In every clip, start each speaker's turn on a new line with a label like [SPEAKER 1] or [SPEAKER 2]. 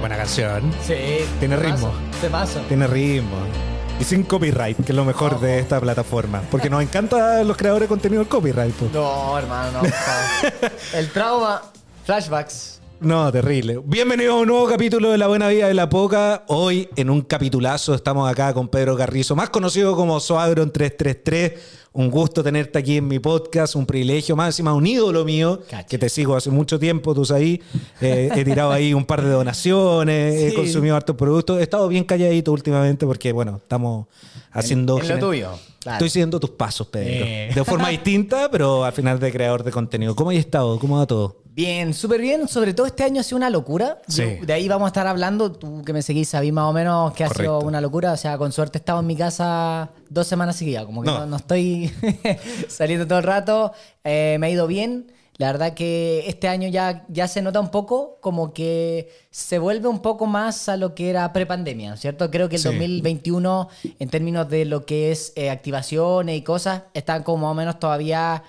[SPEAKER 1] Buena canción.
[SPEAKER 2] Sí.
[SPEAKER 1] Tiene ritmo.
[SPEAKER 2] paso, Te paso.
[SPEAKER 1] Tiene ritmo. Y sin copyright, que es lo mejor de esta plataforma. Porque nos encanta a los creadores de contenido el copyright.
[SPEAKER 2] No, hermano, no. El trauma. Flashbacks.
[SPEAKER 1] No, terrible. Bienvenidos a un nuevo capítulo de La Buena Vida de la Poca. Hoy, en un capitulazo, estamos acá con Pedro Carrizo, más conocido como Soagron 333. Un gusto tenerte aquí en mi podcast, un privilegio, más encima un ídolo mío, que te sigo hace mucho tiempo, tú sabes. Eh, he tirado ahí un par de donaciones, he consumido hartos productos. He estado bien calladito últimamente porque, bueno, estamos haciendo...
[SPEAKER 2] en lo tuyo. Claro.
[SPEAKER 1] Estoy siguiendo tus pasos, Pedro.
[SPEAKER 2] Eh.
[SPEAKER 1] De forma distinta, pero al final de creador de contenido. ¿Cómo has estado? ¿Cómo va todo?
[SPEAKER 2] Bien, súper bien. Sobre todo este año ha sido una locura.
[SPEAKER 1] Sí.
[SPEAKER 2] De ahí vamos a estar hablando. Tú que me seguís sabís más o menos que ha
[SPEAKER 1] Correcto.
[SPEAKER 2] sido una locura. O sea, con suerte he estado en mi casa dos semanas seguidas. Como que
[SPEAKER 1] No.
[SPEAKER 2] no, no estoy saliendo todo el rato. Eh, me ha ido bien. La verdad que este año ya, ya se nota un poco como que se vuelve un poco más a lo que era prepandemia, ¿cierto? Creo que el
[SPEAKER 1] Sí.
[SPEAKER 2] 2021, en términos de lo que es eh, activaciones y cosas, están como más o menos todavía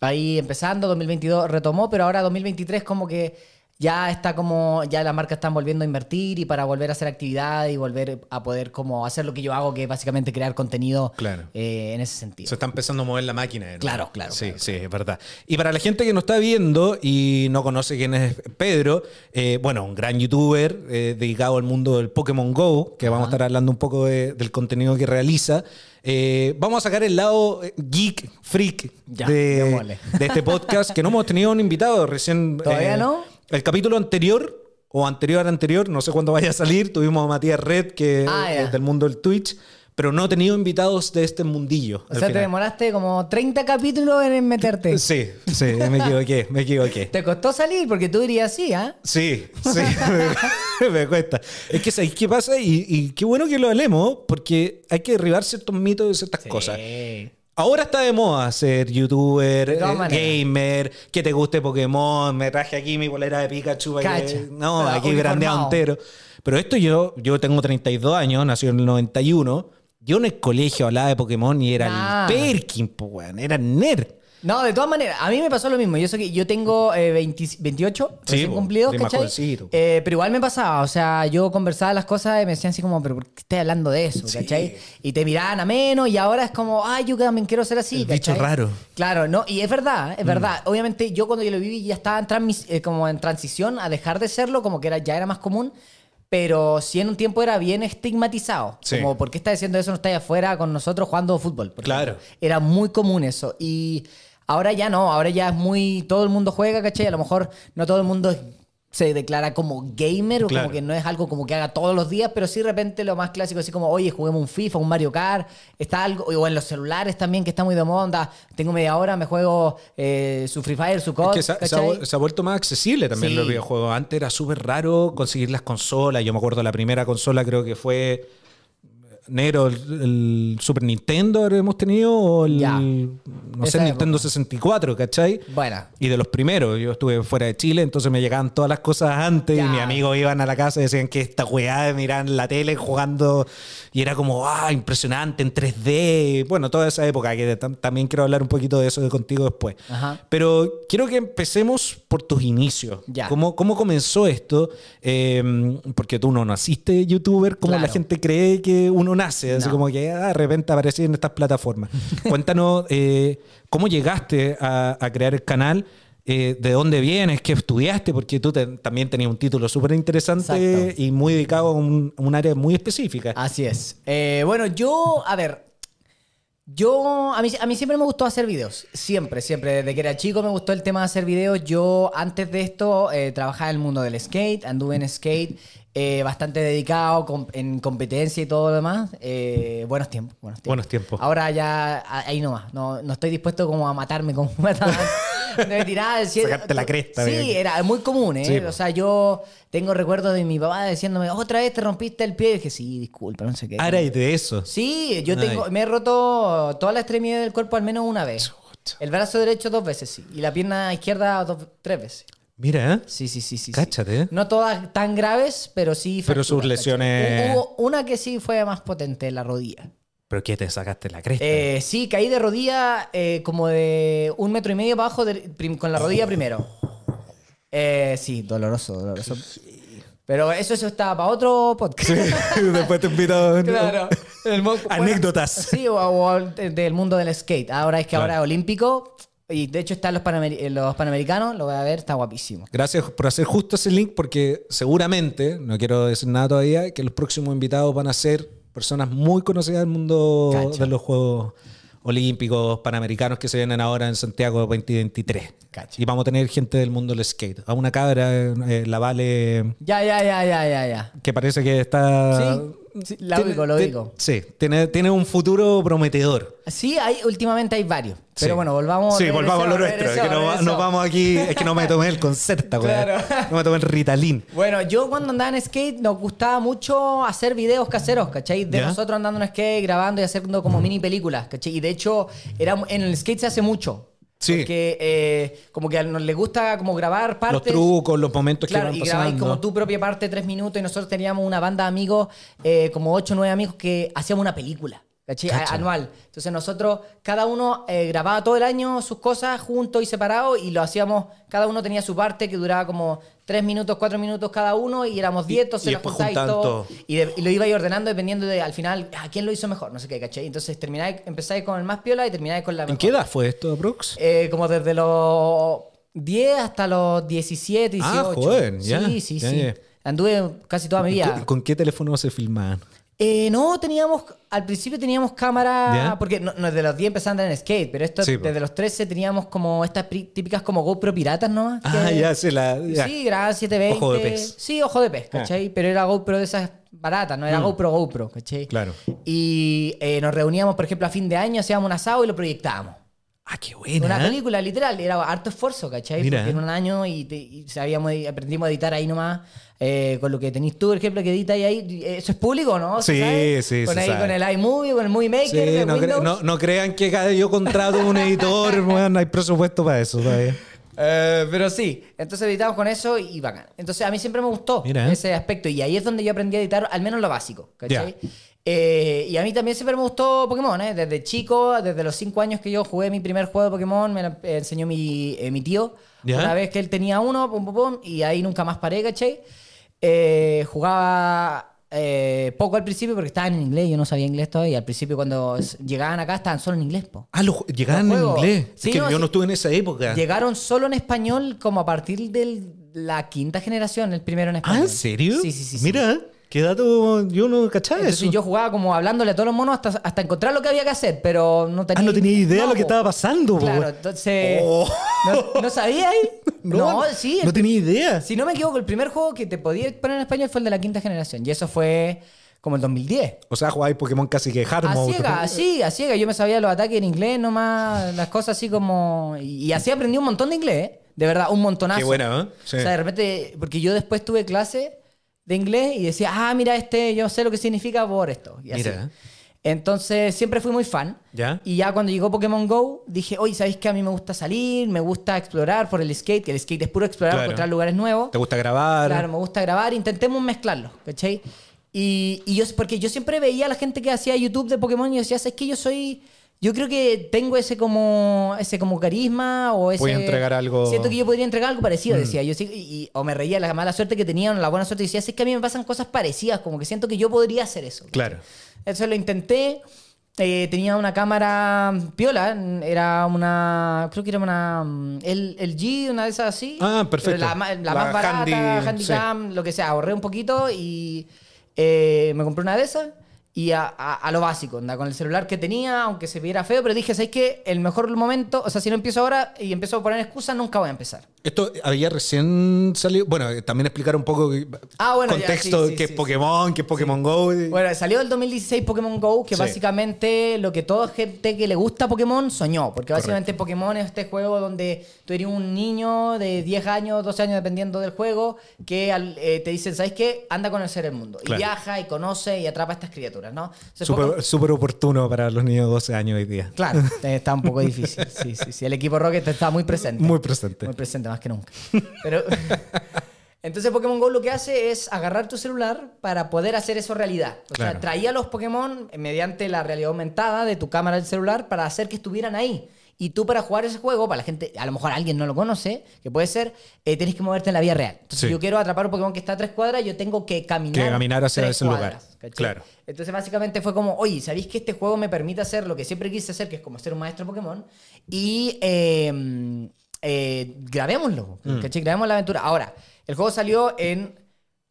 [SPEAKER 2] ahí empezando. 2022 retomó, pero ahora 2023 como que ya está como, ya las marcas están volviendo a invertir y para volver a hacer actividad y volver a poder como hacer lo que yo hago, que es básicamente crear contenido
[SPEAKER 1] Claro.
[SPEAKER 2] eh, en ese sentido.
[SPEAKER 1] Se está empezando a mover la máquina.
[SPEAKER 2] Claro, claro,
[SPEAKER 1] Sí,
[SPEAKER 2] claro,
[SPEAKER 1] sí, es verdad. Y para la gente que nos está viendo y no conoce quién es Pedro, eh, bueno, un gran youtuber eh, dedicado al mundo del Pokémon Go, que vamos a estar hablando un poco de- del contenido que realiza. Eh, vamos a sacar el lado geek, freak
[SPEAKER 2] Ya,
[SPEAKER 1] de, este podcast, que no hemos tenido un invitado recién. eh,
[SPEAKER 2] ¿Todavía no?
[SPEAKER 1] El capítulo anterior. O anterior al anterior, no sé cuándo vaya a salir. Tuvimos a Matías Red, que
[SPEAKER 2] Ah,
[SPEAKER 1] es del mundo del Twitch, pero no he tenido invitados de este mundillo.
[SPEAKER 2] O sea, te
[SPEAKER 1] final.
[SPEAKER 2] y, qué bueno que lo hablemos, porque hay que derribar ciertos mitos y ciertas cosas. Ahora está de moda ser youtuber,
[SPEAKER 1] eh, gamer, que te guste Pokémon, me traje aquí mi bolera de Pikachu, que- no,
[SPEAKER 2] Ah,
[SPEAKER 1] aquí grandeado entero. Pero esto yo, yo tengo 32 años, nací en el 91, yo en el colegio hablaba de Pokémon y era el Perkin, pues, weón, era nerd.
[SPEAKER 2] No, de todas maneras, a mí me pasó lo mismo. Yo sé que yo tengo eh, 20 28
[SPEAKER 1] Sí,
[SPEAKER 2] recién cumplidos, ¿cachai? Eh, pero igual me pasaba, o sea, yo conversaba las cosas y me decían así como, pero ¿por qué estás hablando de eso?
[SPEAKER 1] Sí.
[SPEAKER 2] ¿cachai? Y te miraban a menos y ahora es como, ay, yo también quiero ser así,
[SPEAKER 1] El bicho raro.
[SPEAKER 2] Claro, no, y es verdad,
[SPEAKER 1] Mm.
[SPEAKER 2] es verdad. Obviamente yo cuando yo lo viví ya estaba en, eh, como en transición a dejar de serlo, como que era, ya era más común. Pero sí en un tiempo era bien estigmatizado.
[SPEAKER 1] Sí.
[SPEAKER 2] Como, ¿por qué estás diciendo eso? No estás afuera con nosotros jugando fútbol.
[SPEAKER 1] Claro.
[SPEAKER 2] ejemplo. Era muy común eso. Y ahora ya no, ahora ya es muy. Todo el mundo juega, ¿cachai? A lo mejor no todo el mundo se declara como gamer o
[SPEAKER 1] Claro.
[SPEAKER 2] como que no es algo como que haga todos los días, pero sí de repente lo más clásico, así como, oye, juguemos un FIFA, un Mario Kart, está algo, o en los celulares también, que está muy de moda, onda, tengo media hora, me juego eh, su Free Fire, su COD,
[SPEAKER 1] Es que se, ha- se ha, vuelto más accesible también
[SPEAKER 2] Sí.
[SPEAKER 1] los videojuegos. Antes era súper raro conseguir las consolas. Yo me acuerdo la primera consola creo que fue negro el, el Super Nintendo hemos tenido o el
[SPEAKER 2] Ya.
[SPEAKER 1] no sé
[SPEAKER 2] Esa
[SPEAKER 1] Nintendo
[SPEAKER 2] época.
[SPEAKER 1] 64, ¿cachai?
[SPEAKER 2] Buena.
[SPEAKER 1] Y de los primeros, yo estuve fuera de Chile, entonces me llegaban todas las cosas antes
[SPEAKER 2] Ya.
[SPEAKER 1] y mis amigos iban a la casa y decían que esta weá miraban la tele jugando y era como, ah, impresionante en 3D. Bueno, toda esa época, que tam- también quiero hablar un poquito de eso de contigo después.
[SPEAKER 2] Ajá.
[SPEAKER 1] Pero quiero que empecemos por tus inicios.
[SPEAKER 2] Ya.
[SPEAKER 1] ¿Cómo, cómo comenzó esto? Eh, porque tú no naciste youtuber como
[SPEAKER 2] Claro.
[SPEAKER 1] la gente cree que uno nace, así como que ah, de repente aparecí en estas plataformas. Cuéntanos eh, cómo llegaste a, a crear el canal. eh, ¿De dónde vienes? ¿Qué estudiaste? Porque tú te- también tenías un título súper interesante
[SPEAKER 2] Exacto.
[SPEAKER 1] y muy dedicado a un, a un área muy específica.
[SPEAKER 2] Así es. Eh, bueno, yo, a ver, yo, a mí, a mí siempre me gustó hacer videos. Siempre, siempre. Desde que era chico me gustó el tema de hacer videos. Yo, antes de esto, eh, trabajaba en el mundo del skate, anduve en skate, eh, bastante dedicado com- en competencia y todo lo demás. Eh, buenos tiempos, buenos tiempos.
[SPEAKER 1] Buenos tiempos.
[SPEAKER 2] Ahora ya, ahí nomás. No, no estoy dispuesto como a matarme como mataban. De tirar el cielo.
[SPEAKER 1] Sacarte la cresta,
[SPEAKER 2] Sí,
[SPEAKER 1] bien.
[SPEAKER 2] era muy común, ¿eh?
[SPEAKER 1] Sí,
[SPEAKER 2] o sea, yo tengo recuerdos de mi papá diciéndome, otra vez te rompiste el pie. Y dije, sí, disculpa, no sé qué.
[SPEAKER 1] Ahora y de eso.
[SPEAKER 2] Sí, yo
[SPEAKER 1] Ay.
[SPEAKER 2] tengo, me he roto toda la extremidad del cuerpo al menos una vez. El brazo derecho dos veces, sí. Y la pierna izquierda dos, tres veces.
[SPEAKER 1] Mira, ¿eh?
[SPEAKER 2] Sí, sí, sí, sí. sí.
[SPEAKER 1] Cáchate, ¿eh?
[SPEAKER 2] No todas tan graves, pero sí.
[SPEAKER 1] Pero sus lesiones-.
[SPEAKER 2] Hubo una que sí fue más potente, la rodilla.
[SPEAKER 1] ¿Pero qué te sacaste la cresta?
[SPEAKER 2] Eh, sí, caí de rodilla eh, como de un metro y medio abajo de- con la rodilla primero. Eh, sí, doloroso, doloroso. Pero eso, eso está para otro podcast.
[SPEAKER 1] Después te invito.
[SPEAKER 2] Claro. El mo-
[SPEAKER 1] Anécdotas.
[SPEAKER 2] Sí, o, o del mundo del skate. Ahora es que ahora es olímpico. Y de hecho están los, Panamer- eh, los panamericanos. Lo voy a ver, está guapísimo.
[SPEAKER 1] Gracias por hacer justo ese link porque seguramente, no quiero decir nada todavía, que los próximos invitados van a ser personas muy conocidas del mundo
[SPEAKER 2] Cacha.
[SPEAKER 1] de los Juegos Olímpicos Panamericanos que se vienen ahora en Santiago 2023.
[SPEAKER 2] Cacha.
[SPEAKER 1] Y vamos a tener gente del mundo del skate. A una cabra, eh, la Vale,
[SPEAKER 2] Ya, ya, ya, ya, ya, ya.
[SPEAKER 1] que parece que está...
[SPEAKER 2] Sí, sí, la ubico, lo ubico.
[SPEAKER 1] Sí, tiene, tiene un futuro prometedor.
[SPEAKER 2] Sí, hay, últimamente hay varios. Pero
[SPEAKER 1] Sí.
[SPEAKER 2] bueno, volvamos
[SPEAKER 1] Sí, volvamos a lo nuestro.
[SPEAKER 2] regresó,
[SPEAKER 1] es que no, nos vamos aquí. Es que no me tomé el concerto, güey.
[SPEAKER 2] Claro.
[SPEAKER 1] No me tomé el Ritalin.
[SPEAKER 2] Bueno, yo cuando andaba en skate nos gustaba mucho hacer videos caseros, ¿cachai? De
[SPEAKER 1] ¿Ya?
[SPEAKER 2] nosotros andando en skate, grabando y haciendo como mini películas, ¿cachai? Y de hecho, era, en el skate se hace mucho.
[SPEAKER 1] Sí.
[SPEAKER 2] Porque eh, como que a nos le gusta como grabar partes.
[SPEAKER 1] Los trucos, los momentos
[SPEAKER 2] Claro,
[SPEAKER 1] que
[SPEAKER 2] y
[SPEAKER 1] van pasando.
[SPEAKER 2] como tu propia parte tres minutos y nosotros teníamos una banda de amigos, eh, como ocho o nueve amigos que hacíamos una película. ¿Cachai? Anual. Entonces nosotros, cada uno eh, grababa todo el año sus cosas juntos y separados y lo hacíamos, cada uno tenía su parte que duraba como tres minutos, cuatro minutos cada uno y éramos diez, entonces
[SPEAKER 1] y
[SPEAKER 2] lo juntáis todo. Y, de- y lo iba ordenando dependiendo de al final a quién lo hizo mejor, no sé qué, ¿cachai? Entonces termináis, empezáis con el más piola y termináis con la
[SPEAKER 1] ¿En
[SPEAKER 2] mejor.
[SPEAKER 1] qué edad fue esto, Brooks?
[SPEAKER 2] Eh, como desde los 10 hasta los 17, 18.
[SPEAKER 1] Ah, joven, ya,
[SPEAKER 2] Sí, sí,
[SPEAKER 1] ya,
[SPEAKER 2] sí.
[SPEAKER 1] ya.
[SPEAKER 2] Anduve casi toda mi vida.
[SPEAKER 1] ¿Con, con qué teléfono se filmaban?
[SPEAKER 2] Eh, no, teníamos, al principio teníamos cámara, porque no, no, desde los 10 empezaba a andar en skate, pero esto
[SPEAKER 1] Sí,
[SPEAKER 2] desde los 13 teníamos como estas típicas como GoPro piratas, ¿no?
[SPEAKER 1] Ah, ya, sí, la. ya.
[SPEAKER 2] Sí, grababa 720.
[SPEAKER 1] Ojo de pez.
[SPEAKER 2] Sí, ojo de pez,
[SPEAKER 1] Ah.
[SPEAKER 2] ¿cachai? Pero era GoPro de esas baratas, no era GoPro GoPro, ¿cachai?
[SPEAKER 1] Mm. Claro.
[SPEAKER 2] Y eh, nos reuníamos, por ejemplo, a fin de año, hacíamos un asado y lo proyectábamos.
[SPEAKER 1] Ah, qué buena.
[SPEAKER 2] Una película, literal, era harto esfuerzo, ¿cachai?
[SPEAKER 1] Mira.
[SPEAKER 2] Porque en un año y, te- y sabíamos, y aprendimos a editar ahí nomás, eh, con lo que tenés tú, por ejemplo, que editas ahí. ¿Eso es público, no? ¿Se
[SPEAKER 1] Sí,
[SPEAKER 2] sabe?
[SPEAKER 1] sí,
[SPEAKER 2] Con ahí,
[SPEAKER 1] sabe.
[SPEAKER 2] con el iMovie, con el Movie Maker,
[SPEAKER 1] Sí,
[SPEAKER 2] de
[SPEAKER 1] no, cre- no- no crean que cada yo contrato un editor, weón, no hay presupuesto para eso todavía.
[SPEAKER 2] Eh, pero sí, entonces editamos con eso y bacán. Entonces a mí siempre me gustó
[SPEAKER 1] Mira.
[SPEAKER 2] ese aspecto y ahí es donde yo aprendí a editar al menos lo básico, ¿cachai? Eh, y a mí también siempre me gustó Pokémon, ¿eh? Desde chico, desde los 5 años que yo jugué mi primer juego de Pokémon, me lo eh, enseñó mi, eh, mi tío. Una vez que él tenía uno, pum, pum, pum, y ahí nunca más paré, ¿cachai? Eh, jugaba eh, poco al principio porque estaban en inglés, yo no sabía inglés todavía. Al principio cuando llegaban acá estaban solo en inglés, po.
[SPEAKER 1] Ah, lo- llegaban en inglés.
[SPEAKER 2] Sí,
[SPEAKER 1] es que
[SPEAKER 2] no,
[SPEAKER 1] yo no estuve en esa época.
[SPEAKER 2] Llegaron solo en español como a partir de la quinta generación, el primero en
[SPEAKER 1] Ah,
[SPEAKER 2] español.
[SPEAKER 1] ¿en serio?
[SPEAKER 2] Sí, sí, sí. sí.
[SPEAKER 1] Qué dato yo no cachaba
[SPEAKER 2] Entonces
[SPEAKER 1] eso.
[SPEAKER 2] yo jugaba como hablándole a todos los monos hasta, hasta encontrar lo que había que hacer, pero no tenía...
[SPEAKER 1] Ah, no tenía idea de lo que estaba pasando, po.
[SPEAKER 2] Claro, entonces...
[SPEAKER 1] Oh.
[SPEAKER 2] ¿No, ¿no sabía ahí? No, sí.
[SPEAKER 1] No tenía idea.
[SPEAKER 2] Si no me equivoco, el primer juego que te podía poner en español fue el de la quinta generación. Y eso fue como el 2010.
[SPEAKER 1] O sea, jugáis Pokémon casi que hard
[SPEAKER 2] A ciega, así, a ciega. Yo me sabía los ataques en inglés nomás, las cosas así como... Y, y así aprendí un montón de inglés, ¿eh? De verdad, un montonazo.
[SPEAKER 1] Qué buena, ¿eh? Sí.
[SPEAKER 2] O sea, de repente, porque yo después tuve clase de inglés y decía, ah, mira, este, yo sé lo que significa por esto. Y así.
[SPEAKER 1] Mira.
[SPEAKER 2] Entonces, siempre fui muy fan.
[SPEAKER 1] ¿Ya?
[SPEAKER 2] Y ya cuando llegó Pokémon Go, dije, oye, ¿sabéis que a mí me gusta salir? Me gusta explorar por el skate, que el skate es puro explorar,
[SPEAKER 1] Claro.
[SPEAKER 2] encontrar lugares nuevos.
[SPEAKER 1] ¿Te gusta grabar?
[SPEAKER 2] Claro, me gusta grabar, intentemos mezclarlo, ¿cachai? Y, y yo, porque yo siempre veía a la gente que hacía YouTube de Pokémon y decía, es que yo soy, yo creo que tengo ese como, ese como carisma o ese...
[SPEAKER 1] Voy a entregar algo- Mm.
[SPEAKER 2] Siento que yo podría entregar algo parecido, decía yo. sí, y, y- o me reía la mala suerte que tenía o la buena suerte y decía, es que a mí me pasan cosas parecidas, como que siento que yo podría hacer eso.
[SPEAKER 1] Claro.
[SPEAKER 2] Eso lo intenté. eh, tenía una cámara piola, era una, creo que era una mm, el, el G, una de esas así.
[SPEAKER 1] Ah, perfecto.
[SPEAKER 2] La, la
[SPEAKER 1] La
[SPEAKER 2] más barata,
[SPEAKER 1] handy,
[SPEAKER 2] Handycam, lo que sea. Ahorré un poquito y eh, me compré una de esas y a, a- a lo básico, anda, con el celular que tenía, aunque se viera feo, pero dije, ¿sabes qué? El mejor momento, o sea, si no empiezo ahora y empiezo a poner excusas, nunca voy a empezar.
[SPEAKER 1] Esto había recién salido. Bueno, eh, también explicar un poco
[SPEAKER 2] Ah, bueno, ya,
[SPEAKER 1] contexto
[SPEAKER 2] sí, sí,
[SPEAKER 1] que es Pokémon, que es Pokémon Go. y-
[SPEAKER 2] Bueno, salió el 2016 Pokémon Go, que básicamente lo que toda gente que le gusta Pokémon soñó. Porque básicamente Pokémon es este juego donde tú eres un niño de 10 años, 12 años, dependiendo del juego, que al- eh, te dicen, ¿sabes qué? Anda a conocer el mundo.
[SPEAKER 1] Claro.
[SPEAKER 2] Y viaja y conoce y atrapa a estas criaturas, ¿no?
[SPEAKER 1] Súper súper oportuno para los niños de 12 años hoy día.
[SPEAKER 2] Claro, eh, está un poco difícil. Sí, sí, sí. El equipo Rocket está muy presente.
[SPEAKER 1] Muy presente.
[SPEAKER 2] Muy presente, más que nunca. Pero. Entonces Pokémon Go lo que hace es agarrar tu celular para poder hacer eso realidad. O
[SPEAKER 1] Claro.
[SPEAKER 2] sea, traía los Pokémon mediante la realidad aumentada de tu cámara del celular para hacer que estuvieran ahí. Y tú para jugar ese juego, para la gente, a lo mejor alguien no lo conoce, que puede ser, eh, tenés que moverte en la vida real. Entonces
[SPEAKER 1] Sí.
[SPEAKER 2] yo quiero atrapar un Pokémon que está a tres cuadras, yo tengo que caminar.
[SPEAKER 1] Que caminar hacia
[SPEAKER 2] tres
[SPEAKER 1] ese lugar.
[SPEAKER 2] cuadras, ¿cachai?
[SPEAKER 1] Claro.
[SPEAKER 2] Entonces básicamente fue como, oye, ¿sabéis que este juego me permite hacer lo que siempre quise hacer, que es como ser un maestro Pokémon? Y eh, eh, grabémoslo,
[SPEAKER 1] Mm.
[SPEAKER 2] ¿cachai? Grabemos la aventura. Ahora, el juego salió en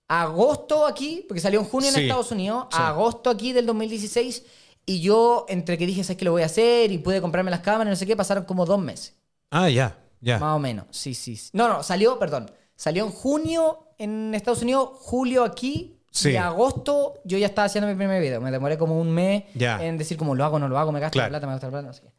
[SPEAKER 2] agosto aquí, porque salió en junio en
[SPEAKER 1] Sí,
[SPEAKER 2] Estados Unidos,
[SPEAKER 1] sí.
[SPEAKER 2] agosto aquí del 2016, y yo entre que dije, ¿sabes qué lo voy a hacer? Y pude comprarme las cámaras, no sé qué, pasaron como dos meses.
[SPEAKER 1] Ah, ya, ya.
[SPEAKER 2] Más o menos, sí, sí. sí. No, no, salió, perdón, salió en junio en Estados Unidos, julio aquí,
[SPEAKER 1] Sí.
[SPEAKER 2] y agosto yo ya estaba haciendo mi primer video. Me demoré como un mes
[SPEAKER 1] Ya.
[SPEAKER 2] en decir como lo hago, no lo hago, me gasto
[SPEAKER 1] Claro.
[SPEAKER 2] la plata, me gasto la plata, no sé qué.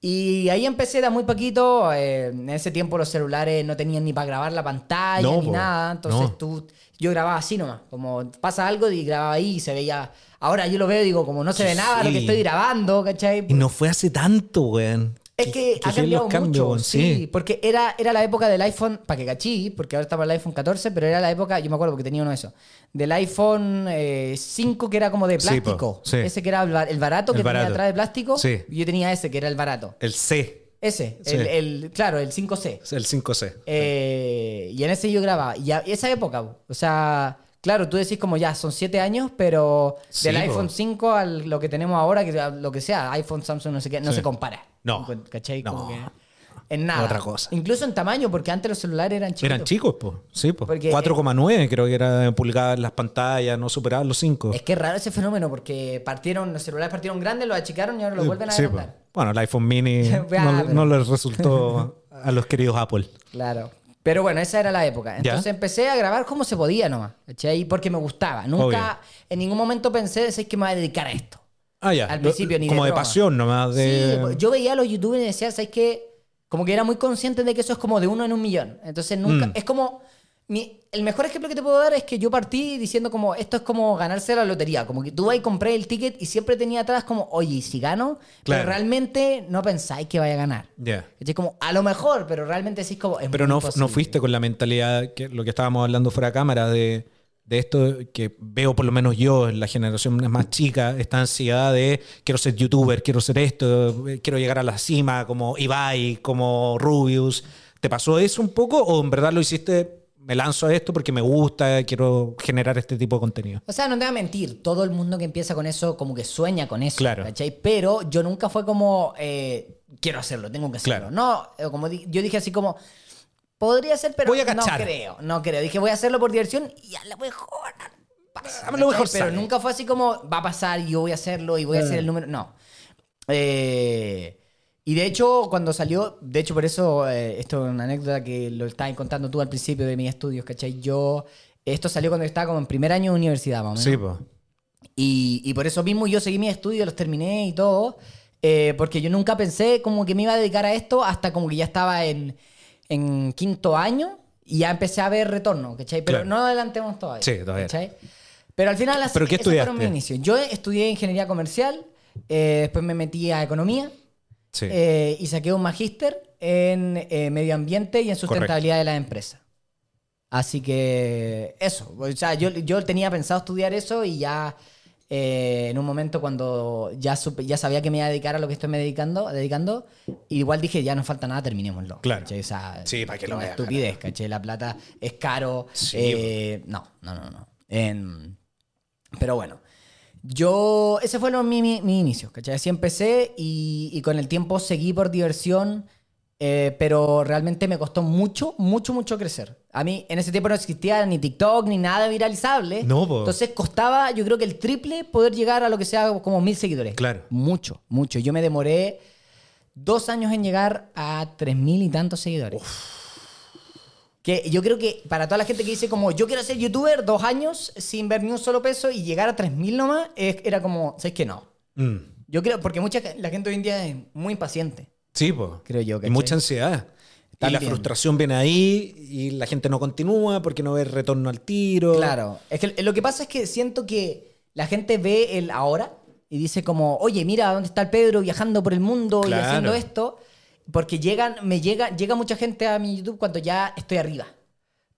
[SPEAKER 2] Y ahí empecé, era muy poquito. eh, en ese tiempo los celulares no tenían ni para grabar la pantalla
[SPEAKER 1] No,
[SPEAKER 2] ni nada. Entonces
[SPEAKER 1] no.
[SPEAKER 2] tú, yo grababa así nomás. Como pasa algo y grababa ahí y se veía. Ahora yo lo veo y digo, como no se ve nada lo que estoy grabando, ¿cachai?
[SPEAKER 1] Y no fue hace tanto, weón.
[SPEAKER 2] Es que ha
[SPEAKER 1] sí,
[SPEAKER 2] cambiado
[SPEAKER 1] cambios,
[SPEAKER 2] mucho,
[SPEAKER 1] weón,
[SPEAKER 2] sí, porque era, era la época del iPhone, para que cachí, porque ahora estaba el iPhone 14, pero era la época, yo me acuerdo porque tenía uno de esos, del iPhone eh, 5 que era como de
[SPEAKER 1] Sí,
[SPEAKER 2] plástico,
[SPEAKER 1] sí.
[SPEAKER 2] ese que era el, ba- el barato
[SPEAKER 1] El
[SPEAKER 2] que
[SPEAKER 1] barato.
[SPEAKER 2] tenía atrás de plástico,
[SPEAKER 1] Sí.
[SPEAKER 2] y yo tenía ese que era el barato,
[SPEAKER 1] El C,
[SPEAKER 2] ese,
[SPEAKER 1] Sí.
[SPEAKER 2] el, el- claro, el 5C.
[SPEAKER 1] el 5C.
[SPEAKER 2] Eh, y en ese yo grababa. Y a- esa época, o sea, claro, tú decís como ya, son siete años, pero
[SPEAKER 1] Sí,
[SPEAKER 2] del iPhone 5 a lo que tenemos ahora, que lo que sea, iPhone, Samsung, no sé qué, no
[SPEAKER 1] Sí.
[SPEAKER 2] se compara.
[SPEAKER 1] No.
[SPEAKER 2] ¿Cachai?
[SPEAKER 1] No.
[SPEAKER 2] Como que en nada.
[SPEAKER 1] Otra cosa.
[SPEAKER 2] Incluso en tamaño, porque antes los celulares eran chiquitos.
[SPEAKER 1] Eran chicos, pues. Sí, pues.
[SPEAKER 2] Porque-
[SPEAKER 1] 4,9 creo que era pulgadas en las pantallas, no superaban los 5.
[SPEAKER 2] Es que es raro ese fenómeno, porque partieron, los celulares partieron grandes, los achicaron y ahora los vuelven a
[SPEAKER 1] Sí. Bueno, el iPhone mini
[SPEAKER 2] Ah,
[SPEAKER 1] no,
[SPEAKER 2] pero-
[SPEAKER 1] no les resultó a los queridos Apple.
[SPEAKER 2] Claro. Pero bueno, esa era la época.
[SPEAKER 1] Ya.
[SPEAKER 2] Entonces empecé a grabar como se podía nomás. ¿cachai? Porque me gustaba. Nunca,
[SPEAKER 1] Obvio.
[SPEAKER 2] en ningún momento pensé, "Es que me voy a dedicar a esto.
[SPEAKER 1] Ah, ya.
[SPEAKER 2] Al principio ni de
[SPEAKER 1] Como de,
[SPEAKER 2] broma.
[SPEAKER 1] pasión nomás. De...
[SPEAKER 2] Sí, yo veía a los youtubers y decía, ¿sabes qué? Como que era muy consciente de que eso es como de uno en un millón. Entonces nunca.
[SPEAKER 1] Mm.
[SPEAKER 2] Es como. mi- el mejor ejemplo que te puedo dar es que yo partí diciendo como esto es como ganarse la lotería. Como que tú vas y compré el ticket y siempre tenía atrás como, oye, ¿y si gano?
[SPEAKER 1] Claro.
[SPEAKER 2] Pero realmente no pensáis que vaya a ganar.
[SPEAKER 1] Ya.
[SPEAKER 2] Es como, a lo mejor, pero realmente sí es como. es
[SPEAKER 1] Pero no, no fuiste con la mentalidad, que lo que estábamos hablando fuera de cámara, de, de esto que veo por lo menos yo en la generación más chica, esta ansiedad de quiero ser youtuber, quiero ser esto, quiero llegar a la cima como Ibai, como Rubius. ¿Te pasó eso un poco o en verdad lo hiciste, me lanzo a esto porque me gusta, quiero generar este tipo de contenido?
[SPEAKER 2] O sea, no te voy a mentir, todo el mundo que empieza con eso como que sueña con eso,
[SPEAKER 1] Claro.
[SPEAKER 2] ¿cachai? Pero yo nunca fue como, eh, quiero hacerlo, tengo que hacerlo.
[SPEAKER 1] Claro.
[SPEAKER 2] No, como di- yo dije así como, podría ser, pero
[SPEAKER 1] Voy a
[SPEAKER 2] no creo, no creo. Dije, voy a hacerlo por diversión y a lo mejor pasa,
[SPEAKER 1] A lo mejor.
[SPEAKER 2] Pero
[SPEAKER 1] sale.
[SPEAKER 2] nunca fue así como, va a pasar y yo voy a hacerlo y voy a hacer el número. No. Eh, y de hecho, cuando salió, de hecho, por eso, eh, esto es una anécdota que lo estabas contando tú al principio de mis estudios, ¿cachai? Yo, esto salió cuando yo estaba como en primer año de universidad, más o menos.
[SPEAKER 1] Sí, pues.
[SPEAKER 2] Y, y por eso mismo yo seguí mis estudios, los terminé y todo, eh, porque yo nunca pensé como que me iba a dedicar a esto hasta como que ya estaba en, en quinto año y ya empecé a ver retorno, ¿cachai? Pero
[SPEAKER 1] Claro.
[SPEAKER 2] no adelantemos todavía.
[SPEAKER 1] Sí, todavía.
[SPEAKER 2] ¿cachai? Pero al final,
[SPEAKER 1] ¿Pero qué
[SPEAKER 2] fueron mis inicios. Yo estudié ingeniería comercial, eh, después me metí a economía
[SPEAKER 1] Sí.
[SPEAKER 2] eh, y saqué un magíster en eh, medio ambiente y en sustentabilidad de las empresas. Así que eso, o sea, yo, yo tenía pensado estudiar eso y ya eh, en un momento cuando ya, supe- ya sabía que me iba a dedicar a lo que estoy me dedicando, dedicando, igual dije, ya no falta nada, terminémoslo.
[SPEAKER 1] Claro.
[SPEAKER 2] ¿cachai? O sea,
[SPEAKER 1] Sí, para que lo a
[SPEAKER 2] estupidez, ¿cachai? La plata es caro.
[SPEAKER 1] Sí,
[SPEAKER 2] eh, no, no, no, no. Em, pero bueno. Yo, ese fue lo- mi, mi, mi inicio, ¿cachai? Así empecé y, y con el tiempo seguí por diversión, eh, pero realmente me costó mucho, mucho, mucho crecer. A mí en ese tiempo no existía ni TikTok ni nada viralizable.
[SPEAKER 1] No, po.
[SPEAKER 2] Entonces costaba, yo creo que el triple poder llegar a lo que sea como mil seguidores.
[SPEAKER 1] Claro.
[SPEAKER 2] Mucho, mucho. Yo me demoré dos años en llegar a tres mil y tantos seguidores. Que yo creo que para toda la gente que dice como yo quiero ser youtuber, dos años sin ver ni un solo peso y llegar a 3.000 nomás, es- era como, ¿sabes que no?
[SPEAKER 1] Mm.
[SPEAKER 2] Yo creo, porque mucha la gente hoy en día es muy impaciente,
[SPEAKER 1] Sí, pues.
[SPEAKER 2] creo yo.
[SPEAKER 1] Y
[SPEAKER 2] ¿cachai?
[SPEAKER 1] mucha ansiedad. Y la
[SPEAKER 2] También.
[SPEAKER 1] frustración viene ahí y la gente no continúa porque no ve retorno al tiro.
[SPEAKER 2] Claro. Es que lo que pasa es que siento que la gente ve el ahora y dice como, oye, mira dónde está el Pedro viajando por el mundo
[SPEAKER 1] Claro.
[SPEAKER 2] y haciendo esto. Porque llegan, me llega, llega mucha gente a mi YouTube cuando ya estoy arriba.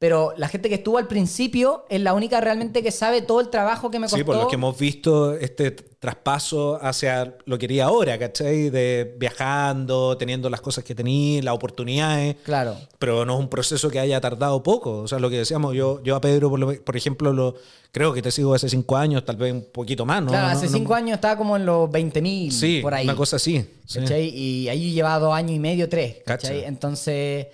[SPEAKER 2] Pero la gente que estuvo al principio es la única realmente que sabe todo el trabajo que me costó.
[SPEAKER 1] Sí, por lo que hemos visto este traspaso hacia lo que quería ahora, ¿cachai? De viajando, teniendo las cosas que tenía, las oportunidades.
[SPEAKER 2] Claro.
[SPEAKER 1] Pero no es un proceso que haya tardado poco. O sea, lo que decíamos, yo, yo a Pedro, por, lo- por ejemplo, lo, creo que te sigo hace cinco años, tal vez un poquito más, ¿no?
[SPEAKER 2] claro,
[SPEAKER 1] No-
[SPEAKER 2] hace
[SPEAKER 1] no-
[SPEAKER 2] cinco años estaba como en los 20.000
[SPEAKER 1] Sí,
[SPEAKER 2] por ahí.
[SPEAKER 1] una cosa así. sí.
[SPEAKER 2] ¿cachai? Y ahí llevaba dos años y medio, tres. ¿cachai?
[SPEAKER 1] Cacha.
[SPEAKER 2] Entonces,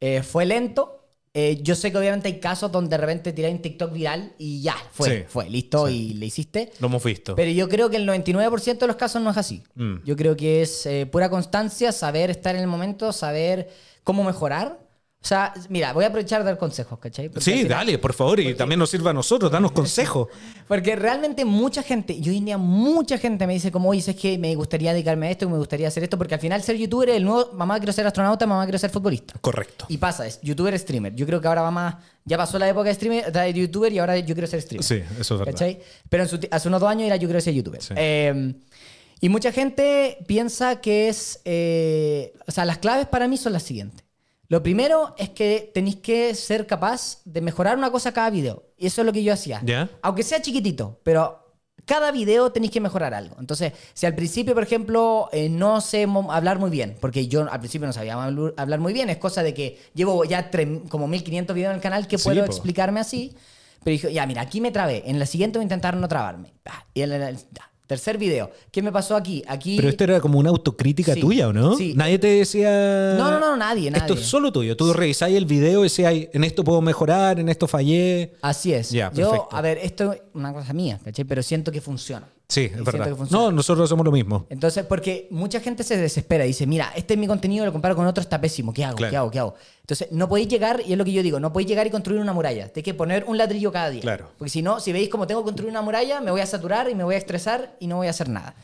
[SPEAKER 2] eh, fue lento. Eh, yo sé que obviamente hay casos donde de repente tiráis un TikTok viral y ya, fue,
[SPEAKER 1] Sí.
[SPEAKER 2] fue, listo y le hiciste.
[SPEAKER 1] Lo hemos visto.
[SPEAKER 2] Pero yo creo que el 99% de los casos no es así.
[SPEAKER 1] Mm.
[SPEAKER 2] Yo creo que es eh, pura constancia, saber estar en el momento, saber cómo mejorar. O sea, mira, voy a aprovechar de dar consejos, ¿cachai? Porque
[SPEAKER 1] sí,
[SPEAKER 2] final-
[SPEAKER 1] dale, por favor, y también nos sirva a nosotros, danos consejos.
[SPEAKER 2] Porque realmente mucha gente, y hoy en día mucha gente me dice como, oye, es que me gustaría dedicarme a esto, me gustaría hacer esto, porque al final ser youtuber es el nuevo, mamá quiero ser astronauta, mamá quiero ser futbolista.
[SPEAKER 1] Correcto.
[SPEAKER 2] Y pasa, es youtuber, streamer. Yo creo que ahora va más, ya pasó la época de streamer, de youtuber y ahora yo quiero ser streamer.
[SPEAKER 1] Sí, eso es verdad.
[SPEAKER 2] ¿Cachai? Pero en su ti- hace unos dos años era yo quiero ser youtuber.
[SPEAKER 1] Sí.
[SPEAKER 2] Eh, y mucha gente piensa que es, eh, o sea, las claves para mí son las siguientes. Lo primero es que tenéis que ser capaz de mejorar una cosa cada video. Y eso es lo que yo hacía. Aunque sea chiquitito, pero cada video tenéis que mejorar algo. Entonces, si al principio, por ejemplo, eh, no sé hablar muy bien, porque yo al principio no sabía habl- hablar muy bien, es cosa de que llevo ya como 1500 videos en el canal que
[SPEAKER 1] Sí,
[SPEAKER 2] puedo
[SPEAKER 1] po.
[SPEAKER 2] explicarme así. Pero dije, ya, mira, aquí me trabé. En la siguiente voy a intentar no trabarme. Ah, Y en el, ya, tercer video. ¿Qué me pasó aquí? Aquí.
[SPEAKER 1] Pero esto era como una autocrítica
[SPEAKER 2] Sí,
[SPEAKER 1] tuya, ¿o no?
[SPEAKER 2] sí.
[SPEAKER 1] Nadie te decía.
[SPEAKER 2] No, no, no, nadie,
[SPEAKER 1] Esto es solo tuyo. Tú revisáis el video y decías, "Ay, en esto puedo mejorar, en esto fallé.
[SPEAKER 2] Así es.
[SPEAKER 1] Ya,
[SPEAKER 2] yo, a ver, esto es una cosa mía, ¿cachai? Pero siento que funciona.
[SPEAKER 1] Sí, es verdad. No, nosotros hacemos lo mismo.
[SPEAKER 2] Entonces, porque mucha gente se desespera y dice, mira, este es mi contenido, lo comparo con otro, está pésimo, ¿qué hago?
[SPEAKER 1] Claro.
[SPEAKER 2] ¿Qué hago? ¿Qué hago? Entonces, no podéis llegar, y es lo que yo digo, no podéis llegar y construir una muralla. Tienes que poner un ladrillo cada día.
[SPEAKER 1] Claro.
[SPEAKER 2] Porque si no, si veis cómo tengo que construir una muralla, me voy a saturar y me voy a estresar y no voy a hacer nada.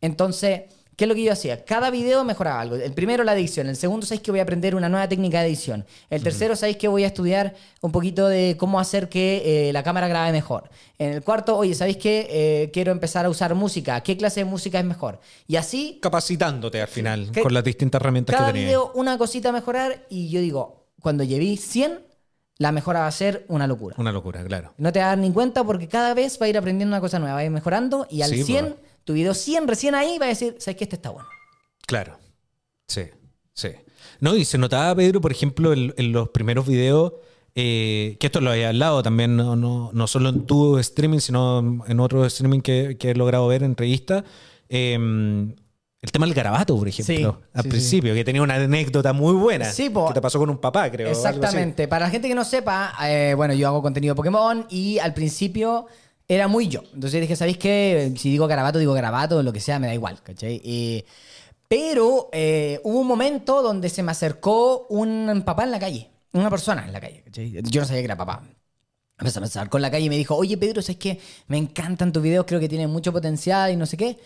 [SPEAKER 2] Entonces, ¿qué es lo que yo hacía? Cada video mejoraba algo. El primero, la edición. El segundo, sabéis que voy a aprender una nueva técnica de edición. El tercero, sabéis que voy a estudiar un poquito de cómo hacer que eh, la cámara grabe mejor. En el cuarto, oye, ¿sabéis que eh, quiero empezar a usar música? ¿Qué clase de música es mejor? Y así,
[SPEAKER 1] Capacitándote al final con las distintas herramientas
[SPEAKER 2] cada
[SPEAKER 1] que tenías.
[SPEAKER 2] video una cosita a mejorar. Y yo digo, cuando llevé 100, la mejora va a ser una locura.
[SPEAKER 1] Una locura, claro.
[SPEAKER 2] No te vas a dar ni cuenta porque cada vez va a ir aprendiendo una cosa nueva, va a ir mejorando. Y al
[SPEAKER 1] Sí,
[SPEAKER 2] 100,
[SPEAKER 1] pues.
[SPEAKER 2] Tu video 100 recién ahí va a decir, ¿sabes que Este está bueno.
[SPEAKER 1] Claro. Sí, sí. No, y se notaba, Pedro, por ejemplo, en, en los primeros videos, eh, que esto lo había hablado también, no, no, no solo en tu streaming, sino en otros streaming que, que he logrado ver en revistas. eh, el tema del garabato, por ejemplo,
[SPEAKER 2] Sí,
[SPEAKER 1] al
[SPEAKER 2] sí,
[SPEAKER 1] principio, que tenía una anécdota muy buena.
[SPEAKER 2] Sí, po.
[SPEAKER 1] que te pasó con un papá, creo. algo así.
[SPEAKER 2] Exactamente. Para la gente que no sepa, eh, bueno, yo hago contenido de Pokémon y al principio era muy yo. Entonces dije, ¿sabéis qué? Si digo garabato, digo garabato, lo que sea, me da igual, ¿cachai? Y- pero eh, hubo un momento donde se me acercó un papá en la calle, una persona en la calle, ¿cachai? Yo no sabía que era papá. Empezó a pensar con la calle y me dijo, oye Pedro, ¿sabes qué? Me encantan tus videos, creo que tienen mucho potencial y no sé qué.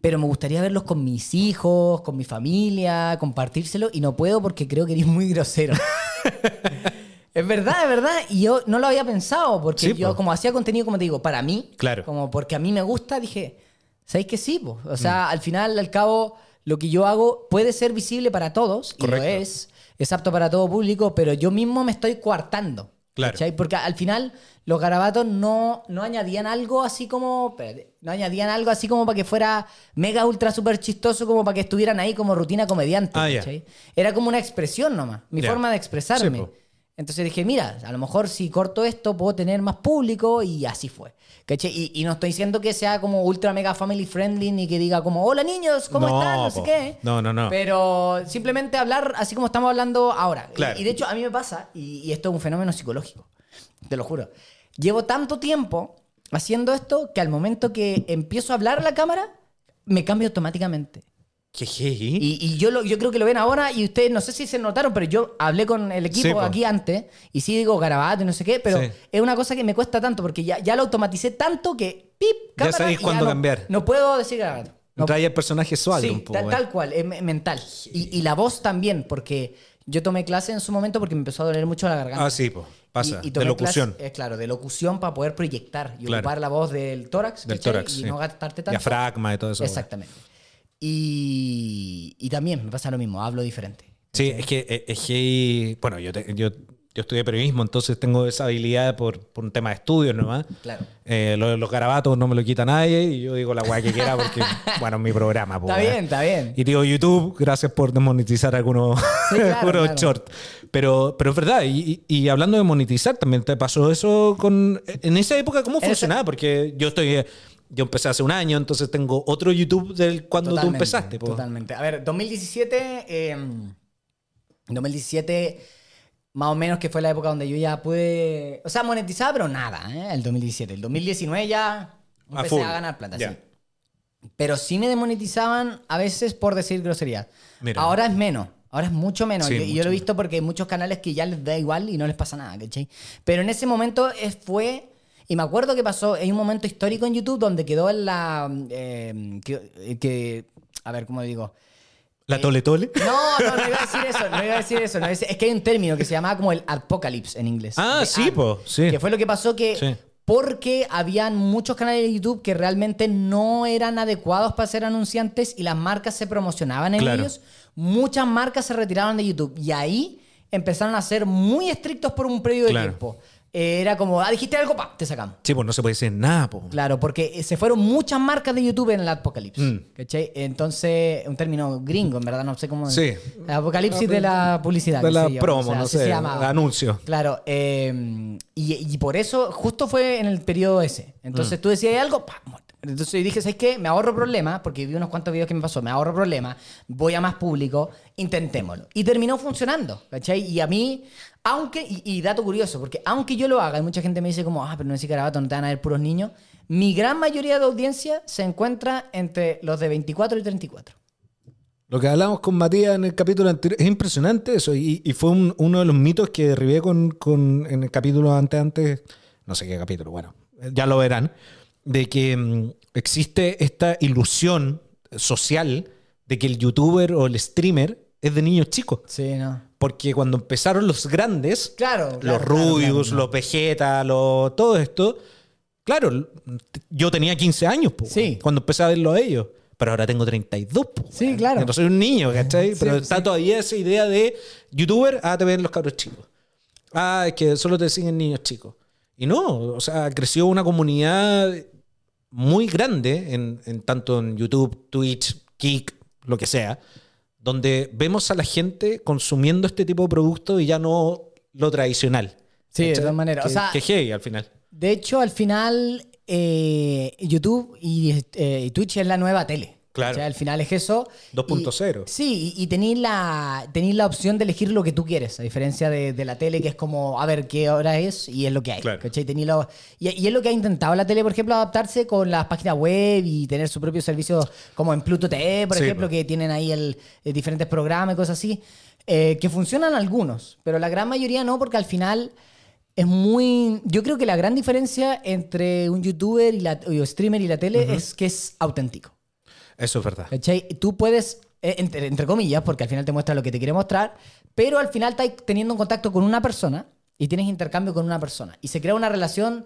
[SPEAKER 2] Pero me gustaría verlos con mis hijos, con mi familia, compartírselo y no puedo porque creo que eres muy grosero. es verdad, es verdad. Y yo no lo había pensado porque
[SPEAKER 1] Sí,
[SPEAKER 2] yo
[SPEAKER 1] po.
[SPEAKER 2] como hacía contenido, como te digo, para mí,
[SPEAKER 1] Claro.
[SPEAKER 2] como porque a mí me gusta, dije, ¿sabéis que sí? po? O sea, al final, al cabo, lo que yo hago puede ser visible para todos y
[SPEAKER 1] Correcto.
[SPEAKER 2] lo es. Es apto para todo público, pero yo mismo me estoy coartando.
[SPEAKER 1] Claro.
[SPEAKER 2] ¿cachai? Porque al final los garabatos no, no añadían algo así como. espérate, no añadían algo así como para que fuera mega ultra super chistoso, como para que estuvieran ahí como rutina comediante.
[SPEAKER 1] Ah.
[SPEAKER 2] Era como una expresión nomás, mi forma de expresarme.
[SPEAKER 1] Sí.
[SPEAKER 2] Entonces dije, mira, a lo mejor si corto esto puedo tener más público y así fue. ¿cachai? Y, y no estoy diciendo que sea como ultra mega family friendly ni que diga como, hola niños, ¿cómo
[SPEAKER 1] No,
[SPEAKER 2] están? No sé
[SPEAKER 1] po.
[SPEAKER 2] qué.
[SPEAKER 1] No, no, no.
[SPEAKER 2] Pero simplemente hablar así como estamos hablando ahora. Y-
[SPEAKER 1] Claro.
[SPEAKER 2] Y, de hecho a mí me pasa, y, y esto es un fenómeno psicológico, te lo juro. Llevo tanto tiempo haciendo esto que al momento que empiezo a hablar a la cámara, me cambio automáticamente.
[SPEAKER 1] Qué.
[SPEAKER 2] Y, y yo, lo, yo creo que lo ven ahora y ustedes no sé si se notaron, pero yo hablé con el equipo
[SPEAKER 1] Sí,
[SPEAKER 2] aquí antes y sí digo garabato y no sé qué, pero
[SPEAKER 1] Sí.
[SPEAKER 2] es una cosa que me cuesta tanto porque ya, ya lo automaticé tanto que pip,
[SPEAKER 1] Ya
[SPEAKER 2] cámara,
[SPEAKER 1] sabéis
[SPEAKER 2] y
[SPEAKER 1] cuándo
[SPEAKER 2] no-
[SPEAKER 1] cambiar.
[SPEAKER 2] No puedo decir garabato. No
[SPEAKER 1] Trae el personaje suave
[SPEAKER 2] Sí,
[SPEAKER 1] un poco.
[SPEAKER 2] tal,
[SPEAKER 1] eh.
[SPEAKER 2] tal cual, es me- mental. Y, y la voz también, porque yo tomé clase en su momento porque me empezó a doler mucho la garganta.
[SPEAKER 1] Ah, sí, pues. Pasa.
[SPEAKER 2] Y- y
[SPEAKER 1] de locución.
[SPEAKER 2] clase- eh, claro, de locución para poder proyectar y
[SPEAKER 1] Claro.
[SPEAKER 2] ocupar la voz del tórax.
[SPEAKER 1] Del tórax.
[SPEAKER 2] Y
[SPEAKER 1] sí.
[SPEAKER 2] no gastarte tanto.
[SPEAKER 1] Diafragma y todo eso.
[SPEAKER 2] Exactamente. Y, y también me pasa lo mismo, hablo diferente.
[SPEAKER 1] Sí, es que, es que, bueno, yo, te- yo yo estudié periodismo, entonces tengo esa habilidad por, por un tema de estudios nomás.
[SPEAKER 2] Claro.
[SPEAKER 1] Eh, lo- los, garabatos no me lo quita nadie y yo digo la weá que quiera porque, bueno, es mi programa. po,
[SPEAKER 2] Está bien, está bien.
[SPEAKER 1] Y digo YouTube, gracias por desmonetizar algunos,
[SPEAKER 2] Sí, claro,
[SPEAKER 1] algunos
[SPEAKER 2] claro.
[SPEAKER 1] shorts. Pero, pero es verdad, y, y- hablando de monetizar, también te pasó eso con... En esa época, ¿cómo funcionaba? Porque yo estoy... Yo empecé hace un año, entonces tengo otro YouTube del cuando tú
[SPEAKER 2] Totalmente,
[SPEAKER 1] empezaste. po.
[SPEAKER 2] Totalmente. A ver, 2017. eh, 2017, más o menos que fue la época donde yo ya pude. O sea, monetizaba, pero nada, ¿eh? El 2017. El 2019 ya
[SPEAKER 1] A
[SPEAKER 2] empecé
[SPEAKER 1] full.
[SPEAKER 2] a ganar plata,
[SPEAKER 1] Ya.
[SPEAKER 2] sí. Pero sí me demonetizaban a veces por decir groserías.
[SPEAKER 1] Mira.
[SPEAKER 2] Ahora es menos. Ahora es mucho menos.
[SPEAKER 1] Sí,
[SPEAKER 2] y, yo
[SPEAKER 1] mucho
[SPEAKER 2] lo he visto porque hay muchos canales que ya les da igual y no les pasa nada, ¿cachai? Pero en ese momento fue. Y me acuerdo que pasó. Hay un momento histórico en YouTube donde quedó en la. eh, que, que- A ver, ¿cómo digo?
[SPEAKER 1] ¿La tole tole?
[SPEAKER 2] No, no, no iba a decir eso, no iba a decir eso. no, es, es que hay un término que se llamaba como el apocalypse en inglés.
[SPEAKER 1] Ah, sí,
[SPEAKER 2] ad.
[SPEAKER 1] po, sí.
[SPEAKER 2] Que fue lo que pasó que
[SPEAKER 1] Sí.
[SPEAKER 2] porque habían muchos canales de YouTube que realmente no eran adecuados para ser anunciantes y las marcas se promocionaban en
[SPEAKER 1] Claro.
[SPEAKER 2] ellos, muchas marcas se retiraron de YouTube y ahí empezaron a ser muy estrictos por un periodo de
[SPEAKER 1] Claro.
[SPEAKER 2] tiempo. Era como, ah, dijiste algo, pa, te sacamos.
[SPEAKER 1] Sí, pues no se puede decir nada, po.
[SPEAKER 2] Claro, porque eh, se fueron muchas marcas de YouTube en el apocalipsis.
[SPEAKER 1] Mm.
[SPEAKER 2] ¿Cachai? Entonces, un término gringo, en verdad, no sé cómo.
[SPEAKER 1] Sí.
[SPEAKER 2] El apocalipsis de la publicidad.
[SPEAKER 1] De la
[SPEAKER 2] sé yo,
[SPEAKER 1] promo,
[SPEAKER 2] o sea,
[SPEAKER 1] no
[SPEAKER 2] se
[SPEAKER 1] sé,
[SPEAKER 2] llamaba.
[SPEAKER 1] de anuncio.
[SPEAKER 2] Claro, eh, y, y por eso, justo fue en el periodo ese. Entonces
[SPEAKER 1] Mm.
[SPEAKER 2] tú decías algo, ¡pam! muerte. Entonces dije, ¿sabes qué? Me ahorro problemas, porque vi unos cuantos videos que me pasó, me ahorro problemas, voy a más público, intentémoslo. Y terminó funcionando, ¿cachai? Y a mí, aunque, y, y dato curioso, porque aunque yo lo haga, y mucha gente me dice como, ah, pero no es carabato, no te van a ver puros niños, mi gran mayoría de audiencia se encuentra entre los de 24 y 34.
[SPEAKER 1] Lo que hablamos con Matías en el capítulo anterior, es impresionante eso. Y, y fue un- uno de los mitos que derribé con, con- en el capítulo antes, antes, no sé qué capítulo, bueno, ya lo verán, de que mm, existe esta ilusión social de que el youtuber o el streamer es de niños chicos.
[SPEAKER 2] Sí, ¿no?
[SPEAKER 1] Porque cuando empezaron los grandes,
[SPEAKER 2] Claro.
[SPEAKER 1] los
[SPEAKER 2] claro,
[SPEAKER 1] Rubius,
[SPEAKER 2] claro.
[SPEAKER 1] los Vegeta, los, todo esto, claro, yo tenía 15 años po,
[SPEAKER 2] Sí.
[SPEAKER 1] cuando empecé a verlo a ellos. Pero ahora tengo 32. po,
[SPEAKER 2] Sí, claro.
[SPEAKER 1] No soy un niño, ¿cachai?
[SPEAKER 2] Sí,
[SPEAKER 1] Pero está
[SPEAKER 2] sí.
[SPEAKER 1] todavía esa idea de youtuber, ah, te ven los cabros chicos. Ah, es que solo te siguen niños chicos. Y no, o sea, creció una comunidad muy grande, en, en tanto en YouTube, Twitch, Kik, lo que sea, donde vemos a la gente consumiendo este tipo de productos y ya no lo tradicional.
[SPEAKER 2] Sí, de todas maneras. O
[SPEAKER 1] Que-
[SPEAKER 2] sea,
[SPEAKER 1] que heavy al final.
[SPEAKER 2] De hecho, al final, eh, YouTube y, eh, y Twitch es la nueva tele.
[SPEAKER 1] Claro.
[SPEAKER 2] O sea, al final es eso.
[SPEAKER 1] 2.0.
[SPEAKER 2] Y- Sí, y, y tenéis la, la opción de elegir lo que tú quieres, a diferencia de, de la tele, que es como, a ver qué hora es y es lo que hay.
[SPEAKER 1] Claro.
[SPEAKER 2] lo- y, y es lo que ha intentado la tele, por ejemplo, adaptarse con las páginas web y tener su propio servicio, como en Pluto TV, por
[SPEAKER 1] Sí,
[SPEAKER 2] ejemplo,
[SPEAKER 1] pues.
[SPEAKER 2] que tienen ahí el, eh, diferentes programas y cosas así, eh, que funcionan algunos, pero la gran mayoría no, porque al final es muy... Yo creo que la gran diferencia entre un youtuber y la, o streamer y la tele es que es auténtico.
[SPEAKER 1] Eso es verdad.
[SPEAKER 2] ¿Cachai? Tú puedes, eh, entre, entre comillas, porque al final te muestra lo que te quiere mostrar, pero al final estás teniendo un contacto con una persona y tienes intercambio con una persona. Y se crea una relación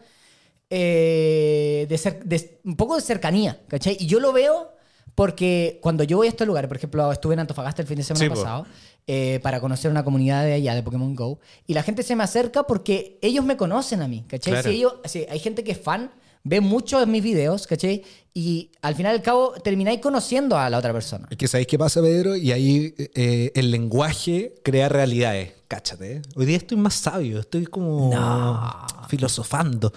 [SPEAKER 2] eh, de, cer- de- un poco de cercanía, ¿cachai? Y yo lo veo porque cuando yo voy a estos lugares, por ejemplo, estuve en Antofagasta el fin de semana
[SPEAKER 1] Sí,
[SPEAKER 2] pasado eh, para conocer una comunidad de allá de Pokémon Go y la gente se me acerca porque ellos me conocen a mí, ¿cachai?
[SPEAKER 1] Claro.
[SPEAKER 2] Si ellos, si hay gente que es fan, ve mucho de mis videos, ¿cachai? Y al final y al cabo termináis conociendo a la otra persona.
[SPEAKER 1] Es que sabéis qué pasa, Pedro, y ahí eh, el lenguaje crea realidades. Cáchate. ¿eh? Hoy día estoy más sabio, estoy como filosofando.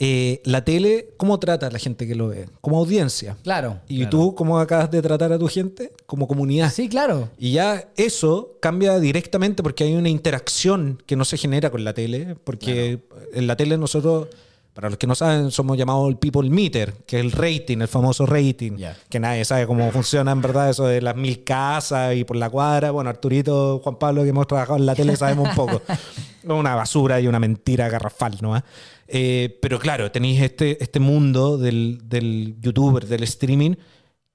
[SPEAKER 1] Eh, la tele, ¿cómo trata a la gente que lo ve? Como audiencia.
[SPEAKER 2] Claro.
[SPEAKER 1] ¿Y tú cómo acabas de tratar a tu gente? Como comunidad.
[SPEAKER 2] Sí, claro.
[SPEAKER 1] Y ya eso cambia directamente porque hay una interacción que no se genera con la tele, porque en la tele nosotros, para los que no saben, somos llamados el people meter, que es el rating, el famoso rating,
[SPEAKER 2] Ya.
[SPEAKER 1] que nadie sabe cómo funciona en verdad eso de las mil casas y por la cuadra. Bueno, Arturito, Juan Pablo, que hemos trabajado en la tele, sabemos un poco. Una basura y una mentira garrafal, ¿no? Eh, pero claro, tenéis este, este mundo del, del youtuber, del streaming,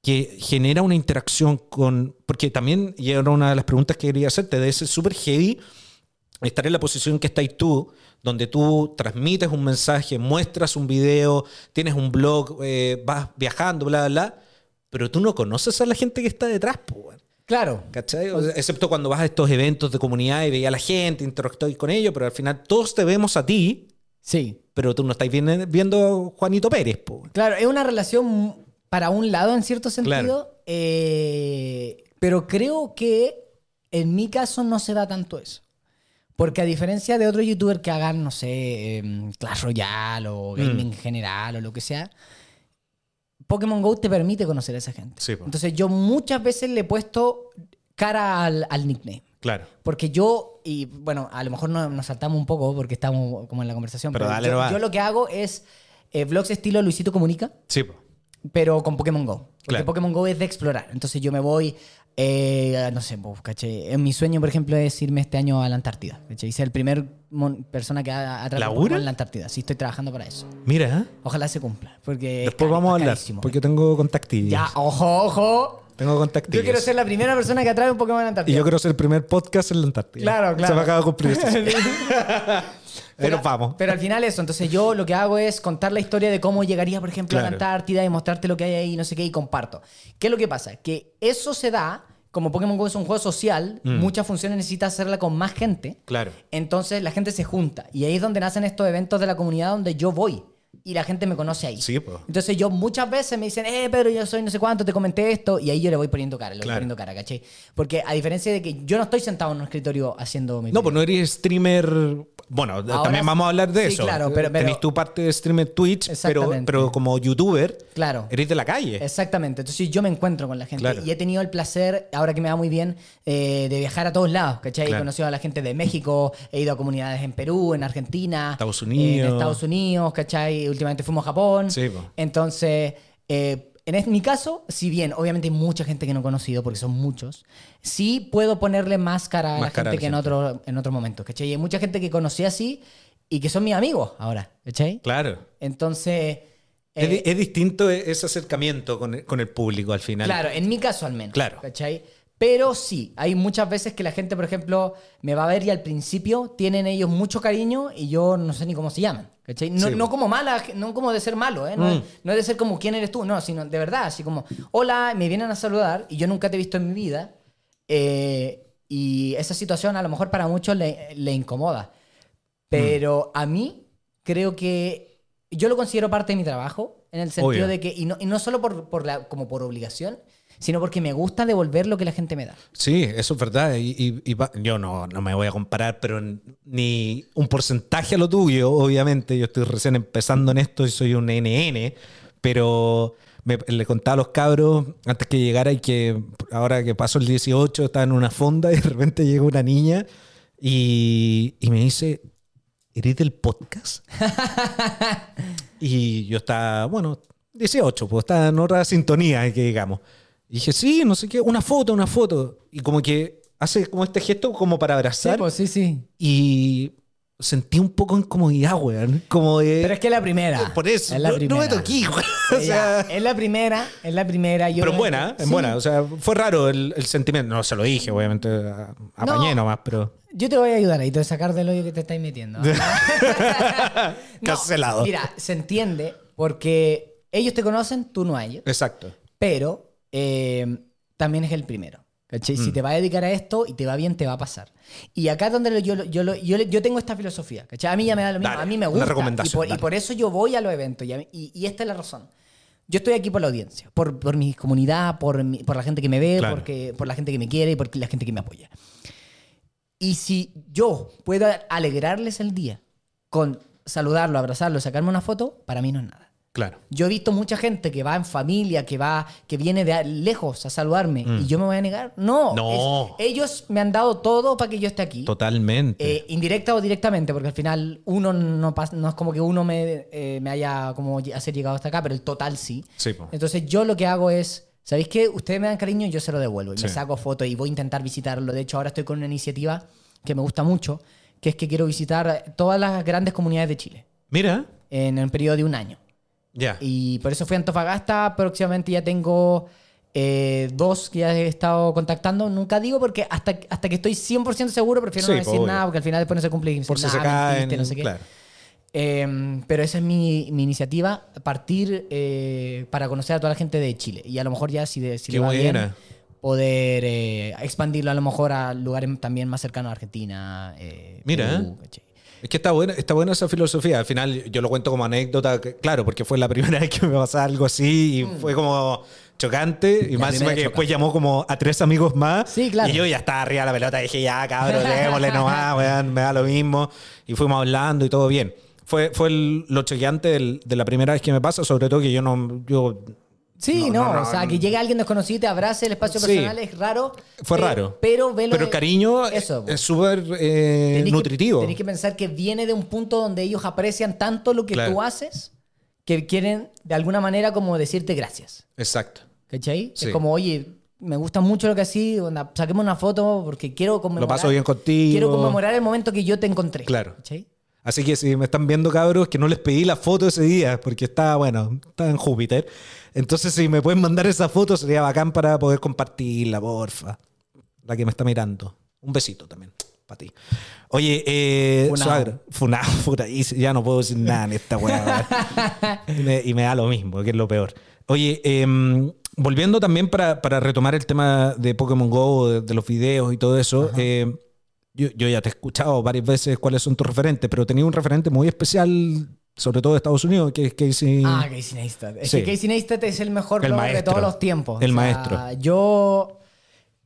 [SPEAKER 1] que genera una interacción con. Porque también, y era una de las preguntas que quería hacerte, debe ser súper heavy estar en la posición que estáis tú, donde tú transmites un mensaje, muestras un video, tienes un blog, eh, vas viajando, bla, bla, bla, pero tú no conoces a la gente que está detrás, weón.
[SPEAKER 2] Claro.
[SPEAKER 1] ¿Cachai? O sea, excepto cuando vas a estos eventos de comunidad y veías a la gente, interactúas con ellos, pero al final todos te vemos a ti,
[SPEAKER 2] Sí.
[SPEAKER 1] pero tú no estás viendo, Juanito Pérez. po.
[SPEAKER 2] Claro, es una relación para un lado en cierto sentido,
[SPEAKER 1] Claro.
[SPEAKER 2] eh, pero creo que en mi caso no se da tanto eso. Porque a diferencia de otros youtubers que hagan, no sé, em, Clash Royale o gaming en general o lo que sea, Pokémon Go te permite conocer a esa gente.
[SPEAKER 1] Sí.
[SPEAKER 2] Entonces yo muchas veces le he puesto cara al, al nickname.
[SPEAKER 1] Claro.
[SPEAKER 2] Porque yo, y bueno, a lo mejor no- nos saltamos un poco porque estamos como en la conversación,
[SPEAKER 1] Pero
[SPEAKER 2] pero,
[SPEAKER 1] dale,
[SPEAKER 2] yo, yo lo que hago es eh, vlogs estilo Luisito Comunica,
[SPEAKER 1] Sí,
[SPEAKER 2] pero con Pokémon Go. Porque
[SPEAKER 1] Claro.
[SPEAKER 2] Pokémon Go es de explorar. Entonces yo me voy, eh, no sé, pues, ¿cachai? En mi sueño, por ejemplo, es irme este año a la Antártida. ¿cachai? Ser el primer mon- persona que ha atrapado en la Antártida. Sí, estoy trabajando para eso.
[SPEAKER 1] Mira, ¿eh?
[SPEAKER 2] Ojalá se cumpla. Porque es
[SPEAKER 1] después
[SPEAKER 2] cari-
[SPEAKER 1] vamos a
[SPEAKER 2] es
[SPEAKER 1] hablar,
[SPEAKER 2] carísimo.
[SPEAKER 1] porque yo tengo contactillos.
[SPEAKER 2] Ya, ojo, ojo.
[SPEAKER 1] Tengo contactillos.
[SPEAKER 2] Yo quiero ser la primera persona que atrae un Pokémon en la
[SPEAKER 1] Y
[SPEAKER 2] Antártida.
[SPEAKER 1] yo quiero ser el primer podcast en la Antártida.
[SPEAKER 2] Claro, claro.
[SPEAKER 1] Se me acaba de cumplir eso. Pero vamos.
[SPEAKER 2] Pero al final eso, entonces yo lo que hago es contar la historia de cómo llegaría, por ejemplo, a la. Antártida y mostrarte lo que hay ahí, no sé qué, y comparto. ¿Qué es lo que pasa? Que eso se da, como Pokémon GO es un juego social,
[SPEAKER 1] Mm.
[SPEAKER 2] muchas funciones necesitas hacerla con más gente.
[SPEAKER 1] Claro.
[SPEAKER 2] Entonces la gente se junta. Y ahí es donde nacen estos eventos de la comunidad donde yo voy. Y la gente me conoce ahí.
[SPEAKER 1] Sí, pues.
[SPEAKER 2] Entonces yo muchas veces me dicen, eh, pero yo soy no sé cuánto, te comenté esto, y ahí yo le voy poniendo cara, le voy
[SPEAKER 1] Claro.
[SPEAKER 2] poniendo cara, ¿cachai? Porque a diferencia de que yo no estoy sentado en un escritorio haciendo mi
[SPEAKER 1] No,
[SPEAKER 2] video.
[SPEAKER 1] pues no eres streamer. Bueno,
[SPEAKER 2] Ahora
[SPEAKER 1] también vamos a hablar de
[SPEAKER 2] sí,
[SPEAKER 1] eso.
[SPEAKER 2] claro, pero- pero-
[SPEAKER 1] Tenés tu parte de streamer Twitch, pero, pero como youtuber,
[SPEAKER 2] Claro.
[SPEAKER 1] eres de la calle.
[SPEAKER 2] Exactamente. Entonces yo me encuentro con la gente
[SPEAKER 1] Claro.
[SPEAKER 2] y he tenido el placer, ahora que me va muy bien, eh, de viajar a todos lados, ¿cachai?
[SPEAKER 1] Claro.
[SPEAKER 2] He conocido a la gente de México, he ido a comunidades en Perú, en Argentina,
[SPEAKER 1] Estados
[SPEAKER 2] eh,
[SPEAKER 1] Unidos.
[SPEAKER 2] en Estados Unidos, ¿cachai? Últimamente fuimos a Japón.
[SPEAKER 1] Sí.
[SPEAKER 2] Entonces, eh, en es- mi caso, si bien obviamente hay mucha gente que no he conocido, porque son muchos, sí puedo ponerle más cara a la
[SPEAKER 1] Más cara a
[SPEAKER 2] gente
[SPEAKER 1] la
[SPEAKER 2] que en,
[SPEAKER 1] gente.
[SPEAKER 2] otro, en otros momentos, ¿cachai? Y hay mucha gente que conocí así y que son mis amigos ahora, ¿cachai?
[SPEAKER 1] Claro.
[SPEAKER 2] Entonces...
[SPEAKER 1] es,
[SPEAKER 2] eh,
[SPEAKER 1] es distinto e- ese acercamiento con el, con el público al final.
[SPEAKER 2] Claro, en mi caso al menos.
[SPEAKER 1] Claro.
[SPEAKER 2] ¿Cachai? Pero sí, hay muchas veces que la gente, por ejemplo, me va a ver y al principio tienen ellos mucho cariño y yo no sé ni cómo se llaman. ¿Cachai? No,
[SPEAKER 1] Sí.
[SPEAKER 2] no como mala, no como de ser malo, ¿eh? No,
[SPEAKER 1] Mm.
[SPEAKER 2] no es de ser como quién eres tú, no, sino de verdad, así como, hola, me vienen a saludar y yo nunca te he visto en mi vida. eh, y esa situación a lo mejor para muchos le, le incomoda. Pero
[SPEAKER 1] Mm.
[SPEAKER 2] a mí creo que yo lo considero parte de mi trabajo, en el sentido
[SPEAKER 1] Obvio.
[SPEAKER 2] de que, y no, y no solo por, por la, como por obligación, sino porque me gusta devolver lo que la gente me da.
[SPEAKER 1] Sí, eso es verdad. Y, y- y yo no, no me voy a comparar, pero ni un porcentaje a lo tuyo, obviamente. Yo estoy recién empezando en esto y soy un NN, pero me- le contaba a los cabros antes que llegara y que ahora que pasó el 18 estaba en una fonda y de repente llega una niña y, y me dice, ¿eres del podcast? y yo estaba, bueno, 18, pues estaba en otra sintonía, que digamos. Y dije, sí, no sé qué, una foto, una foto. Y como que hace como este gesto como para abrazar.
[SPEAKER 2] pues sí, sí.
[SPEAKER 1] Y sentí un poco incomodidad, weón. Como de...
[SPEAKER 2] Pero es que es la primera.
[SPEAKER 1] Por eso,
[SPEAKER 2] Es la
[SPEAKER 1] no, no me
[SPEAKER 2] primera.
[SPEAKER 1] toqué, weón. O sea,
[SPEAKER 2] es la primera, es la primera. Yo
[SPEAKER 1] pero buena,
[SPEAKER 2] que-
[SPEAKER 1] en
[SPEAKER 2] sí.
[SPEAKER 1] buena. O sea, fue raro el, el sentimiento. No se lo dije, obviamente, apañé
[SPEAKER 2] No.
[SPEAKER 1] nomás, pero...
[SPEAKER 2] Yo te voy a ayudar ahí, te voy a sacar del hoyo que te estáis metiendo. No,
[SPEAKER 1] Cancelado.
[SPEAKER 2] Mira, se entiende porque ellos te conocen, tú no a ellos.
[SPEAKER 1] Exacto.
[SPEAKER 2] Pero eh, también es el primero. ¿cachai? Si
[SPEAKER 1] Mm.
[SPEAKER 2] te va a dedicar a esto y te va bien, te va a pasar. Y acá es donde yo, yo, yo, yo tengo esta filosofía. ¿cachai? A mí ya me da lo mismo.
[SPEAKER 1] Dale,
[SPEAKER 2] a mí me gusta. Y por, y por eso yo voy a los eventos. Y, a mí- y- y esta es la razón. Yo estoy aquí por la audiencia, por, por mi comunidad, por, mi- por la gente que me ve,
[SPEAKER 1] Claro.
[SPEAKER 2] porque, por la gente que me quiere y por la gente que me apoya. Y si yo puedo alegrarles el día con saludarlo, abrazarlo, sacarme una foto, para mí no es nada.
[SPEAKER 1] Claro.
[SPEAKER 2] Yo he visto mucha gente que va en familia, que va, que viene de lejos a saludarme y yo me voy a negar. No,
[SPEAKER 1] Mm. No.
[SPEAKER 2] es- ellos me han dado todo para que yo esté aquí.
[SPEAKER 1] Totalmente.
[SPEAKER 2] Eh, indirecta o directamente, porque al final uno no, pas- no es como que uno me, eh, me haya como hacer llegado hasta acá, pero el total sí.
[SPEAKER 1] sí, po.
[SPEAKER 2] Entonces yo lo que hago es, ¿sabéis qué? Ustedes me dan cariño, yo se lo devuelvo. Y me saco fotos y voy a intentar visitarlo. De hecho, ahora estoy con una iniciativa que me gusta mucho, que es que quiero visitar todas las grandes comunidades de Chile
[SPEAKER 1] Mira,
[SPEAKER 2] en el periodo de un año.
[SPEAKER 1] Ya.
[SPEAKER 2] Y por eso fui a Antofagasta. Próximamente ya tengo eh, dos que ya he estado contactando. Nunca digo porque hasta, hasta que estoy 100% seguro prefiero
[SPEAKER 1] Sí,
[SPEAKER 2] no decir
[SPEAKER 1] obvio.
[SPEAKER 2] nada porque al final después no se cumple.
[SPEAKER 1] Por si
[SPEAKER 2] decir,
[SPEAKER 1] se
[SPEAKER 2] "Nah,
[SPEAKER 1] caen.
[SPEAKER 2] mentiste", no sé qué.
[SPEAKER 1] Claro.
[SPEAKER 2] Eh, pero esa es mi, mi iniciativa, partir eh, para conocer a toda la gente de Chile. Y a lo mejor ya si, de, si le va bien, poder eh, expandirlo a lo mejor a lugares también más cercanos a Argentina.
[SPEAKER 1] Mira,
[SPEAKER 2] Perú.
[SPEAKER 1] Es que está buena, está buena esa filosofía. Al final yo lo cuento como anécdota, claro, porque fue la primera vez que me pasaba algo así y fue como chocante. Y
[SPEAKER 2] Mm.
[SPEAKER 1] Más que después llamó como a tres amigos más.
[SPEAKER 2] Sí, claro.
[SPEAKER 1] Y yo ya estaba arriba de la pelota y dije, ya, cabrón, démosle nomás, weón, me da lo mismo. Y fuimos hablando y todo bien. Fue, fue el- lo choqueante del- de la primera vez que me pasa, sobre todo que yo no... Yo,
[SPEAKER 2] Sí,
[SPEAKER 1] No,
[SPEAKER 2] no,
[SPEAKER 1] no,
[SPEAKER 2] o sea, que llegue alguien desconocido y te abrace el espacio
[SPEAKER 1] Sí.
[SPEAKER 2] personal es raro.
[SPEAKER 1] Fue
[SPEAKER 2] pe-
[SPEAKER 1] raro.
[SPEAKER 2] Pero velo.
[SPEAKER 1] pero el cariño
[SPEAKER 2] eso,
[SPEAKER 1] es súper eh,
[SPEAKER 2] Tenés que-
[SPEAKER 1] nutritivo.
[SPEAKER 2] Tenés que pensar que viene de un punto donde ellos aprecian tanto lo que
[SPEAKER 1] Claro.
[SPEAKER 2] tú haces que quieren de alguna manera como decirte gracias.
[SPEAKER 1] Exacto.
[SPEAKER 2] ¿Cachai?
[SPEAKER 1] Sí.
[SPEAKER 2] Es como, oye, me gusta mucho lo que así, saquemos una foto porque quiero conmemorar.
[SPEAKER 1] paso bien contigo.
[SPEAKER 2] Quiero conmemorar el momento que yo te encontré.
[SPEAKER 1] Claro.
[SPEAKER 2] ¿Cachai?
[SPEAKER 1] Así que si me están viendo, cabros, que no les pedí la foto ese día, porque estaba, bueno, estaba en Júpiter. Entonces, si me pueden mandar esa foto, sería bacán para poder compartirla, porfa. La que me está mirando. Un besito también, para ti. Oye, eh, suagra, puta, y ya no puedo decir nada en esta weá. y, me, y me da lo mismo, que es lo peor. Oye, em, volviendo también para, para retomar el tema de Pokémon Go, de, de los videos y todo eso, eh, yo, yo ya te he escuchado varias veces cuáles son tus referentes, pero tenía un referente muy especial, sobre todo de Estados Unidos, que es Casey.
[SPEAKER 2] Ah, Casey Neistat. Es
[SPEAKER 1] Sí.
[SPEAKER 2] que Casey Neistat es el mejor
[SPEAKER 1] El
[SPEAKER 2] blogger de
[SPEAKER 1] maestro.
[SPEAKER 2] todos los tiempos.
[SPEAKER 1] El
[SPEAKER 2] O sea,
[SPEAKER 1] maestro.
[SPEAKER 2] Yo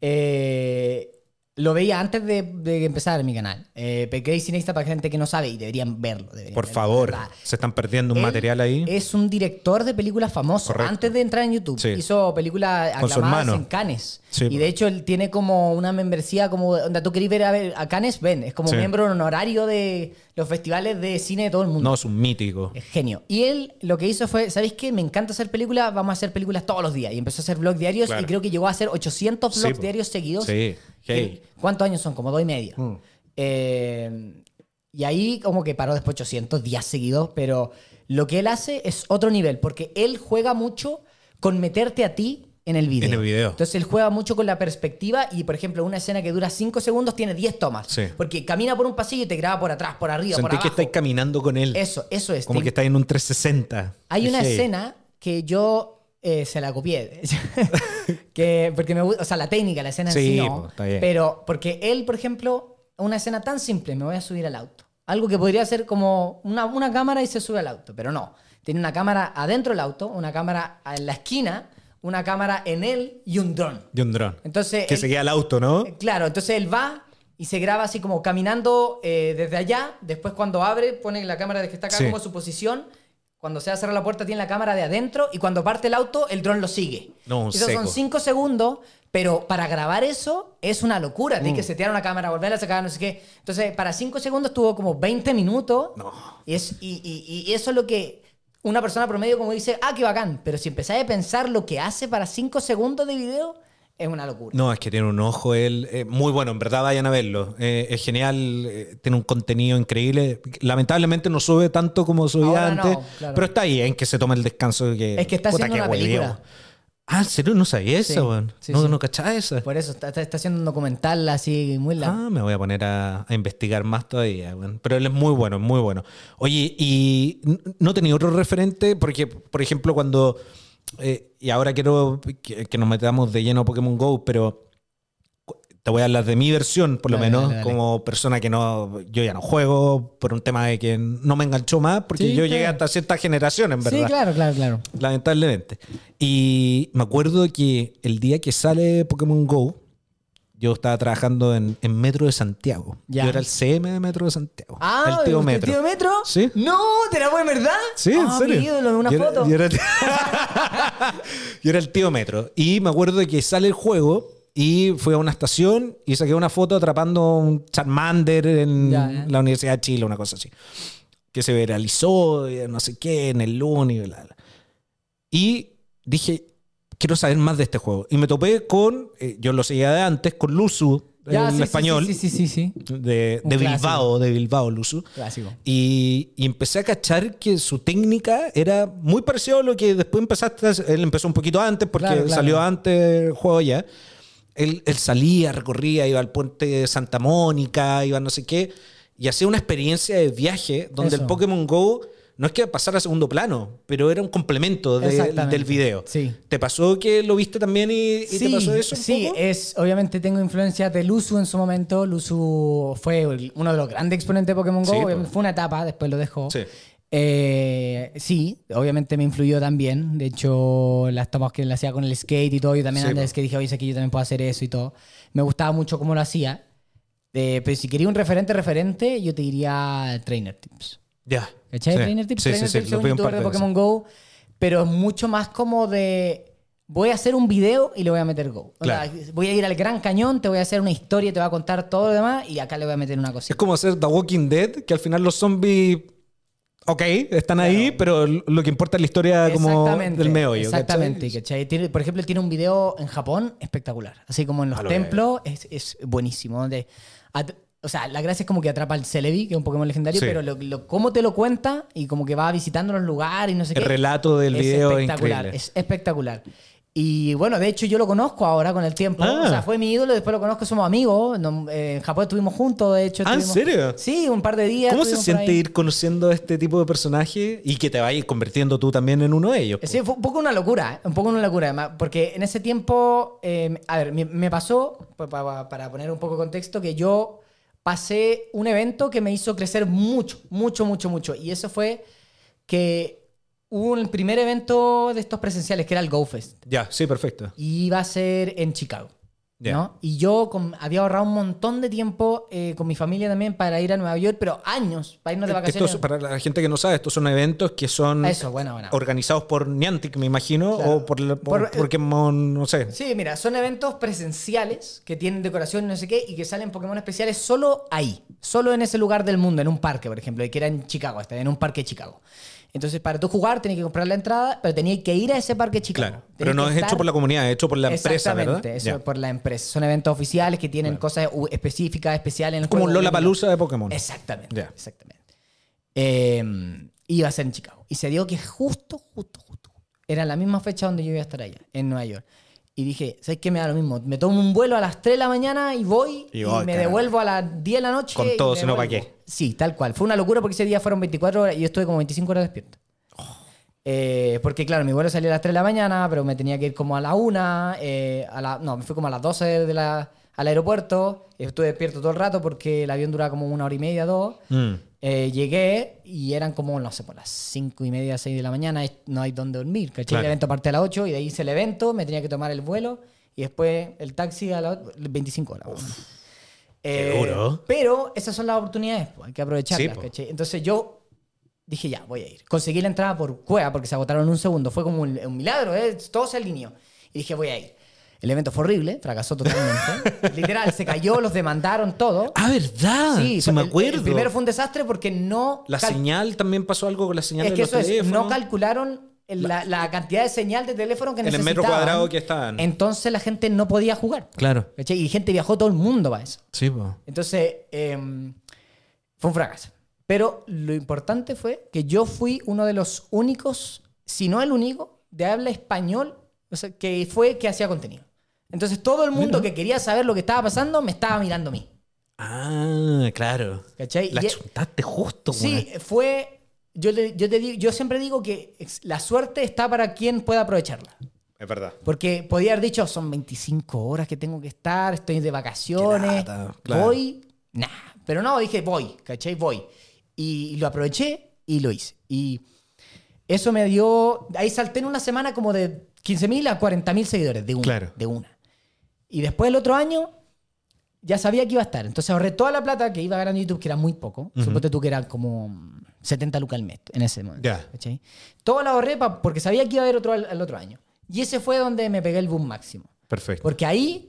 [SPEAKER 2] eh, lo veía antes de, de empezar mi canal. Eh, pero Casey Neistat, para gente que no sabe, y deberían verlo. deberían
[SPEAKER 1] Por
[SPEAKER 2] verlo,
[SPEAKER 1] favor,
[SPEAKER 2] verdad.
[SPEAKER 1] se están perdiendo un
[SPEAKER 2] Él
[SPEAKER 1] material ahí.
[SPEAKER 2] Es un director de películas famoso.
[SPEAKER 1] Correcto.
[SPEAKER 2] Antes de entrar en YouTube,
[SPEAKER 1] Sí.
[SPEAKER 2] hizo películas
[SPEAKER 1] Con su
[SPEAKER 2] aclamadas en Cannes.
[SPEAKER 1] Sí.
[SPEAKER 2] Y de hecho, él tiene como una membresía, como donde tú querés ver a, ver a Cannes, ven. Es como
[SPEAKER 1] Sí.
[SPEAKER 2] miembro honorario de los festivales de cine de todo el mundo.
[SPEAKER 1] No, es un mítico.
[SPEAKER 2] Es genio. Y él lo que hizo fue, ¿sabéis qué? Me encanta hacer películas, vamos a hacer películas todos los días. Y empezó a hacer vlogs diarios
[SPEAKER 1] Claro.
[SPEAKER 2] y creo que llegó a hacer 800
[SPEAKER 1] Sí,
[SPEAKER 2] vlogs
[SPEAKER 1] po.
[SPEAKER 2] diarios seguidos.
[SPEAKER 1] Sí, hey.
[SPEAKER 2] ¿Cuántos años son? Como dos y medio.
[SPEAKER 1] Mm.
[SPEAKER 2] Eh, y ahí como que paró después 800 días seguidos, pero lo que él hace es otro nivel, porque él juega mucho con meterte a ti en el video.
[SPEAKER 1] En el video.
[SPEAKER 2] Entonces él juega mucho con la perspectiva y, por ejemplo, una escena que dura 5 segundos tiene 10 tomas.
[SPEAKER 1] Sí.
[SPEAKER 2] Porque camina por un pasillo y te graba por atrás, por arriba, por
[SPEAKER 1] Sentí
[SPEAKER 2] abajo.
[SPEAKER 1] que estáis caminando con él.
[SPEAKER 2] Eso, eso es.
[SPEAKER 1] como
[SPEAKER 2] Te-
[SPEAKER 1] que estáis en un 360.
[SPEAKER 2] hay una escena que yo eh, se la copié. que, porque me gusta, o sea, la técnica, la escena en
[SPEAKER 1] Sí,
[SPEAKER 2] sí no.
[SPEAKER 1] está bien.
[SPEAKER 2] Pero porque él, por ejemplo, una escena tan simple, me voy a subir al auto. Algo que podría ser como una, una cámara y se sube al auto, pero no. Tiene una cámara adentro del auto, una cámara en la esquina, una cámara en él y un dron.
[SPEAKER 1] De un dron.
[SPEAKER 2] Entonces,
[SPEAKER 1] Que
[SPEAKER 2] él-
[SPEAKER 1] seguía al auto, ¿no?
[SPEAKER 2] eh, Claro, entonces él va y se graba así como caminando eh, desde allá. Después cuando abre, pone la cámara de que está acá
[SPEAKER 1] Sí.
[SPEAKER 2] como su posición. Cuando se va a cerrar la puerta tiene la cámara de adentro y cuando parte el auto el dron lo sigue.
[SPEAKER 1] No, un
[SPEAKER 2] Esos
[SPEAKER 1] seco.
[SPEAKER 2] son cinco segundos, pero para grabar eso es una locura.
[SPEAKER 1] Mm.
[SPEAKER 2] Tienes que setear una cámara, volverla a sacar, no sé qué. Entonces, para cinco segundos tuvo como 20 minutos.
[SPEAKER 1] No.
[SPEAKER 2] Y, es, y, y- y eso es lo que una persona promedio como dice, ah, qué bacán. Pero si empezáis a pensar lo que hace para cinco segundos de video, es una locura.
[SPEAKER 1] No, es que tiene un ojo él eh, muy bueno, en verdad vayan a verlo. Eh, es genial, eh, tiene un contenido increíble. Lamentablemente no sube tanto como subía
[SPEAKER 2] Ahora no,
[SPEAKER 1] antes,
[SPEAKER 2] claro.
[SPEAKER 1] pero está ahí en que se toma el descanso. Que,
[SPEAKER 2] Es que está
[SPEAKER 1] puta,
[SPEAKER 2] haciendo
[SPEAKER 1] qué
[SPEAKER 2] una película.
[SPEAKER 1] Ah, ¿en serio? No sabía
[SPEAKER 2] Sí,
[SPEAKER 1] eso, weón.
[SPEAKER 2] sí,
[SPEAKER 1] no,
[SPEAKER 2] sí.
[SPEAKER 1] no cachaba esa.
[SPEAKER 2] Por eso está, está- haciendo un documental así muy largo.
[SPEAKER 1] Ah, me voy a poner a, a investigar más todavía. weón. Pero él es muy bueno, es muy bueno. Oye, ¿y no tenía otro referente? Porque, por ejemplo, cuando... eh, y ahora quiero que, que nos metamos de lleno a Pokémon GO, pero te voy a hablar de mi versión, por lo
[SPEAKER 2] Dale,
[SPEAKER 1] menos,
[SPEAKER 2] dale, dale.
[SPEAKER 1] como persona que no... Yo ya no juego por un tema de que no me enganchó más, porque
[SPEAKER 2] Sí,
[SPEAKER 1] yo llegué hasta cierta generación, en verdad
[SPEAKER 2] Sí, claro, claro, claro.
[SPEAKER 1] lamentablemente. Y me acuerdo que el día que sale Pokémon Go, yo estaba trabajando en, en Metro de Santiago.
[SPEAKER 2] Ya.
[SPEAKER 1] Yo era el CM de Metro de Santiago.
[SPEAKER 2] Ah,
[SPEAKER 1] el tío
[SPEAKER 2] ¿usted
[SPEAKER 1] Metro.
[SPEAKER 2] tío Metro?
[SPEAKER 1] Sí.
[SPEAKER 2] No, ¿te la voy en verdad?
[SPEAKER 1] Sí, en
[SPEAKER 2] Ah,
[SPEAKER 1] serio.
[SPEAKER 2] mi ídolo, una
[SPEAKER 1] yo era-
[SPEAKER 2] foto.
[SPEAKER 1] yo, era, yo era el tío Metro. Y me acuerdo que sale el juego y fui a una estación y saqué una foto atrapando un Charmander en
[SPEAKER 2] Ya, ya.
[SPEAKER 1] la Universidad de Chile, una cosa así. Que se viralizó, y no sé qué, en el lunes y bla, bla. Y dije, quiero saber más de este juego. Y me topé con, eh, yo lo seguía de antes, con Luzu,
[SPEAKER 2] Ya,
[SPEAKER 1] el
[SPEAKER 2] sí, sí,
[SPEAKER 1] español,
[SPEAKER 2] Sí, sí, sí, sí.
[SPEAKER 1] de,
[SPEAKER 2] Un
[SPEAKER 1] de
[SPEAKER 2] clásico.
[SPEAKER 1] Bilbao, de Bilbao, Luzu.
[SPEAKER 2] Clásico.
[SPEAKER 1] Y, y empecé a cachar que su técnica era muy parecida a lo que después empezaste. Él empezó un poquito antes porque
[SPEAKER 2] Claro, claro.
[SPEAKER 1] salió antes el juego ya. Él, él salía, recorría, iba al puente de Santa Mónica, iba no sé qué, y hacía una experiencia de viaje donde
[SPEAKER 2] Eso.
[SPEAKER 1] el Pokémon Go no es que pasara a segundo plano, pero era un complemento de- del video.
[SPEAKER 2] Sí.
[SPEAKER 1] ¿Te pasó que lo viste también y, y te pasó eso? un
[SPEAKER 2] Sí,
[SPEAKER 1] poco?
[SPEAKER 2] es, obviamente tengo influencias de Luzu en su momento. Luzu fue uno de los grandes exponentes de Pokémon
[SPEAKER 1] Sí,
[SPEAKER 2] Go.
[SPEAKER 1] pues.
[SPEAKER 2] Fue una etapa, después lo dejó.
[SPEAKER 1] Sí.
[SPEAKER 2] Eh, sí, obviamente me influyó también. De hecho, las tomas que le hacía con el skate y todo, yo también
[SPEAKER 1] Sí,
[SPEAKER 2] antes
[SPEAKER 1] pues.
[SPEAKER 2] que dije, oye, sé que yo también puedo hacer eso y todo. Me gustaba mucho cómo lo hacía. Eh, pero si quería un referente, referente, yo te diría Trainer Tips.
[SPEAKER 1] Ya.
[SPEAKER 2] ¿Cachai?
[SPEAKER 1] Sí.
[SPEAKER 2] Trainer Tips,
[SPEAKER 1] Sí,
[SPEAKER 2] Trainer Tips es un youtuber de Pokémon Go, pero es mucho más como de voy a hacer un video y le voy a meter Go. O sea,
[SPEAKER 1] Claro.
[SPEAKER 2] voy a ir al Gran Cañón, te voy a hacer una historia, te voy a contar todo lo demás y acá le voy a meter una
[SPEAKER 1] Es
[SPEAKER 2] cosita.
[SPEAKER 1] como hacer The Walking Dead, que al final los zombies, ok, están ahí, pero lo que importa es la historia como del meollo.
[SPEAKER 2] Exactamente,
[SPEAKER 1] ¿cachai?
[SPEAKER 2] Tiene- por ejemplo, él tiene un video en Japón espectacular. Así como en los
[SPEAKER 1] lo
[SPEAKER 2] templos, es, es buenísimo. Donde, o sea, la gracia es como que atrapa al Celebi, que es un Pokémon legendario,
[SPEAKER 1] Sí.
[SPEAKER 2] pero lo, lo- cómo te lo cuenta y como que va visitando los lugares y no sé
[SPEAKER 1] El
[SPEAKER 2] qué.
[SPEAKER 1] relato del
[SPEAKER 2] es
[SPEAKER 1] video es
[SPEAKER 2] espectacular, es espectacular. Y bueno, de hecho yo lo conozco ahora con el tiempo.
[SPEAKER 1] Ah.
[SPEAKER 2] O sea, fue mi ídolo, después lo conozco, somos amigos. No- eh, en Japón estuvimos juntos, de hecho.
[SPEAKER 1] Ah, ¿en serio?
[SPEAKER 2] Sí, un par de días.
[SPEAKER 1] ¿Cómo se siente ir conociendo a este tipo de personajes y que te vayas convirtiendo tú también en uno de ellos?
[SPEAKER 2] Sí, fue un poco una locura, un poco una locura, además, porque en ese tiempo, eh, a ver, me, me pasó, pa- pa- para poner un poco de contexto, que yo pasé un evento que me hizo crecer mucho, mucho, mucho, mucho. Y eso fue que hubo un primer evento de estos presenciales, que era el GoFest,
[SPEAKER 1] Ya, sí, perfecto.
[SPEAKER 2] y iba a ser en Chicago. ¿no? Y yo con- había ahorrado un montón de tiempo eh, con mi familia también para ir a Nueva York, pero años para irnos de vacaciones.
[SPEAKER 1] Estos, para la gente que no sabe, estos son eventos que son
[SPEAKER 2] Eso, bueno, bueno.
[SPEAKER 1] organizados por Niantic, me imagino,
[SPEAKER 2] Claro.
[SPEAKER 1] o por, por,
[SPEAKER 2] Por-
[SPEAKER 1] Pokémon, no sé.
[SPEAKER 2] Sí, mira, son eventos presenciales que tienen decoración no sé qué y que salen Pokémon especiales solo ahí, solo en ese lugar del mundo, en un parque, por ejemplo, y que era en Chicago, en un parque de Chicago. Entonces, para tú jugar, tenías que comprar la entrada, pero tenías que ir a ese parque Chicago.
[SPEAKER 1] Claro. Pero no es hecho
[SPEAKER 2] estar-
[SPEAKER 1] por la comunidad, es hecho por la empresa, ¿verdad?
[SPEAKER 2] Exactamente, es por la empresa. Son eventos oficiales que tienen cosas u- específicas, especiales en el
[SPEAKER 1] Como un. Lola Palusa de Pokémon.
[SPEAKER 2] Exactamente.
[SPEAKER 1] Ya.
[SPEAKER 2] Exactamente. Eh, iba a ser en Chicago. Y se dio que justo, justo, justo. Era la misma fecha donde yo iba a estar allá, en Nueva York. Y dije, ¿sabes qué? Me da lo mismo. Me tomo un vuelo a las 3 de la mañana y voy
[SPEAKER 1] Y
[SPEAKER 2] me devuelvo a las 10 de la noche.
[SPEAKER 1] Con todo, si no, ¿pa'
[SPEAKER 2] devuelvo.
[SPEAKER 1] qué?
[SPEAKER 2] Sí, tal cual. Fue una locura porque ese día fueron 24 horas y yo estuve como 25 horas despierto. Eh, porque claro, mi vuelo salía a las 3 de la mañana, pero me tenía que ir como a la 1, eh, a la, no, me fui como a las 12 de la, al aeropuerto, estuve despierto todo el rato porque el avión duraba como una hora y media, dos.
[SPEAKER 1] Mm.
[SPEAKER 2] Eh, llegué y eran como, no sé, por las 5 y media, 6 de la mañana, no hay donde dormir, ¿cachai?
[SPEAKER 1] Claro.
[SPEAKER 2] El evento parte a las 8 y de ahí hice el evento, me tenía que tomar el vuelo y después el taxi a las 25 horas.
[SPEAKER 1] Qué duro.
[SPEAKER 2] Pero esas son las oportunidades, pues, hay que aprovecharlas,
[SPEAKER 1] Sí, po.
[SPEAKER 2] ¿cachai? Entonces yo dije, ya, voy a ir. Conseguí la entrada por cueva porque se agotaron en un segundo. Fue como un, un milagro, ¿eh? todo se alineó. Y dije, voy a ir. El evento fue horrible, fracasó totalmente. Literal, se cayó, los demandaron todo.
[SPEAKER 1] Ah, ¿verdad? Sí,
[SPEAKER 2] fue-
[SPEAKER 1] me
[SPEAKER 2] el-
[SPEAKER 1] acuerdo.
[SPEAKER 2] El, primero fue un desastre porque no.
[SPEAKER 1] La señal también pasó algo con la señal
[SPEAKER 2] Es
[SPEAKER 1] de
[SPEAKER 2] que
[SPEAKER 1] los
[SPEAKER 2] eso es,
[SPEAKER 1] teléfonos.
[SPEAKER 2] no calcularon el- la, la cantidad de señal de teléfono que
[SPEAKER 1] En el
[SPEAKER 2] necesitaban.
[SPEAKER 1] metro cuadrado que estaban.
[SPEAKER 2] Entonces la gente no podía jugar.
[SPEAKER 1] Claro.
[SPEAKER 2] ¿cachai? Y gente viajó todo el mundo para eso.
[SPEAKER 1] Sí, po.
[SPEAKER 2] Entonces, em, fue un fracaso. Pero lo importante fue que yo fui uno de los únicos, si no el único, de habla español, o sea, que fue que hacía contenido. Entonces todo el mundo que quería saber lo que estaba pasando me estaba mirando a mí.
[SPEAKER 1] Ah, claro.
[SPEAKER 2] ¿Cachai?
[SPEAKER 1] La
[SPEAKER 2] Y-
[SPEAKER 1] chuntaste justo,
[SPEAKER 2] Sí,
[SPEAKER 1] weón.
[SPEAKER 2] fue... Yo, le- yo, te digo- yo siempre digo que la suerte está para quien pueda aprovecharla.
[SPEAKER 1] Es verdad.
[SPEAKER 2] Porque podía haber dicho, son 25 horas que tengo que estar, estoy de vacaciones,
[SPEAKER 1] Qué lata, claro.
[SPEAKER 2] voy, nah. Pero no, dije, voy, ¿cachai? Voy. Y, lo aproveché y lo hice. Y eso me dio, ahí salté en una semana como de 15.000 a 40.000 seguidores, de una.
[SPEAKER 1] Claro.
[SPEAKER 2] De una. Y después el otro año ya sabía que iba a estar. Entonces ahorré toda la plata que iba a ganar en YouTube, que era muy poco. Suponte tú que eran como 70 lucas al mes en ese momento.
[SPEAKER 1] Ya.
[SPEAKER 2] ¿cachai? Todo lo ahorré pa- porque sabía que iba a haber otro al, al otro año. Y ese fue donde me pegué el boom máximo.
[SPEAKER 1] Perfecto.
[SPEAKER 2] Porque ahí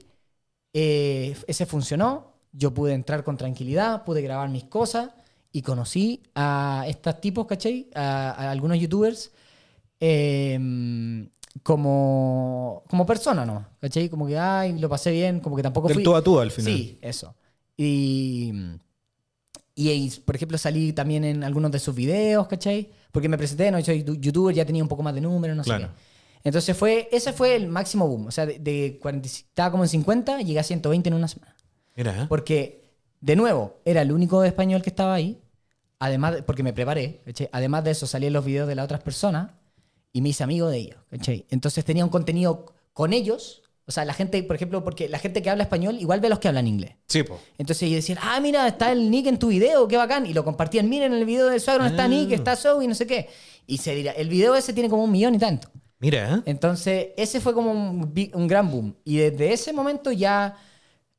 [SPEAKER 2] eh, ese funcionó, yo pude entrar con tranquilidad, pude grabar mis cosas y conocí a estos tipos, ¿cachai? A, a algunos youtubers eh, como, como persona, ¿no? ¿Cachai? Como que, ay, lo pasé bien, como que tampoco
[SPEAKER 1] Del
[SPEAKER 2] fui...
[SPEAKER 1] tú a tú al final.
[SPEAKER 2] Sí, eso. Y, y, y, por ejemplo, salí también en algunos de sus videos, ¿cachai? Porque me presenté, no soy du- youtuber, ya tenía un poco más de números, no
[SPEAKER 1] Claro.
[SPEAKER 2] sé qué. Entonces fue, ese fue el máximo boom. O sea, de, de 40 estaba como en 50, llegué a 120 en una semana.
[SPEAKER 1] Mira, ¿eh?
[SPEAKER 2] Porque, de nuevo, era el único español que estaba ahí. además, de- porque me preparé, ¿cachai? además de eso salí en los videos de las otras personas y me hice amigo de ellos. ¿cachai? Entonces tenía un contenido con ellos. O sea, la gente, por ejemplo, porque la gente que habla español igual ve a los que hablan inglés.
[SPEAKER 1] Sí, po.
[SPEAKER 2] Entonces ellos decían, ah, mira, está el Nick en tu video, qué bacán. Y lo compartían, miren el video del suegro, no está
[SPEAKER 1] Ah.
[SPEAKER 2] Nick, está Zoe y no sé qué. Y se dirá, el video ese tiene como un millón y tanto.
[SPEAKER 1] Mira, ¿eh?
[SPEAKER 2] Entonces, ese fue como un, gran boom. Y desde ese momento ya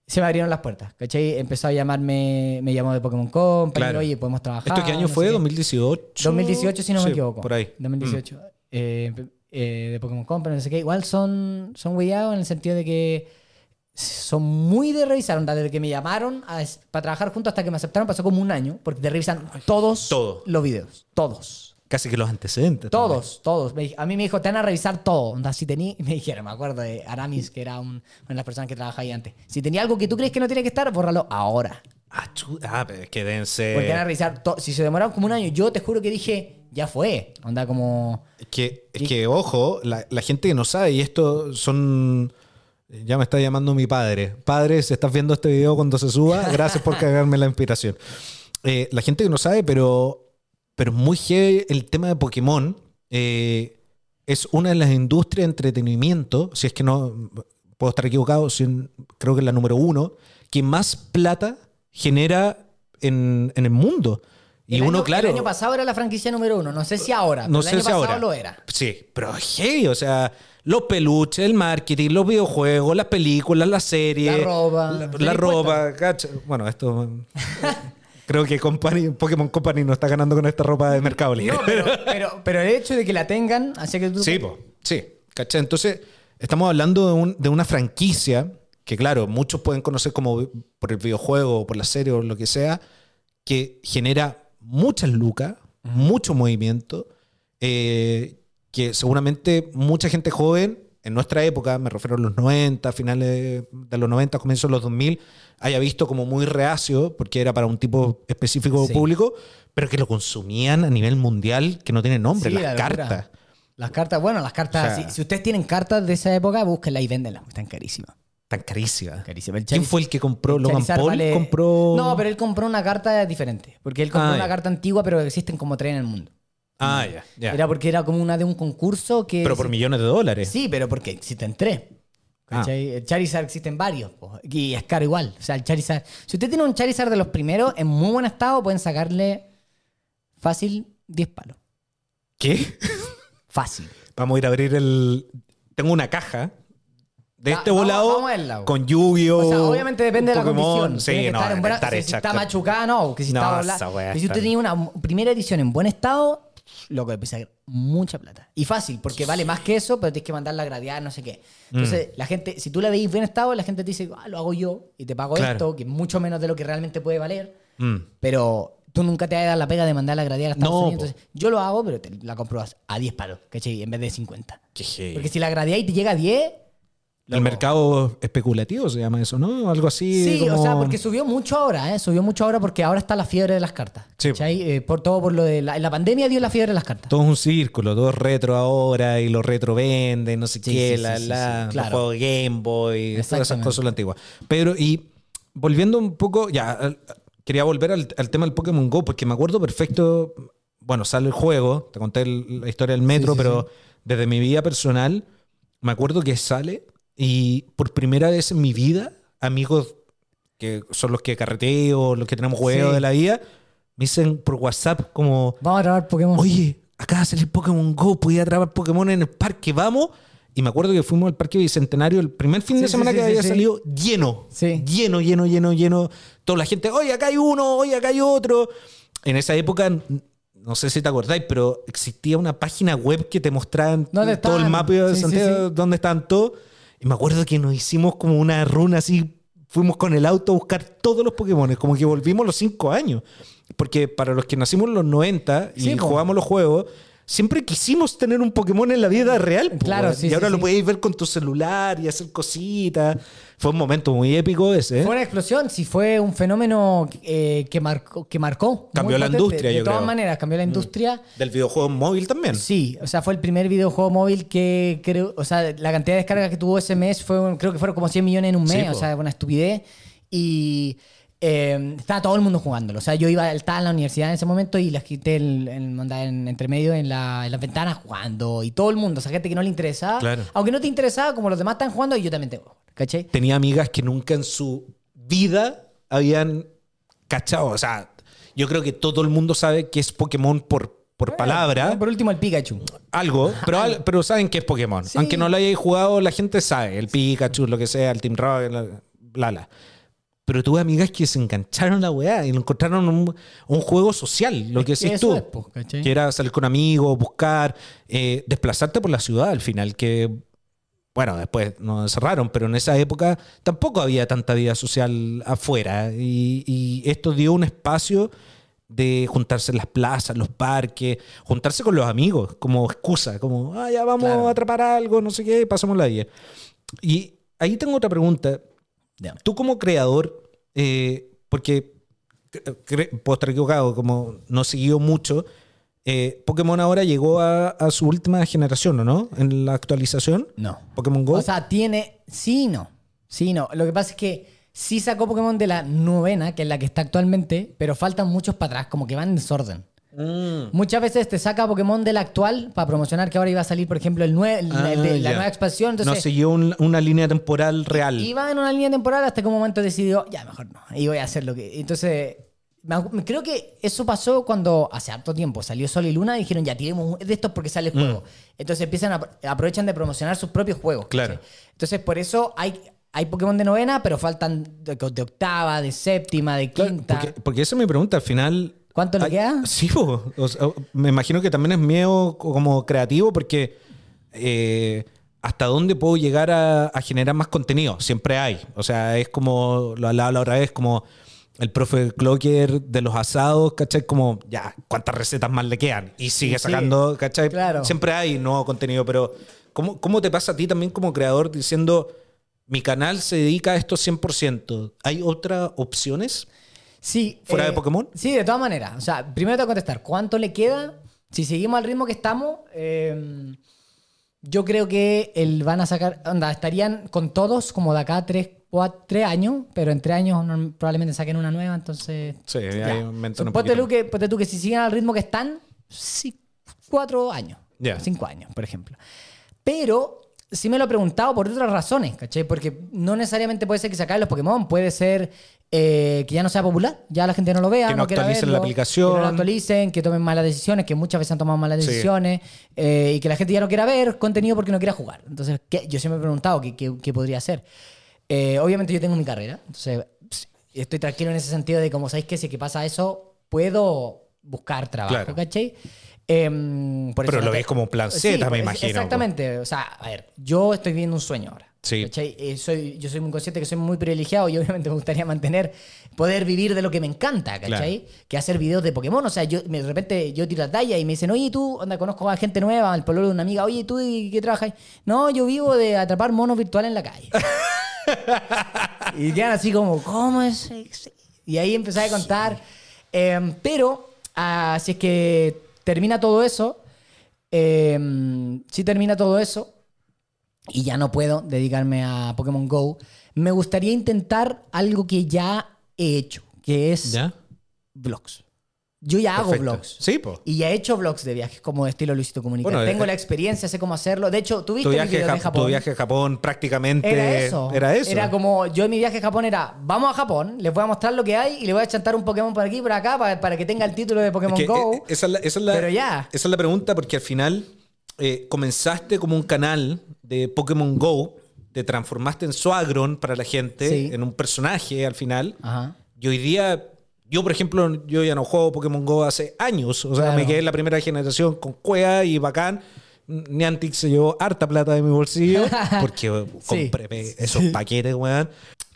[SPEAKER 2] se me abrieron las puertas, ¿cachai? Empezó a llamarme, me llamó de Pokémon Company,
[SPEAKER 1] Claro.
[SPEAKER 2] oye, podemos trabajar.
[SPEAKER 1] ¿Esto qué año
[SPEAKER 2] no
[SPEAKER 1] fue?
[SPEAKER 2] sé qué.
[SPEAKER 1] ¿2018?
[SPEAKER 2] 2018, si no me equivoco.
[SPEAKER 1] Por ahí.
[SPEAKER 2] 2018. Eh, eh, de Pokémon Company, no sé qué. Igual son, son huellados en el sentido de que son muy de revisar. Onda, Desde que me llamaron a- para trabajar juntos hasta que me aceptaron pasó como un año, porque te revisan todos
[SPEAKER 1] Todo.
[SPEAKER 2] los videos. Todos.
[SPEAKER 1] Casi que los antecedentes.
[SPEAKER 2] Todos, todos. A mí me dijo, te van a revisar todo. Onda, si tení, me dijeron, me acuerdo de Aramis, que era un- una de las personas que trabajaba ahí antes. Si tenía algo que tú crees que no tiene que estar, bórralo ahora.
[SPEAKER 1] Ah, ah, pero es que deben ser...
[SPEAKER 2] Porque van a revisar. Si se demoraron como un año, yo te juro que dije, ya fue. Onda como...
[SPEAKER 1] Es que, es que ojo, la, la gente que no sabe, y esto son. Ya me está llamando mi padre. Padre, si estás viendo este video cuando se suba, gracias por cagarme la inspiración. Eh, la gente que no sabe, pero, pero muy heavy el tema de Pokémon. eh, es una de las industrias de entretenimiento, si es que no puedo estar equivocado, si- creo que es la número uno, que más plata genera en, en el mundo. Y
[SPEAKER 2] el
[SPEAKER 1] uno,
[SPEAKER 2] año,
[SPEAKER 1] claro.
[SPEAKER 2] El año pasado era la franquicia número uno. No sé si ahora.
[SPEAKER 1] No
[SPEAKER 2] pero
[SPEAKER 1] sé
[SPEAKER 2] el año
[SPEAKER 1] si
[SPEAKER 2] pasado
[SPEAKER 1] ahora.
[SPEAKER 2] lo era.
[SPEAKER 1] Sí, pero heavy, o sea, los peluches, el marketing, los videojuegos, las películas, las series.
[SPEAKER 2] La ropa.
[SPEAKER 1] La, la ropa, cacha. Bueno, esto. creo que Company- Pokémon Company no está ganando con esta ropa de Mercado Libre.
[SPEAKER 2] No, pero, pero, pero el hecho de que la tengan hace que tú...
[SPEAKER 1] Sí, po, sí, ¿cachai? Entonces, estamos hablando de, un- de una franquicia que, claro, muchos pueden conocer como por el videojuego, o por la serie o lo que sea, que genera muchas lucas, mucho movimiento, eh, que seguramente mucha gente joven, en nuestra época, me refiero a los 90, finales de los 90, comienzos de los 2000, haya visto como muy reacio, porque era para un tipo específico
[SPEAKER 2] Sí.
[SPEAKER 1] público, pero que lo consumían a nivel mundial, que no tiene nombre,
[SPEAKER 2] Sí,
[SPEAKER 1] las
[SPEAKER 2] la locura.
[SPEAKER 1] cartas.
[SPEAKER 2] Las cartas, bueno, las cartas...
[SPEAKER 1] O sea-
[SPEAKER 2] si, si ustedes tienen cartas de esa época, búsquenlas y véndenlas. Están carísimas.
[SPEAKER 1] Tan carísima.
[SPEAKER 2] Carísimas. El
[SPEAKER 1] ¿Quién fue el que compró?
[SPEAKER 2] el
[SPEAKER 1] ¿Logan
[SPEAKER 2] Charizard
[SPEAKER 1] Paul
[SPEAKER 2] vale-
[SPEAKER 1] compró...?
[SPEAKER 2] No, pero él compró una carta diferente. Porque él compró
[SPEAKER 1] Ah,
[SPEAKER 2] una
[SPEAKER 1] ya.
[SPEAKER 2] carta antigua, pero existen como tres en el mundo.
[SPEAKER 1] Ah, ya, ya.
[SPEAKER 2] Era porque era como una de un concurso que...
[SPEAKER 1] Pero por millones de dólares.
[SPEAKER 2] Sí, pero porque existen tres.
[SPEAKER 1] Ah.
[SPEAKER 2] El Charizard existen varios. po, Y es caro igual. O sea, el Charizard... Si usted tiene un Charizard de los primeros en muy buen estado, pueden sacarle fácil 10 palos.
[SPEAKER 1] ¿Qué?
[SPEAKER 2] Fácil.
[SPEAKER 1] Vamos a ir a abrir el... Tengo una caja de
[SPEAKER 2] Ya,
[SPEAKER 1] este volado con lluvio.
[SPEAKER 2] O sea, obviamente depende de la condición.
[SPEAKER 1] Sí,
[SPEAKER 2] Tiene que
[SPEAKER 1] no,
[SPEAKER 2] estar en buena-
[SPEAKER 1] estar
[SPEAKER 2] si
[SPEAKER 1] hecha.
[SPEAKER 2] está machucada, no. Que si
[SPEAKER 1] No,
[SPEAKER 2] está
[SPEAKER 1] esa wea
[SPEAKER 2] si usted tenía una primera edición en buen estado, loco, empieza a mucha plata. Y fácil, porque vale más que eso, pero tienes que mandarla a gradear, no sé qué. Entonces,
[SPEAKER 1] Mm.
[SPEAKER 2] la gente, si tú la veis en buen estado, la gente te dice, ah, lo hago yo y te pago
[SPEAKER 1] Claro.
[SPEAKER 2] esto, que es mucho menos de lo que realmente puede valer.
[SPEAKER 1] Mm.
[SPEAKER 2] Pero tú nunca te vas a dar la pega de mandarla a gradear a Estados
[SPEAKER 1] No,
[SPEAKER 2] Unidos. Entonces, yo lo hago, pero te la compro a- a 10 palos, ¿cachai? En vez de 50.
[SPEAKER 1] Qué heavy.
[SPEAKER 2] Porque si la gradeáis y te llega a 10.
[SPEAKER 1] El mercado especulativo se llama eso, ¿no? Algo así.
[SPEAKER 2] Sí, o sea, porque subió mucho ahora, ¿eh? Subió mucho ahora porque ahora está la fiebre de las cartas.
[SPEAKER 1] Sí.
[SPEAKER 2] ¿cachai? Eh, por todo por lo de la, en la pandemia dio la fiebre de las cartas.
[SPEAKER 1] Todo es un círculo, todo es retro ahora y lo retro venden, no sé
[SPEAKER 2] Sí,
[SPEAKER 1] qué,
[SPEAKER 2] sí,
[SPEAKER 1] la,
[SPEAKER 2] sí,
[SPEAKER 1] los
[SPEAKER 2] claro.
[SPEAKER 1] juegos Game Boy, todas esas cosas la antigua. Pero, y volviendo un poco, ya, quería volver al, al tema del Pokémon Go, porque me acuerdo perfecto, bueno, sale el juego, te conté el- la historia del metro, pero desde mi vida personal, me acuerdo que sale y por primera vez en mi vida, amigos que son los que carreteo, los que tenemos juegos
[SPEAKER 2] Sí.
[SPEAKER 1] de la vida, me dicen por WhatsApp como...
[SPEAKER 2] Vamos a grabar Pokémon.
[SPEAKER 1] Oye, acaba de salir Pokémon Go, podía atrapar Pokémon en el parque, vamos. Y me acuerdo que fuimos al Parque Bicentenario el primer fin
[SPEAKER 2] Sí,
[SPEAKER 1] de semana
[SPEAKER 2] sí,
[SPEAKER 1] que
[SPEAKER 2] sí,
[SPEAKER 1] había salido lleno. Lleno, lleno, lleno, lleno. Toda la gente, oye, acá hay uno, oye, acá hay otro. En esa época, no sé si te acordáis, pero existía una página web que te mostraba
[SPEAKER 2] ¿Dónde
[SPEAKER 1] todo el mapa de Santiago, dónde estaban todos. Y me acuerdo que nos hicimos como una runa así. Fuimos con el auto a buscar todos los Pokémon, como que volvimos los cinco años. Porque para los que nacimos en los 90 y
[SPEAKER 2] Sí, po.
[SPEAKER 1] jugamos los juegos, siempre quisimos tener un Pokémon en la vida real. po,
[SPEAKER 2] Claro, sí,
[SPEAKER 1] Y ahora
[SPEAKER 2] sí,
[SPEAKER 1] lo podéis ver con tu celular y hacer cositas. Fue un momento muy épico ese. ¿eh?
[SPEAKER 2] Fue una explosión, sí fue un fenómeno eh, que marcó. Que marcó
[SPEAKER 1] Cambió la
[SPEAKER 2] potente.
[SPEAKER 1] industria,
[SPEAKER 2] De
[SPEAKER 1] yo
[SPEAKER 2] todas
[SPEAKER 1] creo. Mm.
[SPEAKER 2] maneras, cambió la industria.
[SPEAKER 1] Del videojuego móvil también.
[SPEAKER 2] Sí, o sea, fue el primer videojuego móvil que creo, o sea, la cantidad de descargas que tuvo ese mes fue, creo que fueron como 100 millones en un
[SPEAKER 1] Sí,
[SPEAKER 2] mes,
[SPEAKER 1] po.
[SPEAKER 2] o sea, una estupidez. Y eh, estaba todo el mundo jugándolo. O sea, yo iba, estaba en la universidad en ese momento y la gente en, en, en- entre medio en, la, en las ventanas jugando. Y todo el mundo, o sea, gente que no le interesaba.
[SPEAKER 1] Claro.
[SPEAKER 2] Aunque no te interesaba, como los demás están jugando, yo también tengo. ¿Cachai?
[SPEAKER 1] Tenía amigas que nunca en su vida habían cachado. O sea, yo creo que todo el mundo sabe que es Pokémon por, por palabra.
[SPEAKER 2] Por último, el Pikachu.
[SPEAKER 1] Algo, pero, al- pero saben que es Pokémon.
[SPEAKER 2] Sí.
[SPEAKER 1] Aunque no lo hayáis jugado, la gente sabe. El Pikachu, lo que sea, el Team Rocket, la- bla, bla. Pero tuve amigas que se engancharon la weá y encontraron un, un juego social, lo que
[SPEAKER 2] Es que
[SPEAKER 1] decís tú.
[SPEAKER 2] es, po, ¿cachai?
[SPEAKER 1] que era salir con amigos, buscar, eh, desplazarte por la ciudad al final, que bueno, después nos cerraron, pero en esa época tampoco había tanta vida social afuera y, y esto dio un espacio de juntarse en las plazas, los parques, juntarse con los amigos como excusa, como, ah, ya vamos
[SPEAKER 2] Claro.
[SPEAKER 1] a atrapar algo, no sé qué, pasamos la vida. Y ahí tengo otra pregunta. Tú como creador, eh, porque equivocado, como no siguió mucho, eh, Pokémon ahora llegó a, a su última generación, ¿o no? En la actualización.
[SPEAKER 2] No.
[SPEAKER 1] Pokémon Go.
[SPEAKER 2] O sea, tiene. Sí, y no. Sí, y no. Lo que pasa es que sí sacó Pokémon de la novena, que es la que está actualmente, pero faltan muchos para atrás, como que van en desorden.
[SPEAKER 1] Mm.
[SPEAKER 2] Muchas veces te saca Pokémon de la actual para promocionar que ahora iba a salir, por ejemplo, el, nue-
[SPEAKER 1] Ah,
[SPEAKER 2] el de la nueva expansión.
[SPEAKER 1] no
[SPEAKER 2] Entonces,
[SPEAKER 1] siguió un- una línea temporal real.
[SPEAKER 2] iba en una línea temporal hasta que un momento decidió, ya, mejor no. Y voy a hacer lo que. Entonces, creo que eso pasó cuando hace harto tiempo salió Sol y Luna y dijeron, ya, tiremos de estos porque sale el juego. Entonces empiezan a aprovechan de promocionar sus propios juegos.
[SPEAKER 1] Mm. Claro.
[SPEAKER 2] ¿cachai? Entonces, por eso hay. Hay Pokémon de novena, pero faltan de, de octava, de séptima, de
[SPEAKER 1] Claro,
[SPEAKER 2] quinta.
[SPEAKER 1] porque, porque esa es mi pregunta. Al final.
[SPEAKER 2] ¿Cuánto le
[SPEAKER 1] Ay,
[SPEAKER 2] queda?
[SPEAKER 1] Sí, po. O sea, me imagino que también es miedo co- como creativo porque eh, hasta dónde puedo llegar a, a generar más contenido. Siempre hay. O sea, es como lo hablaba la otra vez, como el profe Clocker de los asados, ¿cachai? Como, ya, ¿cuántas recetas más le quedan? Y sigue
[SPEAKER 2] Sí,
[SPEAKER 1] sacando, ¿cachai?
[SPEAKER 2] claro.
[SPEAKER 1] Siempre hay nuevo contenido, pero ¿cómo, ¿cómo te pasa a ti también como creador diciendo, mi canal se dedica a esto 100%? ¿Hay otras opciones?
[SPEAKER 2] Sí.
[SPEAKER 1] ¿Fuera
[SPEAKER 2] eh,
[SPEAKER 1] de Pokémon?
[SPEAKER 2] Sí, de todas maneras. O sea, primero te voy a contestar, ¿cuánto le queda? Si seguimos al ritmo que estamos, eh, yo creo que el van a sacar, onda, estarían con todos como de acá tres, cuatro, tres años, pero en tres años no- probablemente saquen una nueva, entonces...
[SPEAKER 1] Sí,
[SPEAKER 2] ya.
[SPEAKER 1] ahí inventan un poquito
[SPEAKER 2] que, ponte tú que si siguen al ritmo que están, sí, cuatro años,
[SPEAKER 1] Ya.
[SPEAKER 2] cinco años, por ejemplo. Pero sí me lo he preguntado por otras razones, ¿cachai? Porque no necesariamente puede ser que se acaben los Pokémon, puede ser eh, que ya no sea popular, ya la gente no lo vea,
[SPEAKER 1] Que no
[SPEAKER 2] quiera
[SPEAKER 1] actualicen
[SPEAKER 2] verlo,
[SPEAKER 1] la aplicación.
[SPEAKER 2] Que no lo actualicen, que tomen malas decisiones, que muchas veces han tomado malas
[SPEAKER 1] Sí.
[SPEAKER 2] decisiones, eh, y que la gente ya no quiera ver contenido porque no quiera jugar. Entonces, ¿qué? yo siempre me he preguntado qué, qué- qué podría hacer. Eh, obviamente yo tengo mi carrera, entonces estoy tranquilo en ese sentido de como sabéis que si que pasa eso, puedo buscar trabajo,
[SPEAKER 1] Claro.
[SPEAKER 2] ¿cachai? Em, por
[SPEAKER 1] Pero lo
[SPEAKER 2] no te-
[SPEAKER 1] ves como plan
[SPEAKER 2] Sí,
[SPEAKER 1] Z, me
[SPEAKER 2] pues,
[SPEAKER 1] imagino.
[SPEAKER 2] Exactamente. O sea, a ver, yo estoy viviendo un sueño ahora.
[SPEAKER 1] Sí.
[SPEAKER 2] Eh, soy, yo soy muy consciente que soy muy privilegiado y obviamente me gustaría mantener, poder vivir de lo que me encanta, ¿cachai? Que hacer videos de Pokémon. O sea, yo de repente yo tiro la talla y me dicen, oye, tú, anda, conozco a gente nueva, al pololo de una amiga, oye, tú, ¿y qué trabajas? No, yo vivo de atrapar monos virtuales en la calle. y quedan así como, ¿cómo es? eso?". Y ahí empecé a contar. Eh, pero, ah, si es que termina todo eso, eh, si termina todo eso, y ya no puedo dedicarme a Pokémon Go, me gustaría intentar algo que ya he hecho, que es
[SPEAKER 1] ¿Ya?
[SPEAKER 2] vlogs. Yo ya hago vlogs.
[SPEAKER 1] Sí, pues.
[SPEAKER 2] Y ya he hecho vlogs de viajes como de estilo Luisito Comunica.
[SPEAKER 1] Bueno,
[SPEAKER 2] Tengo
[SPEAKER 1] eh,
[SPEAKER 2] la experiencia, sé cómo hacerlo. De hecho, tú viste
[SPEAKER 1] Tu viaje,
[SPEAKER 2] video
[SPEAKER 1] a
[SPEAKER 2] de
[SPEAKER 1] Jap-
[SPEAKER 2] Japón.
[SPEAKER 1] tu viaje a Japón prácticamente
[SPEAKER 2] Era eso.
[SPEAKER 1] Era eso.
[SPEAKER 2] Era como, yo en mi viaje a Japón era, vamos a Japón, les voy a mostrar lo que hay y le voy a chantar un Pokémon por aquí por acá para, para que tenga el título de Pokémon
[SPEAKER 1] Que,
[SPEAKER 2] Go.
[SPEAKER 1] eh, esa, es la, esa es la-
[SPEAKER 2] Pero ya.
[SPEAKER 1] Esa es la pregunta porque al final eh, comenzaste como un canal de Pokémon Go, te transformaste en Suagron para la gente,
[SPEAKER 2] Sí.
[SPEAKER 1] en un personaje al final.
[SPEAKER 2] Ajá.
[SPEAKER 1] Y hoy día, yo por ejemplo, yo ya no juego Pokémon Go hace años. O sea,
[SPEAKER 2] Claro.
[SPEAKER 1] me quedé en la primera generación con Cueva y bacán. Niantic se llevó harta plata de mi bolsillo porque eh,
[SPEAKER 2] Sí.
[SPEAKER 1] compré esos paquetes, weón.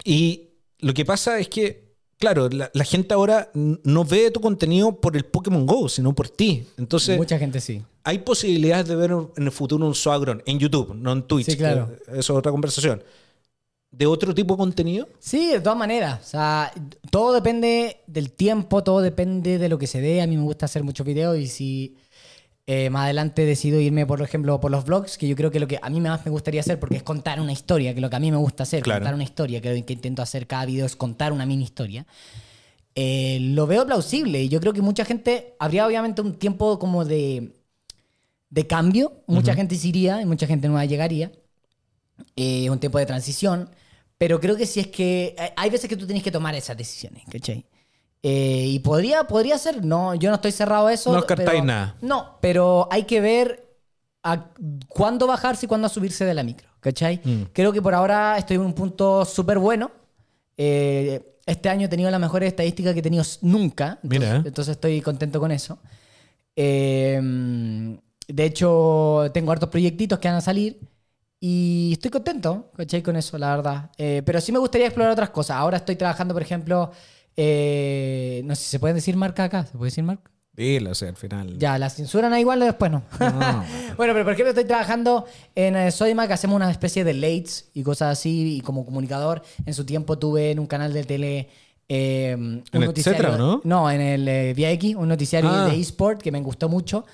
[SPEAKER 1] Y lo que pasa es que, claro, la, la gente ahora no ve tu contenido por el Pokémon Go, sino por ti. Entonces,
[SPEAKER 2] Mucha gente sí.
[SPEAKER 1] hay posibilidades de ver en el futuro un Suagron en YouTube, no en Twitch.
[SPEAKER 2] Sí, claro.
[SPEAKER 1] que Eso es otra conversación. ¿De otro tipo de contenido?
[SPEAKER 2] Sí, de todas maneras. O sea, todo depende del tiempo, todo depende de lo que se dé. A mí me gusta hacer muchos videos y si Eh, más adelante decido irme, por ejemplo, por los vlogs, que yo creo que lo que a mí más me gustaría hacer, porque es contar una historia, que lo que a mí me gusta hacer,
[SPEAKER 1] Claro.
[SPEAKER 2] contar una historia, que lo que intento hacer cada video es contar una mini historia. Eh, lo veo plausible y yo creo que mucha gente, habría obviamente un tiempo como de, de cambio, mucha gente se iría y mucha gente nueva llegaría, eh, un tiempo de transición, pero creo que si es que hay veces que tú tienes que tomar esas decisiones, ¿cachai? Eh, y podría, podría ser, no, yo no estoy cerrado a eso.
[SPEAKER 1] No descartáis nada.
[SPEAKER 2] No, pero hay que ver a cuándo bajarse y cuándo subirse de la micro, ¿cachai?
[SPEAKER 1] Mm.
[SPEAKER 2] Creo que por ahora estoy en un punto súper bueno. Eh, este año he tenido las mejores estadísticas que he tenido nunca.
[SPEAKER 1] Mira.
[SPEAKER 2] Entonces, entonces estoy contento con eso. Eh, de hecho, tengo hartos proyectitos que van a salir. Y estoy contento, ¿cachai? Con eso, la verdad. Eh, pero sí me gustaría explorar otras cosas. Ahora estoy trabajando, por ejemplo, eh, no sé si se puede decir marca acá. ¿Se puede decir marca?
[SPEAKER 1] Dilo, o sea, al final.
[SPEAKER 2] Ya, la censuran a igual después no.
[SPEAKER 1] No.
[SPEAKER 2] bueno, pero por ejemplo estoy trabajando en eh, Sodimac, hacemos una especie de lates y cosas así, y como comunicador, en su tiempo tuve en un canal de tele... eh, un
[SPEAKER 1] ¿En
[SPEAKER 2] noticiario-
[SPEAKER 1] Etcétera, no?
[SPEAKER 2] No, en el eh, Vía X, un noticiario
[SPEAKER 1] Ah.
[SPEAKER 2] de eSport que me gustó mucho.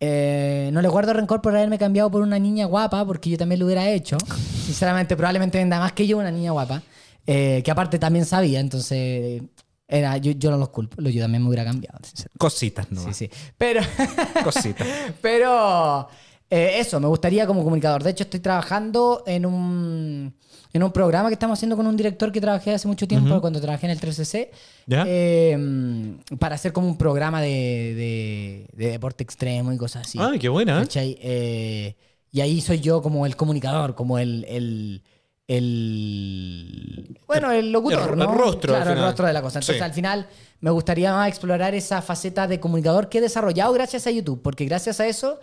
[SPEAKER 2] Eh, no le guardo rencor por haberme cambiado por una niña guapa, porque yo también lo hubiera hecho. Sinceramente, probablemente venda más que yo una niña guapa, eh, que aparte también sabía, entonces era, yo, yo no los culpo, yo también me hubiera cambiado. sinceramente.
[SPEAKER 1] Cositas, ¿no?
[SPEAKER 2] Sí, sí. Pero,
[SPEAKER 1] Cositas.
[SPEAKER 2] pero eh, eso, me gustaría como comunicador. De hecho, estoy trabajando en un, en un programa que estamos haciendo con un director que trabajé hace mucho tiempo, cuando trabajé en el 3CC,
[SPEAKER 1] ¿Ya?
[SPEAKER 2] eh, para hacer como un programa de, de- de deporte extremo y cosas así.
[SPEAKER 1] Ay, qué buena. ¿eh?
[SPEAKER 2] Eh, y ahí soy yo como el comunicador, como el... el el- bueno, el locutor,
[SPEAKER 1] el
[SPEAKER 2] ¿no?
[SPEAKER 1] rostro, al
[SPEAKER 2] Claro, el
[SPEAKER 1] final.
[SPEAKER 2] rostro de la cosa. Entonces,
[SPEAKER 1] Sí.
[SPEAKER 2] al final, me gustaría más explorar esa faceta de comunicador que he desarrollado gracias a YouTube, porque gracias a eso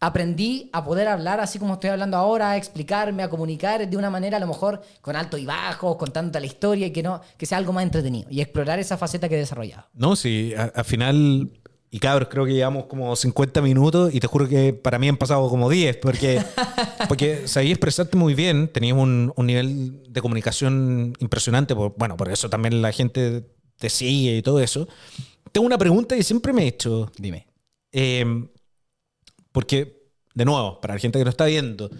[SPEAKER 2] aprendí a poder hablar así como estoy hablando ahora, a explicarme, a comunicar de una manera a lo mejor con alto y bajo, contándote la historia y que no que sea algo más entretenido y explorar esa faceta que he desarrollado.
[SPEAKER 1] No, sí, al final, y cabros, creo que llevamos como 50 minutos y te juro que para mí han pasado como 10, porque, porque sabías expresarte muy bien, tenías un, un nivel de comunicación impresionante, por- bueno, por eso también la gente te sigue y todo eso. Tengo una pregunta que siempre me he hecho,
[SPEAKER 2] Dime.
[SPEAKER 1] eh, porque, de nuevo, para la gente que no está viendo,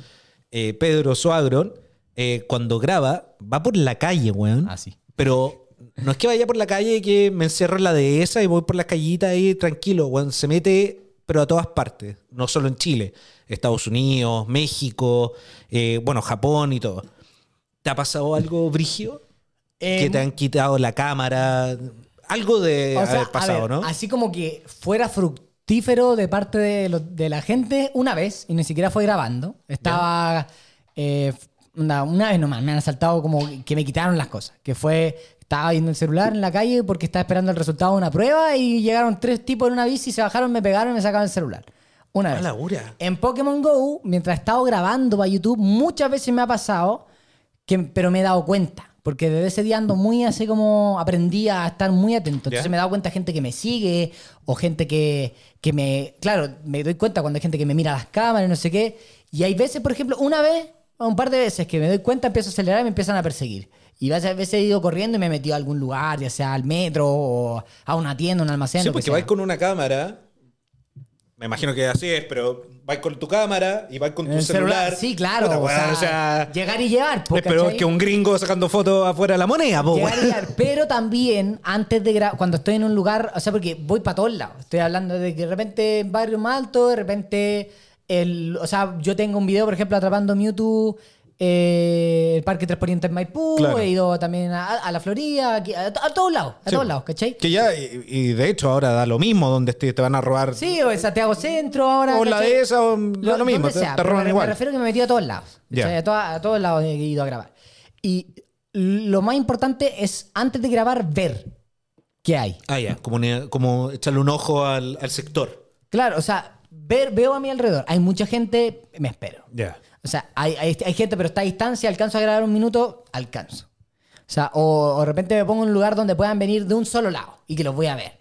[SPEAKER 1] eh, Pedro Suagron, eh, cuando graba, va por la calle, weón.
[SPEAKER 2] Ah, sí.
[SPEAKER 1] Pero no es que vaya por la calle y que me encierro en la dehesa y voy por las callitas ahí tranquilo, weón. Se mete, pero a todas partes. No solo en Chile. Estados Unidos, México, eh, bueno, Japón y todo. ¿Te ha pasado algo brigio? que
[SPEAKER 2] Eh,
[SPEAKER 1] te han quitado la cámara. Algo de
[SPEAKER 2] O sea,
[SPEAKER 1] haber pasado,
[SPEAKER 2] ver,
[SPEAKER 1] ¿no?
[SPEAKER 2] Así como que fuera fructífero de parte de, lo- de la gente una vez, y ni siquiera fue grabando. Estaba. eh, una, una vez nomás, me han asaltado como que me quitaron las cosas. Que fue. Estaba viendo el celular en la calle porque estaba esperando el resultado de una prueba y llegaron tres tipos en una bici, se bajaron, me pegaron y me sacaron el celular. Una vez.
[SPEAKER 1] la ura.
[SPEAKER 2] En Pokémon Go, mientras he estado grabando para YouTube, muchas veces me ha pasado, que, pero me he dado cuenta. Porque desde ese día ando muy así como aprendí a estar muy atento. Entonces
[SPEAKER 1] Ya.
[SPEAKER 2] me he dado cuenta de gente que me sigue o gente que, que me... Claro, me doy cuenta cuando hay gente que me mira las cámaras y no sé qué. Y hay veces, por ejemplo, una vez o un par de veces que me doy cuenta, empiezo a acelerar y me empiezan a perseguir. Y varias veces he ido corriendo y me he metido a algún lugar, ya sea al metro o a una tienda, un almacén.
[SPEAKER 1] Sí, porque vais con una cámara. Me imagino que así es, pero vais con tu cámara y vais con tu celular.
[SPEAKER 2] Sí, claro.
[SPEAKER 1] Puta,
[SPEAKER 2] o,
[SPEAKER 1] weón,
[SPEAKER 2] sea,
[SPEAKER 1] o sea,
[SPEAKER 2] llegar y llevar. po,
[SPEAKER 1] es peor
[SPEAKER 2] ¿cachai?
[SPEAKER 1] que un gringo sacando fotos afuera de la moneda, po,
[SPEAKER 2] Llegar y
[SPEAKER 1] weón.
[SPEAKER 2] llegar. Pero también, antes de gra- cuando estoy en un lugar, o sea, porque voy para todos lados. Estoy hablando de que de repente en barrio más alto, de repente, el, o sea, yo tengo un video, por ejemplo, atrapando Mewtwo, eh, el Parque Tres Ponientes en Maipú,
[SPEAKER 1] Claro.
[SPEAKER 2] he ido también a, a la Florida, aquí, a, a todos lados, a
[SPEAKER 1] Sí,
[SPEAKER 2] todos lados, ¿cachai?
[SPEAKER 1] Que ya, y, y de hecho ahora da lo mismo donde te, te van a robar.
[SPEAKER 2] Sí, o en Santiago Centro ahora.
[SPEAKER 1] O la
[SPEAKER 2] ¿cachai?
[SPEAKER 1] de esa, o lo mismo, te- te roban
[SPEAKER 2] me,
[SPEAKER 1] igual.
[SPEAKER 2] Me refiero que me he metido a todos lados. ¿cachai? A, todos lados he ido a grabar. Y lo más importante es, antes de grabar, ver qué hay.
[SPEAKER 1] Ah, ya, como, ne- como echarle un ojo al, al sector.
[SPEAKER 2] Claro, o sea, ver, veo a mi alrededor. Hay mucha gente, me espero.
[SPEAKER 1] Ya.
[SPEAKER 2] O sea, hay, hay, hay gente, pero está a distancia, alcanzo a grabar un minuto, alcanzo. O sea, o, o de repente me pongo en un lugar donde puedan venir de un solo lado y que los voy a ver.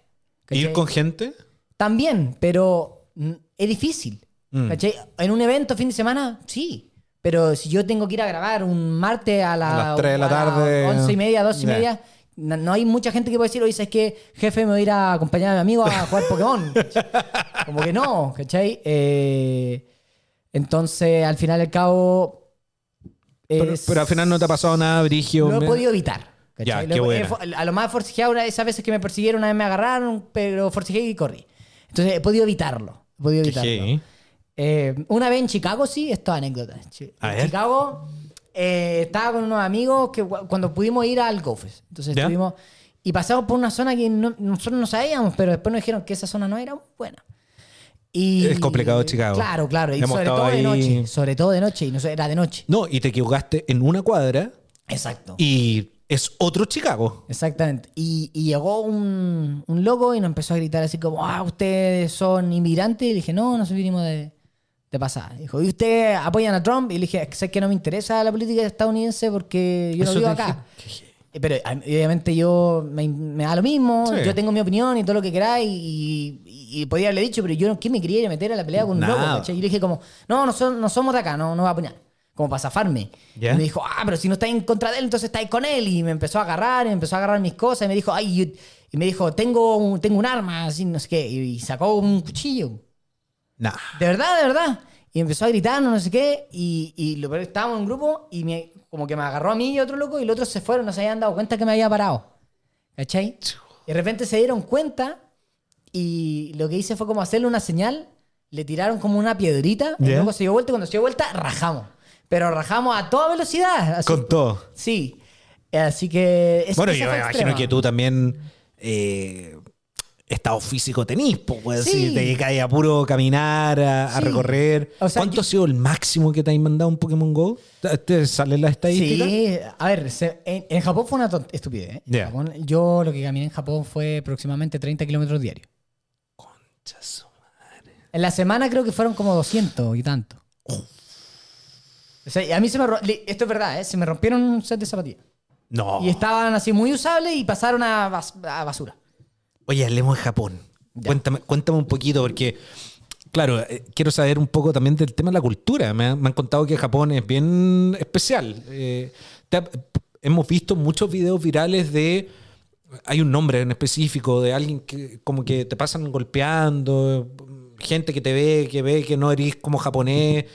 [SPEAKER 2] ¿cachai?
[SPEAKER 1] ¿Ir con gente?
[SPEAKER 2] También, pero mm, es difícil.
[SPEAKER 1] Mm.
[SPEAKER 2] ¿cachai? En un evento fin de semana, sí. Pero si yo tengo que ir a grabar un martes a, la,
[SPEAKER 1] A las tres de la tarde.
[SPEAKER 2] once y media, dos y
[SPEAKER 1] Ya.
[SPEAKER 2] media, No, no hay mucha gente que puede decir, oye, ¿sabes qué? Jefe, me voy a ir a acompañar a mi amigo a jugar Pokémon. Como que no, ¿cachai? Eh, entonces, al final y al cabo...
[SPEAKER 1] Pero,
[SPEAKER 2] es-
[SPEAKER 1] pero al final no te ha pasado nada, Brigio.
[SPEAKER 2] Lo he podido evitar.
[SPEAKER 1] Ya, qué
[SPEAKER 2] Lo he- A lo más forcejeado, una- esas veces que me persiguieron, una vez me agarraron, pero forcejeé y corrí. Entonces, he podido evitarlo. He podido evitarlo. Eh, una vez en Chicago, sí, esto es anécdota. En. Chicago eh, estaba con unos amigos que cu- cuando pudimos ir al GoFest. Entonces
[SPEAKER 1] ¿Ya?
[SPEAKER 2] estuvimos y pasamos por una zona que no- nosotros no sabíamos, pero después nos dijeron que esa zona no era buena. Y,
[SPEAKER 1] Es complicado Chicago.
[SPEAKER 2] Claro, claro. Y
[SPEAKER 1] Hemos
[SPEAKER 2] sobre todo de noche. Sobre todo de noche. Y no sé, era de noche.
[SPEAKER 1] No, y te equivocaste en una cuadra
[SPEAKER 2] Exacto.
[SPEAKER 1] y es otro Chicago.
[SPEAKER 2] Exactamente. Y, y llegó un, un loco y nos empezó a gritar así como, ah, ustedes son inmigrantes. Y dije, no, nosotros vinimos de, de pasada. Dijo, ¿y ustedes apoyan a Trump? Y le dije, sé que no me interesa la política estadounidense porque yo no vivo acá. Eh, Pero a- obviamente yo me, me da lo mismo,
[SPEAKER 1] Sí.
[SPEAKER 2] yo tengo mi opinión y todo lo que queráis y, y- y podía haberle dicho, pero yo ¿qué me quería ir a meter a la pelea con un loco? ¿cachai? Y le dije como, no, no, son- no somos de acá, no, no va a apoyar. Como para zafarme.
[SPEAKER 1] ¿Ya?
[SPEAKER 2] Y me dijo, ah, pero si no estáis en contra de él, entonces estáis con él. Y me empezó a agarrar, y me empezó a agarrar mis cosas. Y me dijo, ay, yo- y me dijo, tengo un, tengo un arma, así, no sé qué. Y, sacó un cuchillo.
[SPEAKER 1] Nah.
[SPEAKER 2] De verdad, de verdad. Y empezó a gritar, no sé qué. Y, y lo estábamos en un grupo y me, como que me agarró a mí y otro loco y los otros se fueron, no se habían dado cuenta que me había parado. ¿Cachai? Y de repente se dieron cuenta y lo que hice fue como hacerle una señal. Le tiraron como una piedrita. El
[SPEAKER 1] Ya.
[SPEAKER 2] loco se dio vuelta y cuando se dio vuelta, rajamos. Pero rajamos a toda velocidad. así.
[SPEAKER 1] Con todo.
[SPEAKER 2] Sí. Así que.
[SPEAKER 1] Bueno, yo me imagino que tú también eh, estado físico tenís, pues.
[SPEAKER 2] Sí.
[SPEAKER 1] Si te dedicas a puro caminar, a, recorrer.
[SPEAKER 2] O sea,
[SPEAKER 1] ¿Cuánto
[SPEAKER 2] yo-
[SPEAKER 1] ha sido el máximo que te has mandado un Pokémon Go? ¿Te- ¿Te sale la estadística?
[SPEAKER 2] Sí, a ver, se- en, en Japón fue una estupidez. ¿eh? Japón, yo lo que caminé en Japón fue aproximadamente 30 kilómetros diarios.
[SPEAKER 1] Conchazo.
[SPEAKER 2] En la semana creo que fueron como 200 y tanto. O sea, y a mí se me... Esto es verdad, ¿eh? Se me rompieron un set de zapatillas.
[SPEAKER 1] No.
[SPEAKER 2] Y estaban así muy usables y pasaron a, bas- a basura.
[SPEAKER 1] Oye, hablemos de Japón. Cuéntame, cuéntame un poquito, porque, claro, eh, quiero saber un poco también del tema de la cultura. Me, han- me han contado que Japón es bien especial. Eh, te hemos visto muchos videos virales de. Hay un nombre en específico de alguien que, como que te pasan golpeando, gente que te ve, que ve que no eres como japonés.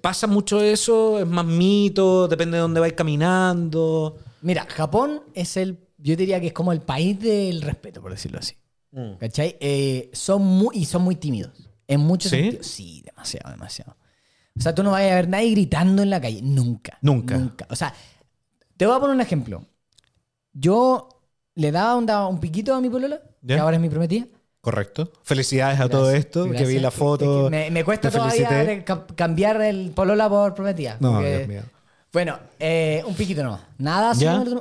[SPEAKER 1] ¿Pasa mucho eso? ¿Es más mito? ¿Depende de dónde vais caminando?
[SPEAKER 2] Mira, Japón es el... Yo diría que es como el país del respeto, por decirlo así.
[SPEAKER 1] Mm.
[SPEAKER 2] ¿Cachai? Eh, son muy, y son muy tímidos. En muchos
[SPEAKER 1] ¿Sí?
[SPEAKER 2] sentidos. Sí, demasiado, demasiado. O sea, tú no vas a ver nadie gritando en la calle. Nunca.
[SPEAKER 1] Nunca.
[SPEAKER 2] Nunca. O sea, te voy a poner un ejemplo. Yo le daba un, daba un piquito a mi polola,
[SPEAKER 1] ¿Ya?
[SPEAKER 2] que ahora es mi prometida.
[SPEAKER 1] Correcto. Felicidades a todo
[SPEAKER 2] Gracias,
[SPEAKER 1] esto, que vi la foto.
[SPEAKER 2] que Me, me cuesta todavía de cambiar el polola por prometida.
[SPEAKER 1] No,
[SPEAKER 2] porque-
[SPEAKER 1] Dios mío.
[SPEAKER 2] Bueno, eh, un piquito nomás. Nada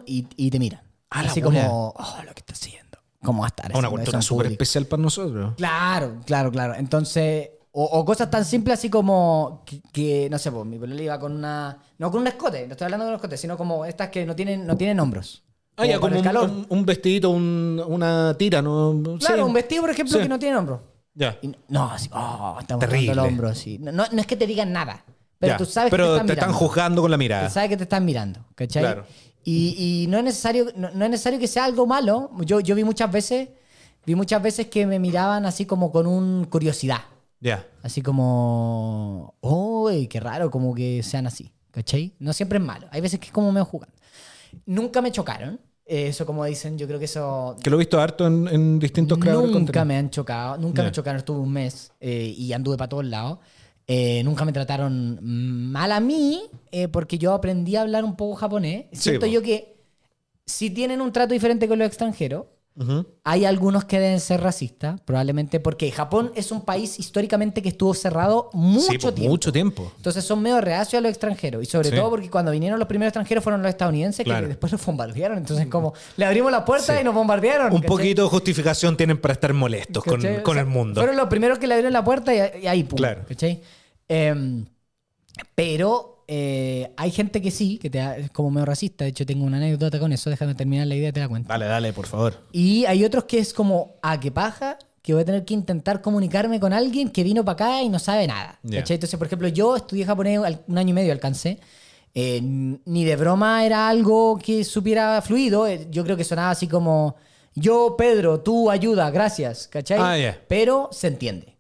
[SPEAKER 2] y, y te miran.
[SPEAKER 1] Ah,
[SPEAKER 2] así como, oh, lo que está haciendo. ¿Cómo va a estar?
[SPEAKER 1] Una cultura súper especial para nosotros.
[SPEAKER 2] Claro, claro, claro. Entonces, o, o cosas tan simples así como que, que, no sé, pues mi polola iba con una, no con un escote, no estoy hablando de un escote, sino como estas que no tienen, no tienen hombros.
[SPEAKER 1] Ah, ya, como un,
[SPEAKER 2] calor.
[SPEAKER 1] un- un vestidito, un- una tira, ¿no?
[SPEAKER 2] Claro,
[SPEAKER 1] Sí.
[SPEAKER 2] un vestido, por ejemplo,
[SPEAKER 1] Sí.
[SPEAKER 2] que no tiene hombros.
[SPEAKER 1] Ya.
[SPEAKER 2] Y no, así, oh, estamos
[SPEAKER 1] Terrible.
[SPEAKER 2] el hombro, así. No, no, no es que te digan nada, pero
[SPEAKER 1] Ya.
[SPEAKER 2] tú sabes
[SPEAKER 1] Pero
[SPEAKER 2] que te están
[SPEAKER 1] te están
[SPEAKER 2] mirando.
[SPEAKER 1] juzgando con la mirada.
[SPEAKER 2] Tú sabes que te están mirando, ¿cachai?
[SPEAKER 1] Claro.
[SPEAKER 2] Y, y no, es necesario, no, no es necesario que sea algo malo. Yo, yo vi muchas veces, vi muchas veces que me miraban así como con un curiosidad.
[SPEAKER 1] Ya.
[SPEAKER 2] Así como, uy, qué raro, como que sean así, ¿cachai? No siempre es malo. Hay veces que es como me jugando. Nunca me chocaron. Eso como dicen, yo creo que eso...
[SPEAKER 1] Que lo he visto harto en, en distintos creadores
[SPEAKER 2] Nunca me han chocado, nunca
[SPEAKER 1] Ya.
[SPEAKER 2] me chocaron, estuve un mes eh, y anduve para todos lados. Eh, nunca me trataron mal a mí eh, porque yo aprendí a hablar un poco japonés. Siento yo que si tienen un trato diferente con los extranjeros, hay algunos que deben ser racistas, probablemente porque Japón es un país históricamente que estuvo cerrado mucho
[SPEAKER 1] Sí,
[SPEAKER 2] tiempo.
[SPEAKER 1] mucho tiempo.
[SPEAKER 2] Entonces son medio reacios a los extranjeros. Y sobre
[SPEAKER 1] Sí.
[SPEAKER 2] todo porque cuando vinieron los primeros extranjeros fueron los estadounidenses
[SPEAKER 1] Claro.
[SPEAKER 2] que después los bombardearon. Entonces como le abrimos la puerta
[SPEAKER 1] Sí.
[SPEAKER 2] y nos bombardearon.
[SPEAKER 1] Un
[SPEAKER 2] ¿cachai?
[SPEAKER 1] poquito de justificación tienen para estar molestos con, con
[SPEAKER 2] O sea,
[SPEAKER 1] el mundo.
[SPEAKER 2] Fueron los primeros que le abrieron la puerta y, y ahí, pum.
[SPEAKER 1] Claro.
[SPEAKER 2] ¿cachai? Em, pero eh, hay gente que sí, que te da- es como medio racista. De hecho, tengo una anécdota con eso. Déjame terminar la idea y te la cuento.
[SPEAKER 1] Dale, dale, por favor.
[SPEAKER 2] Y hay otros que es como, ah, qué paja, que voy a tener que intentar comunicarme con alguien que vino para acá y no sabe nada. ¿cachai? Entonces, por ejemplo, yo estudié japonés un año y medio, alcancé. Eh, ni de broma era algo que supiera fluido. eh, Yo creo que sonaba así como, yo, Pedro, tú ayuda, gracias, ¿cachai?
[SPEAKER 1] Ah, ya.
[SPEAKER 2] Pero se entiende.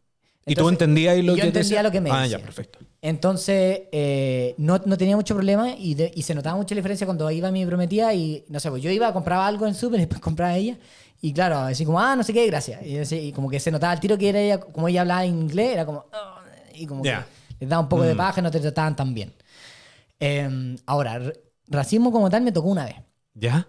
[SPEAKER 1] ¿Y tú entendías lo
[SPEAKER 2] yo
[SPEAKER 1] que te
[SPEAKER 2] entendía
[SPEAKER 1] decía?
[SPEAKER 2] lo que me
[SPEAKER 1] Ah,
[SPEAKER 2] decía.
[SPEAKER 1] ya, perfecto.
[SPEAKER 2] Entonces, eh, no, no tenía mucho problema y, de- y se notaba mucho la diferencia cuando iba mi prometida y, no sé, pues yo iba, compraba algo en súper y después compraba ella. Y claro, así como, ah, no sé qué, gracias. Y, así- y como que se notaba al tiro que era ella, como ella hablaba inglés, era como, "Ah", y como que les daba un poco de paja y no te trataban tan bien. Eh, ahora, racismo como tal me tocó una vez,
[SPEAKER 1] ¿Ya?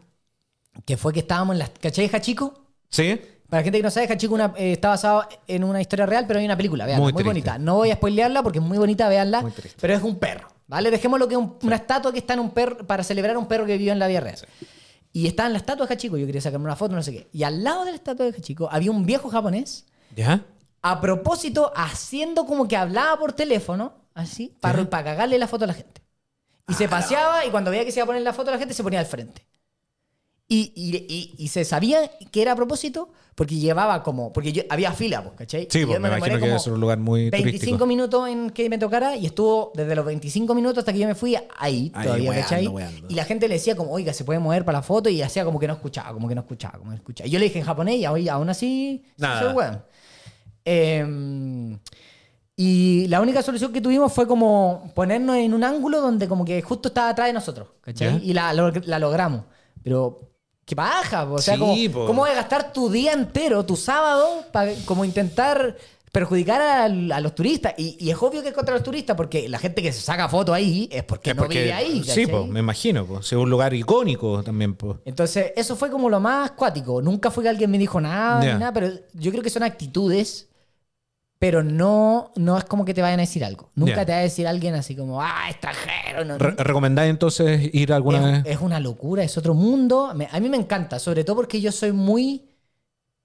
[SPEAKER 2] que fue que estábamos en las, ¿cachai, Hachiko?
[SPEAKER 1] ¿Sí?
[SPEAKER 2] Para la gente que no sabe, Hachiko una- eh, está basado en una historia real, pero hay una película, vean,
[SPEAKER 1] Muy
[SPEAKER 2] bonita. No voy a spoilearla porque es muy bonita, veanla,
[SPEAKER 1] Muy
[SPEAKER 2] pero es un perro, ¿vale? Dejémoslo que es un- una estatua que está en un perro, para celebrar a un perro que vivió en la vida real. Y está en la estatua de Hachiko, yo quería sacarme una foto, no sé qué. Y al lado de la estatua de Hachiko había un viejo japonés,
[SPEAKER 1] ¿Ya?
[SPEAKER 2] a propósito, haciendo como que hablaba por teléfono, así, para, para cagarle la foto a la gente. Y
[SPEAKER 1] Ah,
[SPEAKER 2] se paseaba y cuando veía que se iba a poner la foto a la gente se ponía al frente. Y, y- y- y se sabía que era a propósito porque llevaba como. Porque yo, había fila, pues, ¿cachai?
[SPEAKER 1] Sí, pues, me
[SPEAKER 2] demoré
[SPEAKER 1] imagino que es un lugar muy
[SPEAKER 2] 25
[SPEAKER 1] turístico.
[SPEAKER 2] minutos en que me tocara y estuvo desde los 25 minutos hasta que yo me fui ahí,
[SPEAKER 1] Ahí,
[SPEAKER 2] todavía,
[SPEAKER 1] weando,
[SPEAKER 2] ¿cachai?
[SPEAKER 1] weando.
[SPEAKER 2] Y la gente le decía como, oiga, se puede mover para la foto y hacía como que no escuchaba, como que no escuchaba, como que no escuchaba. Y yo le dije en japonés y aún así, sí,
[SPEAKER 1] Nada.
[SPEAKER 2] soy. Eh, y la única solución que tuvimos fue como ponernos en un ángulo donde como que justo estaba atrás de nosotros, ¿cachai? Y la, lo- la logramos. Pero, qué paja, po. o sea,
[SPEAKER 1] Sí,
[SPEAKER 2] como,
[SPEAKER 1] po.
[SPEAKER 2] ¿cómo vas a gastar tu día entero, tu sábado, para como intentar perjudicar a, los turistas? Y, y es obvio que es contra los turistas, porque la gente que se saca foto ahí es porque
[SPEAKER 1] Es
[SPEAKER 2] no
[SPEAKER 1] porque-
[SPEAKER 2] vive ahí.
[SPEAKER 1] Sí, pues, me imagino. Pues. Es un lugar icónico también. Pues.
[SPEAKER 2] Entonces, eso fue como lo más cuático. Nunca fue que alguien me dijo nada, ni nada, pero yo creo que son actitudes, pero no, no es como que te vayan a decir algo. Nunca te va a decir alguien así como, ah, extranjero. No,
[SPEAKER 1] Re- ¿Recomendáis entonces ir alguna
[SPEAKER 2] es,
[SPEAKER 1] vez?
[SPEAKER 2] es una locura, es otro mundo. Me- a mí me encanta, sobre todo porque yo soy muy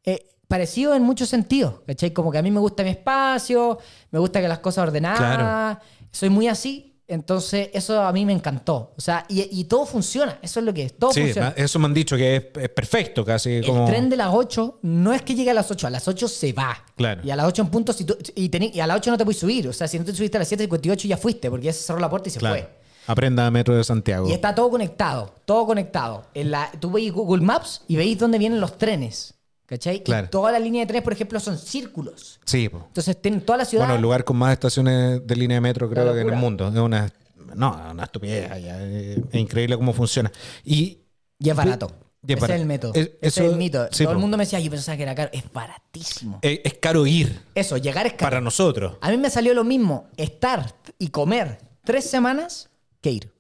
[SPEAKER 2] eh, parecido en muchos sentidos. ¿cachai? Como que a mí me gusta mi espacio, me gusta que las cosas ordenadas.
[SPEAKER 1] Claro.
[SPEAKER 2] Soy muy así. Entonces, eso a mí me encantó. O sea, y, y todo funciona. Eso es lo que es. Todo
[SPEAKER 1] Sí,
[SPEAKER 2] funciona.
[SPEAKER 1] eso me han dicho que es, es perfecto, casi
[SPEAKER 2] El tren de las 8 no es que llegue a las 8, a las 8 se va.
[SPEAKER 1] Claro.
[SPEAKER 2] Y a las 8 en punto, si tú- y, tení- y a las 8 no te puedes subir. O sea, si no te subiste a las 7.58 ya fuiste, porque ya se cerró la puerta y se
[SPEAKER 1] Claro.
[SPEAKER 2] fue.
[SPEAKER 1] Aprenda Metro de Santiago.
[SPEAKER 2] Y está todo conectado, todo conectado. En la, tú veis Google Maps y veis dónde vienen los trenes. ¿Cachai?
[SPEAKER 1] Claro.
[SPEAKER 2] Y toda la línea de trenes, por ejemplo, son círculos.
[SPEAKER 1] Sí, pues.
[SPEAKER 2] Entonces, tienen toda la ciudad.
[SPEAKER 1] Bueno, el lugar con más estaciones de línea de metro creo que en el mundo. Es una, no, una estupidez. Es, es increíble cómo funciona. Y,
[SPEAKER 2] y es barato.
[SPEAKER 1] Y es
[SPEAKER 2] Ese
[SPEAKER 1] barato.
[SPEAKER 2] es el método.
[SPEAKER 1] Es-
[SPEAKER 2] Ese es el mito.
[SPEAKER 1] sí,
[SPEAKER 2] todo el
[SPEAKER 1] po.
[SPEAKER 2] mundo me decía, yo pensaba que era caro. Es baratísimo.
[SPEAKER 1] es, es caro ir
[SPEAKER 2] Eso, llegar es caro.
[SPEAKER 1] para nosotros.
[SPEAKER 2] A mí me salió lo mismo estar y comer tres semanas que ir.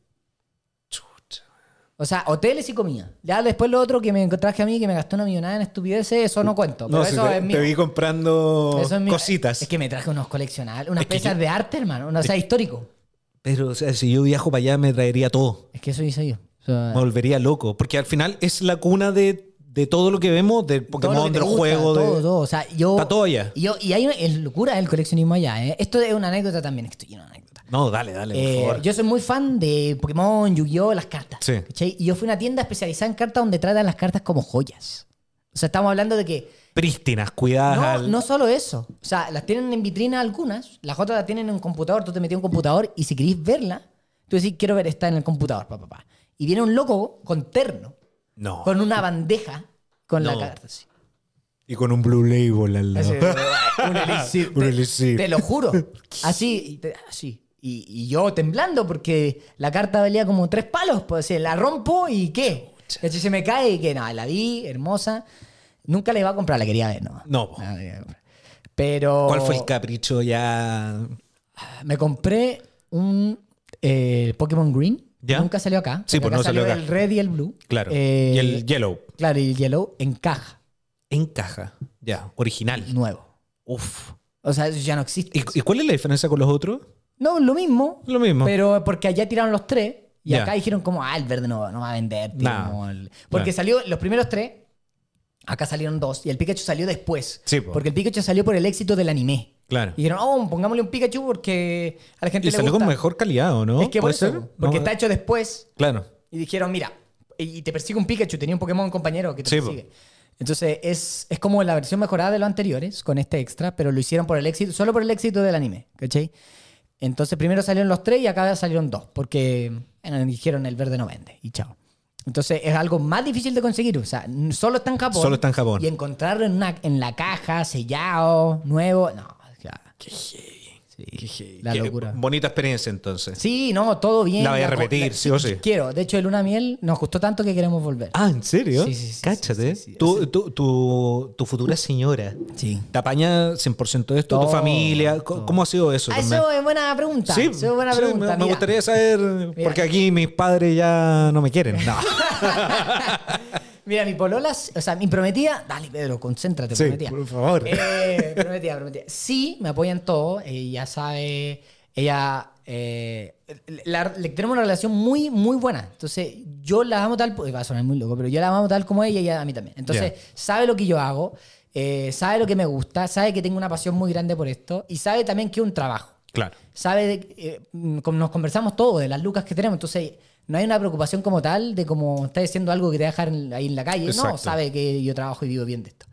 [SPEAKER 2] O sea, hoteles y comida. Ya después lo otro que me traje a mí, que me gasté una millonada en estupideces, eso no cuento. Pero
[SPEAKER 1] No, si
[SPEAKER 2] eso
[SPEAKER 1] te,
[SPEAKER 2] es mío.
[SPEAKER 1] te vi comprando
[SPEAKER 2] Eso es mío.
[SPEAKER 1] cositas.
[SPEAKER 2] Es que me traje unos coleccionables, unas
[SPEAKER 1] Es que
[SPEAKER 2] piezas
[SPEAKER 1] yo-
[SPEAKER 2] de arte, hermano. O sea, histórico.
[SPEAKER 1] Pero, o sea, si yo viajo para allá, me traería todo.
[SPEAKER 2] Es que eso hice yo. O sea,
[SPEAKER 1] Me volvería loco. Porque al final es la cuna de, de todo lo que vemos, del Pokémon, del
[SPEAKER 2] gusta,
[SPEAKER 1] juego.
[SPEAKER 2] Todo,
[SPEAKER 1] de...
[SPEAKER 2] todo. O sea, yo.
[SPEAKER 1] Está todo allá.
[SPEAKER 2] Y, yo, y hay una es locura el coleccionismo allá, ¿eh? Esto es una anécdota también. Estoy lleno de
[SPEAKER 1] No, dale, dale, por
[SPEAKER 2] Eh,
[SPEAKER 1] favor.
[SPEAKER 2] yo soy muy fan de Pokémon, Yu-Gi-Oh!, las cartas.
[SPEAKER 1] Sí.
[SPEAKER 2] ¿cachai? Y yo fui a una tienda especializada en cartas donde tratan las cartas como joyas. O sea, estamos hablando de que
[SPEAKER 1] Prístinas, cuidadas.
[SPEAKER 2] no,
[SPEAKER 1] al-
[SPEAKER 2] no solo eso. O sea, las tienen en vitrina algunas, las otras las tienen en un computador, tú te metes en un computador y si querés verla, tú decís, quiero ver esta en el computador, papá. Pa, pa". Y viene un loco con terno,
[SPEAKER 1] No.
[SPEAKER 2] con una bandeja con la carta. así.
[SPEAKER 1] Y con un Blue Label al lado.
[SPEAKER 2] Un elixir.
[SPEAKER 1] Un
[SPEAKER 2] Te- lo juro. Así, te- así. Y, y yo temblando porque la carta valía como tres palos. Pues la rompo y ¿qué? ¿Cachai? Se me cae y que nada, la vi, hermosa. Nunca la iba a comprar, la quería ver, ¿no?
[SPEAKER 1] No.
[SPEAKER 2] Pero.
[SPEAKER 1] ¿Cuál fue el capricho ya?
[SPEAKER 2] Me compré un eh, Pokémon Green.
[SPEAKER 1] ¿Ya?
[SPEAKER 2] Nunca salió acá.
[SPEAKER 1] Sí, pues no salió acá.
[SPEAKER 2] el Red y el Blue.
[SPEAKER 1] Claro.
[SPEAKER 2] Eh,
[SPEAKER 1] y el Yellow.
[SPEAKER 2] Claro, y el Yellow en caja,
[SPEAKER 1] En caja. Ya, original.
[SPEAKER 2] nuevo.
[SPEAKER 1] Uf.
[SPEAKER 2] O sea, eso ya no existe.
[SPEAKER 1] ¿Y, y cuál es la diferencia con los otros?
[SPEAKER 2] No, lo mismo.
[SPEAKER 1] Lo mismo.
[SPEAKER 2] Pero porque allá tiraron los tres y
[SPEAKER 1] Ya.
[SPEAKER 2] acá dijeron como, ah, el verde no, no va a vender. tío,
[SPEAKER 1] Nah.
[SPEAKER 2] no, el- Porque
[SPEAKER 1] Nah.
[SPEAKER 2] salió los primeros tres, acá salieron dos y el Pikachu salió después.
[SPEAKER 1] Sí, po.
[SPEAKER 2] porque el Pikachu salió por el éxito del anime.
[SPEAKER 1] Claro.
[SPEAKER 2] Y dijeron, oh, pongámosle un Pikachu porque a la gente
[SPEAKER 1] Y
[SPEAKER 2] le
[SPEAKER 1] salió
[SPEAKER 2] gusta.
[SPEAKER 1] con mejor calidad, ¿o no?
[SPEAKER 2] Es que por
[SPEAKER 1] ¿Puede
[SPEAKER 2] eso,
[SPEAKER 1] ser?
[SPEAKER 2] porque
[SPEAKER 1] No,
[SPEAKER 2] está hecho después
[SPEAKER 1] Claro.
[SPEAKER 2] y dijeron, mira, y te persigue un Pikachu, tenía un Pokémon compañero que te
[SPEAKER 1] Sí, po.
[SPEAKER 2] persigue. Entonces es, es como la versión mejorada de los anteriores con este extra, pero lo hicieron por el éxito, solo por el éxito del anime, ¿cachai? Entonces primero salieron los tres y acá salieron dos, porque bueno, dijeron el verde no vende y chao. Entonces es algo más difícil de conseguir. O sea, solo está en Japón.
[SPEAKER 1] Solo está en Japón.
[SPEAKER 2] Y encontrarlo en, una, en la caja, sellado, nuevo. No, claro. Sí, la locura.
[SPEAKER 1] Bonita experiencia entonces.
[SPEAKER 2] Sí, no, todo bien.
[SPEAKER 1] La voy a repetir, sí o sí.
[SPEAKER 2] Quiero. De hecho, el Luna Miel nos gustó tanto que queremos volver.
[SPEAKER 1] Ah, ¿en serio?
[SPEAKER 2] Sí, sí, sí,
[SPEAKER 1] Cáchate.
[SPEAKER 2] sí.
[SPEAKER 1] Tu, tu, tu, tu futura señora.
[SPEAKER 2] Sí.
[SPEAKER 1] ¿Te apaña 100% de esto? ¿Tu
[SPEAKER 2] Todo,
[SPEAKER 1] familia? ¿Cómo,
[SPEAKER 2] todo.
[SPEAKER 1] cómo ha sido eso?
[SPEAKER 2] Ah, eso es buena pregunta.
[SPEAKER 1] Sí,
[SPEAKER 2] eso es buena pregunta.
[SPEAKER 1] me, me gustaría saber, porque aquí mis padres ya no me quieren. No.
[SPEAKER 2] Mira, mi polola, o sea, mi prometida. Dale, Pedro, concéntrate,
[SPEAKER 1] Sí,
[SPEAKER 2] prometida.
[SPEAKER 1] por favor.
[SPEAKER 2] Eh, prometida, prometida. Sí, me apoya en todo. Ella sabe. Ella. eh, la- le- tenemos una relación muy, muy buena. Entonces, yo la amo tal. Va a sonar muy loco, pero yo la amo tal como ella y ella a mí también. Entonces,
[SPEAKER 1] Ya.
[SPEAKER 2] sabe lo que yo hago. eh, sabe lo que me gusta. Sabe que tengo una pasión muy grande por esto. Y sabe también que es un trabajo
[SPEAKER 1] Claro.
[SPEAKER 2] sabe, de- eh, mm, nos conversamos todo de las lucas que tenemos, entonces no hay una preocupación como tal de como estás haciendo algo que te va a dejar ahí en la calle,
[SPEAKER 1] Exacto.
[SPEAKER 2] no, sabe que yo trabajo y vivo bien de esto.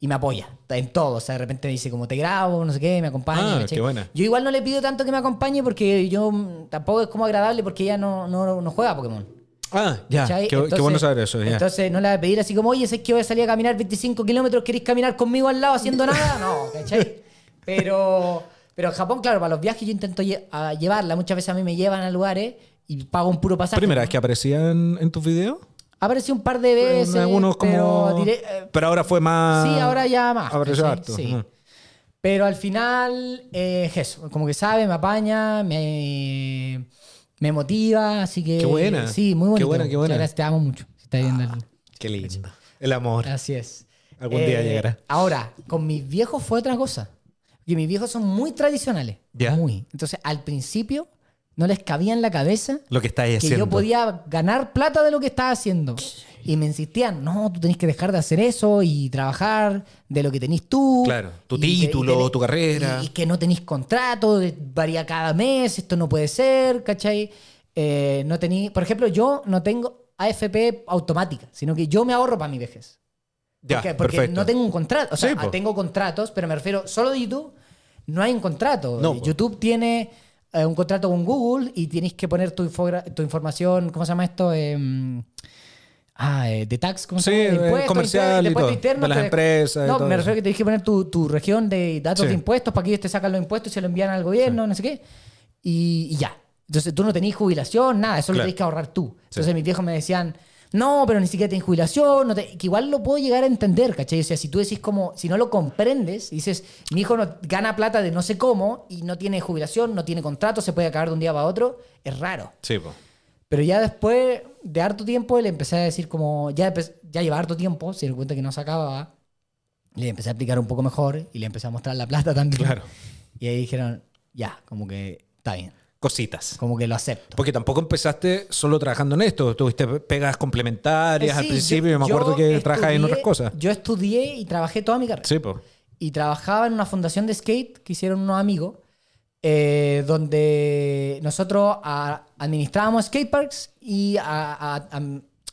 [SPEAKER 2] Y me apoya en todo, o sea, de repente me dice como te grabo, no sé qué, me acompaña.
[SPEAKER 1] Ah, qué buena.
[SPEAKER 2] Yo igual no le pido tanto que me acompañe porque yo tampoco es como agradable porque ella no, no, no juega a Pokémon.
[SPEAKER 1] Ah, ya. Qué, qué
[SPEAKER 2] Entonces-
[SPEAKER 1] bueno saber eso. Ya.
[SPEAKER 2] Entonces no le voy a pedir así como, oye, sé que voy a salir a caminar 25 kilómetros, ¿queréis caminar conmigo al lado haciendo nada? No, ¿cachai? Pero, pero en Japón, claro, para los viajes yo intento lle- a llevarla. Muchas veces a mí me llevan a lugares y pago un puro pasaje.
[SPEAKER 1] ¿Primera vez que aparecían en tus videos?
[SPEAKER 2] Aparecí un par de veces.
[SPEAKER 1] Algunos como...
[SPEAKER 2] Pero, diré- eh,
[SPEAKER 1] pero ahora fue más...
[SPEAKER 2] sí, ahora ya más.
[SPEAKER 1] Apareció
[SPEAKER 2] ¿cachai?
[SPEAKER 1] harto.
[SPEAKER 2] Sí. Pero al final, eh, es eso. Como que sabe, me apaña, me, me motiva. Así que.
[SPEAKER 1] Qué buena.
[SPEAKER 2] Sí, muy
[SPEAKER 1] Qué
[SPEAKER 2] bonito.
[SPEAKER 1] buena, qué buena.
[SPEAKER 2] Muchas gracias, te amo mucho. Si estás viendo el-
[SPEAKER 1] Qué lindo. El amor.
[SPEAKER 2] Así es. Eh,
[SPEAKER 1] Algún día llegará.
[SPEAKER 2] Ahora, con mis viejos fue otra cosa. Que mis viejos son muy tradicionales.
[SPEAKER 1] Ya.
[SPEAKER 2] Muy. Entonces, al principio, no les cabía en la cabeza
[SPEAKER 1] Lo que estáis
[SPEAKER 2] que
[SPEAKER 1] haciendo.
[SPEAKER 2] yo podía ganar plata de lo que estaba haciendo. Y me insistían, no, tú tenés que dejar de hacer eso y trabajar de lo que tenés tú.
[SPEAKER 1] Claro, tu
[SPEAKER 2] Y que-
[SPEAKER 1] título,
[SPEAKER 2] y tenés-
[SPEAKER 1] tu carrera.
[SPEAKER 2] Y, y que no tenés contrato, de- varía cada mes, esto no puede ser, ¿cachai? Eh, no tení, por ejemplo, yo no tengo AFP automática, sino que yo me ahorro para mi vejez.
[SPEAKER 1] Ya,
[SPEAKER 2] Porque, porque
[SPEAKER 1] perfecto.
[SPEAKER 2] no tengo un contrato. O sea,
[SPEAKER 1] Sí,
[SPEAKER 2] tengo contratos, pero me refiero solo de YouTube. No hay un contrato.
[SPEAKER 1] No, po.
[SPEAKER 2] YouTube tiene eh, un contrato con Google y tienes que poner tu, tu información, ¿cómo se llama esto? Em, ah, eh, de tax, ¿cómo se
[SPEAKER 1] Sí,
[SPEAKER 2] llama? De
[SPEAKER 1] eh,
[SPEAKER 2] impuestos,
[SPEAKER 1] comercial y todo,
[SPEAKER 2] internos,
[SPEAKER 1] de las
[SPEAKER 2] te-
[SPEAKER 1] empresas y
[SPEAKER 2] No,
[SPEAKER 1] todo
[SPEAKER 2] me refiero a que tienes que poner tu, tu región de datos
[SPEAKER 1] Sí.
[SPEAKER 2] de impuestos para que ellos te sacan los impuestos y se lo envían al gobierno, no sé qué. Y, y ya. Entonces tú no tenías jubilación, nada, eso lo tenés que ahorrar tú. Entonces mis viejos me decían, no, pero ni siquiera tenés jubilación, no te-". que igual lo puedo llegar a entender, ¿cachai? O sea, si tú decís como, si no lo comprendes, dices, mi hijo no, gana plata de no sé cómo y no tiene jubilación, no tiene contrato, se puede acabar de un día para otro, es raro.
[SPEAKER 1] Sí, po.
[SPEAKER 2] Pero ya después de harto tiempo le empecé a decir como, ya, ya lleva harto tiempo, se dio cuenta que no se acababa, le empecé a explicar un poco mejor y le empecé a mostrar la plata también.
[SPEAKER 1] Claro.
[SPEAKER 2] Y ahí dijeron, ya, como que está bien,
[SPEAKER 1] Cositas.
[SPEAKER 2] como que lo acepto.
[SPEAKER 1] Porque tampoco empezaste solo trabajando en esto. Tuviste pegas complementarias
[SPEAKER 2] Eh,
[SPEAKER 1] al
[SPEAKER 2] sí,
[SPEAKER 1] principio. Yo, me acuerdo que trabajabas en
[SPEAKER 2] estudié-
[SPEAKER 1] otras cosas.
[SPEAKER 2] Yo estudié y trabajé toda mi carrera.
[SPEAKER 1] Sí, pues.
[SPEAKER 2] Y trabajaba en una fundación de skate que hicieron unos amigos, eh, donde nosotros a- administrábamos skateparks y a, a-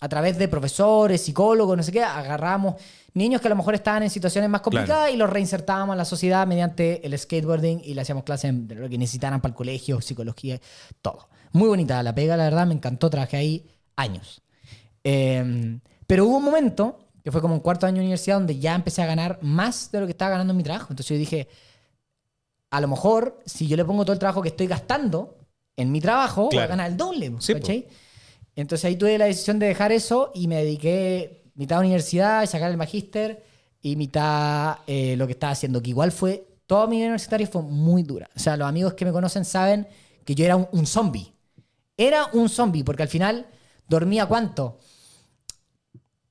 [SPEAKER 2] a- través de profesores, psicólogos, no sé qué, agarrábamos niños que a lo mejor estaban en situaciones más complicadas y los reinsertábamos en la sociedad mediante el skateboarding y le hacíamos clases de lo que necesitaran para el colegio, psicología, todo. Muy bonita la pega, la verdad, me encantó, trabajé ahí años. Eh, pero hubo un momento, que fue como un cuarto año de universidad, donde ya empecé a ganar más de lo que estaba ganando en mi trabajo. Entonces yo dije, a lo mejor, si yo le pongo todo el trabajo que estoy gastando en mi trabajo, voy a
[SPEAKER 1] Claro.
[SPEAKER 2] ganar el doble.
[SPEAKER 1] Sí.
[SPEAKER 2] Entonces ahí tuve la decisión de dejar eso y me dediqué mitad universidad y sacar el magíster y mitad eh, lo que estaba haciendo, que igual fue, toda mi vida universitaria fue muy dura. O sea, los amigos que me conocen saben que yo era un, un zombie. Era un zombie, porque al final dormía cuánto?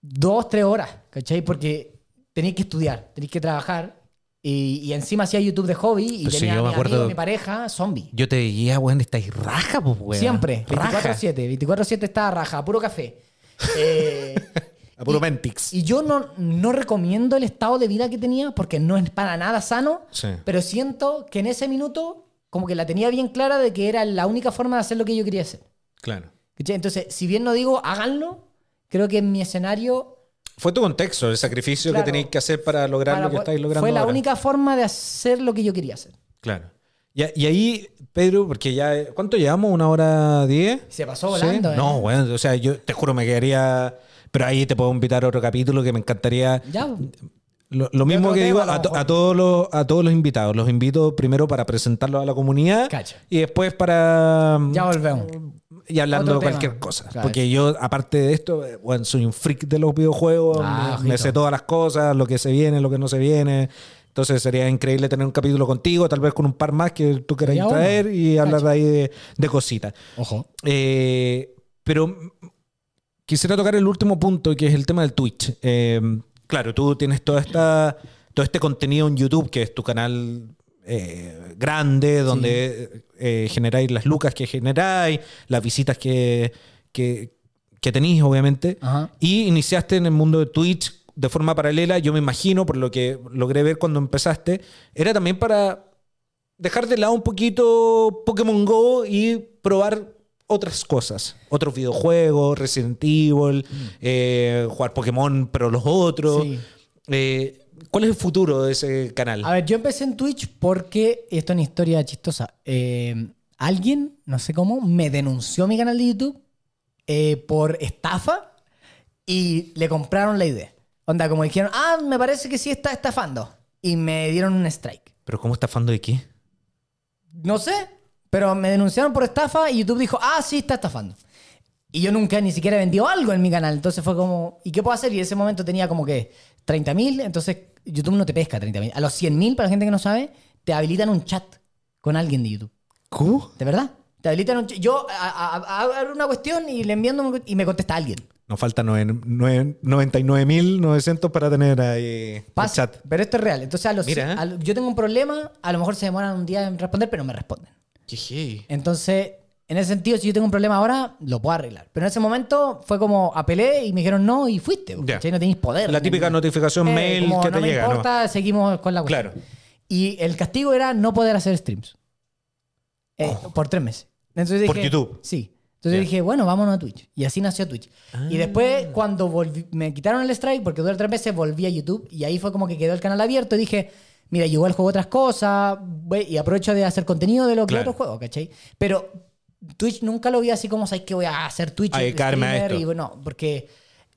[SPEAKER 2] Dos, tres horas, ¿cachai? Porque tenéis que estudiar, tenéis que trabajar y, y encima hacía YouTube de hobby y
[SPEAKER 1] Pues sí,
[SPEAKER 2] tenía
[SPEAKER 1] yo
[SPEAKER 2] a
[SPEAKER 1] me
[SPEAKER 2] mi
[SPEAKER 1] acuerdo-
[SPEAKER 2] amigo, mi pareja, zombie.
[SPEAKER 1] Yo te diría, weón, estáis raja, pues, weón.
[SPEAKER 2] Siempre,
[SPEAKER 1] Raja.
[SPEAKER 2] 24-7, 24-7 estaba raja, puro café. Eh,
[SPEAKER 1] A puro
[SPEAKER 2] y-
[SPEAKER 1] Mentix.
[SPEAKER 2] Y yo no, no recomiendo el estado de vida que tenía porque no es para nada sano,
[SPEAKER 1] Sí.
[SPEAKER 2] pero siento que en ese minuto como que la tenía bien clara de que era la única forma de hacer lo que yo quería hacer.
[SPEAKER 1] Claro.
[SPEAKER 2] Entonces, si bien no digo háganlo, creo que en mi escenario
[SPEAKER 1] Fue tu contexto, el sacrificio
[SPEAKER 2] Claro.
[SPEAKER 1] que tenéis que hacer para lograr
[SPEAKER 2] para
[SPEAKER 1] lo que estáis logrando.
[SPEAKER 2] fue la
[SPEAKER 1] ahora.
[SPEAKER 2] única forma de hacer lo que yo quería hacer.
[SPEAKER 1] Claro. Y, y ahí Pedro, porque ya. ¿Cuánto llevamos? ¿Una hora diez?
[SPEAKER 2] Se pasó volando,
[SPEAKER 1] ¿Sí?
[SPEAKER 2] ¿eh?
[SPEAKER 1] No, bueno, o sea, yo te juro, me quedaría. Pero ahí te puedo invitar a otro capítulo que me encantaría.
[SPEAKER 2] Ya.
[SPEAKER 1] Lo, lo mismo que digo
[SPEAKER 2] a
[SPEAKER 1] to- todos los, a todos los invitados. Los invito primero para presentarlos a la comunidad
[SPEAKER 2] Cacha.
[SPEAKER 1] y después para.
[SPEAKER 2] Ya volvemos.
[SPEAKER 1] Y hablando
[SPEAKER 2] Otro
[SPEAKER 1] de cualquier
[SPEAKER 2] tema.
[SPEAKER 1] cosa. Porque yo, aparte de esto, eh, bueno, soy un freak de los videojuegos.
[SPEAKER 2] Ah,
[SPEAKER 1] me, sé todas las cosas, lo que se viene, lo que no se viene. Entonces sería increíble tener un capítulo contigo, tal vez con un par más que tú
[SPEAKER 2] bueno.
[SPEAKER 1] traer y hablar de ahí de, de cositas.
[SPEAKER 2] Ojo.
[SPEAKER 1] Eh, pero quisiera tocar el último punto, que es el tema del Twitch. Eh, claro, tú tienes toda esta, todo este contenido en YouTube, que es tu canal eh, grande, donde eh, generáis las lucas que generáis, las visitas que, que, que tenéis, obviamente.
[SPEAKER 2] Ajá.
[SPEAKER 1] Y iniciaste en el mundo de Twitch de forma paralela, yo me imagino, por lo que logré ver cuando empezaste, era también para dejar de lado un poquito Pokémon Go y probar otras cosas. Otros videojuegos, Resident Evil, eh, jugar Pokémon, pero los otros.
[SPEAKER 2] Sí.
[SPEAKER 1] Eh, ¿Cuál es el futuro de ese canal?
[SPEAKER 2] A ver, yo empecé en Twitch porque, esto es una historia chistosa, eh, alguien, no sé cómo, me denunció mi canal de YouTube por estafa y le compraron la idea. Onda, como dijeron, ah, me parece que sí está estafando. Y me dieron un strike.
[SPEAKER 1] ¿Pero cómo está fan de qué?
[SPEAKER 2] No sé, pero me denunciaron por estafa y YouTube dijo, ah, sí, está estafando. Y yo nunca ni siquiera he vendido algo en mi canal. Entonces fue como, ¿y qué puedo hacer? Y en ese momento tenía como que 30.000, entonces YouTube no te pesca 30.000. A los 100.000, para la gente que no sabe, te habilitan un chat con alguien de YouTube.
[SPEAKER 1] ¿Cómo?
[SPEAKER 2] ¿De verdad? Te habilitan un chat. Yo hago una cuestión y le un- y me contesta alguien.
[SPEAKER 1] Nos faltan nueve- nueve- 99.900 para tener ahí el
[SPEAKER 2] Pasa,
[SPEAKER 1] chat.
[SPEAKER 2] Pero esto es real. Entonces, a los,
[SPEAKER 1] Mira, ¿eh?
[SPEAKER 2] a yo tengo un problema, a lo mejor se demoran un día en responder, pero me responden.
[SPEAKER 1] Qué heavy.
[SPEAKER 2] Entonces, en ese sentido, si yo tengo un problema ahora, lo puedo arreglar. Pero en ese momento fue como apelé y me dijeron no y fuiste.
[SPEAKER 1] Ya.
[SPEAKER 2] ¿cachai? No tenéis poder.
[SPEAKER 1] La típica notificación
[SPEAKER 2] Eh,
[SPEAKER 1] mail
[SPEAKER 2] como
[SPEAKER 1] que
[SPEAKER 2] no
[SPEAKER 1] te
[SPEAKER 2] me
[SPEAKER 1] llega. ¿no?
[SPEAKER 2] importa, seguimos con la cuestión.
[SPEAKER 1] Claro.
[SPEAKER 2] Y el castigo era no poder hacer streams. Eh, Por tres meses. Entonces
[SPEAKER 1] Oh. Por
[SPEAKER 2] dije-
[SPEAKER 1] YouTube.
[SPEAKER 2] Sí. Entonces
[SPEAKER 1] Ya.
[SPEAKER 2] dije, bueno, vámonos a Twitch. Y así nació Twitch.
[SPEAKER 1] Ah.
[SPEAKER 2] Y después, cuando volví- me quitaron el strike, porque duró tres meses, volví a YouTube. Y ahí fue como que quedó el canal abierto. Y dije, mira, yo igual juego otras cosas. Y aprovecho de hacer contenido de lo que
[SPEAKER 1] Claro.
[SPEAKER 2] otro juego, ¿cachai? Pero Twitch nunca lo vi así como, ¿sabes qué voy a hacer Twitch?
[SPEAKER 1] A dedicarme a esto.
[SPEAKER 2] Y bueno, porque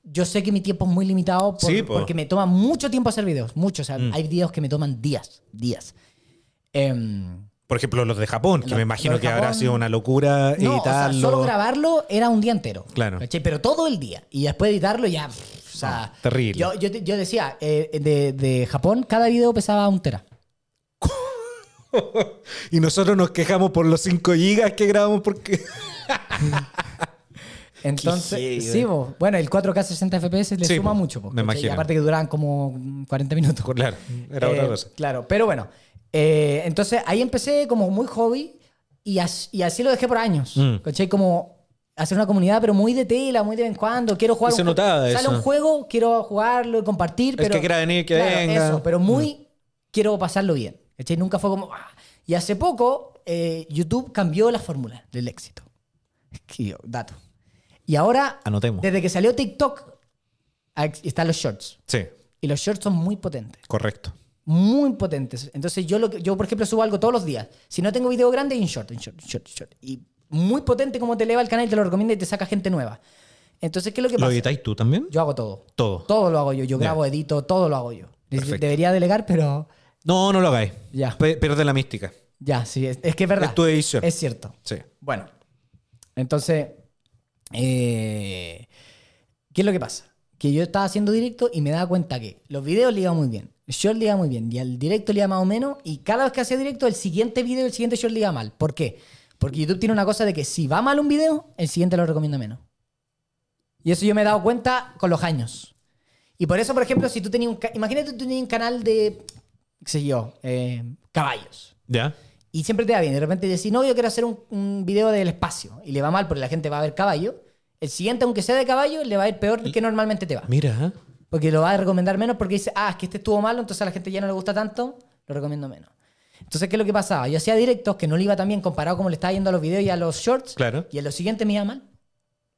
[SPEAKER 2] yo sé que mi tiempo es muy limitado por-
[SPEAKER 1] Sí, po.
[SPEAKER 2] porque me toma mucho tiempo hacer videos. Mucho. O sea,
[SPEAKER 1] Mm.
[SPEAKER 2] hay videos que me toman días. Días. Em,
[SPEAKER 1] Por ejemplo, los de Japón, que
[SPEAKER 2] Los-
[SPEAKER 1] me imagino que habrá
[SPEAKER 2] Japón-
[SPEAKER 1] sido una locura
[SPEAKER 2] no, o sea,
[SPEAKER 1] editarlo.
[SPEAKER 2] solo grabarlo era un día entero.
[SPEAKER 1] Claro.
[SPEAKER 2] ¿cachai? Pero todo el día. Y después editarlo ya. pff, o sea,
[SPEAKER 1] No, terrible.
[SPEAKER 2] Yo, yo, yo decía, eh, de, de Japón, cada video pesaba un tera.
[SPEAKER 1] y nosotros nos quejamos por los 5 gigas que grabamos porque...
[SPEAKER 2] Entonces, sí, bueno, el 4K 60 FPS le
[SPEAKER 1] Sí,
[SPEAKER 2] suma mucho.
[SPEAKER 1] me imagino.
[SPEAKER 2] Y aparte que duraban como 40 minutos.
[SPEAKER 1] claro, era otra
[SPEAKER 2] Eh,
[SPEAKER 1] cosa.
[SPEAKER 2] Claro, pero bueno. eh, entonces ahí empecé como muy hobby y, as- y así lo dejé por años.
[SPEAKER 1] Mm.
[SPEAKER 2] ¿Cachai? Como hacer una comunidad, pero muy de tela, muy de vez en cuando. Quiero jugar
[SPEAKER 1] se
[SPEAKER 2] un
[SPEAKER 1] notaba
[SPEAKER 2] Sale
[SPEAKER 1] eso.
[SPEAKER 2] un juego, quiero jugarlo y compartir. Pero,
[SPEAKER 1] que quiera venir, que
[SPEAKER 2] Claro,
[SPEAKER 1] venga.
[SPEAKER 2] Eso, pero muy quiero pasarlo bien. ¿Cachai? Nunca fue como. "Ah". Y hace poco eh, YouTube cambió la fórmula del éxito. Dato. Y ahora,
[SPEAKER 1] Anotemos.
[SPEAKER 2] desde que salió TikTok, están los shorts.
[SPEAKER 1] Sí,
[SPEAKER 2] Y los shorts son muy potentes
[SPEAKER 1] correcto.
[SPEAKER 2] muy potentes. Entonces yo, lo que- yo por ejemplo, subo algo todos los días. Si no tengo video grande, en short, en short, en short, en short. Y muy potente como te eleva el canal y te lo recomienda y te saca gente nueva. Entonces, ¿qué es lo que
[SPEAKER 1] ¿Lo
[SPEAKER 2] pasa?
[SPEAKER 1] editáis tú también?
[SPEAKER 2] Yo hago todo.
[SPEAKER 1] Todo.
[SPEAKER 2] Todo lo hago yo. Yo grabo, edito, todo lo hago yo.
[SPEAKER 1] Perfecto.
[SPEAKER 2] Debería delegar, pero
[SPEAKER 1] No, no lo hagáis.
[SPEAKER 2] Ya.
[SPEAKER 1] Pe- Pierde la mística.
[SPEAKER 2] ya, sí, es, es que es verdad.
[SPEAKER 1] Es tu edición.
[SPEAKER 2] Es cierto.
[SPEAKER 1] Sí.
[SPEAKER 2] Bueno, entonces, eh, ¿qué es lo que pasa? Que yo estaba haciendo directo y me daba cuenta que los videos le iban muy bien, el short le iba muy bien y al directo le iba más o menos y cada vez que hacía directo el siguiente video el siguiente short le iba mal. ¿Por qué? Porque YouTube tiene una cosa de que si va mal un video, el siguiente lo recomienda menos. Y eso yo me he dado cuenta con los años. Y por eso, por ejemplo, si tú tenías un... Imagínate tú tenías un canal de, qué sé yo, eh, caballos.
[SPEAKER 1] ¿Ya?
[SPEAKER 2] Y siempre te va bien. De repente decís, no, yo quiero hacer un, un video del espacio. Y le va mal porque la gente va a ver caballo. El siguiente, aunque sea de caballo, le va a ir peor que normalmente te va.
[SPEAKER 1] Mira.
[SPEAKER 2] Porque lo va a recomendar menos porque dice, ah, es que este estuvo malo, entonces a la gente ya no le gusta tanto, lo recomiendo menos. Entonces, ¿qué es lo que pasaba? Yo hacía directos que no le iba tan bien comparado como le estaba yendo a los videos y a los shorts.
[SPEAKER 1] Claro.
[SPEAKER 2] Y en los siguientes me iba mal.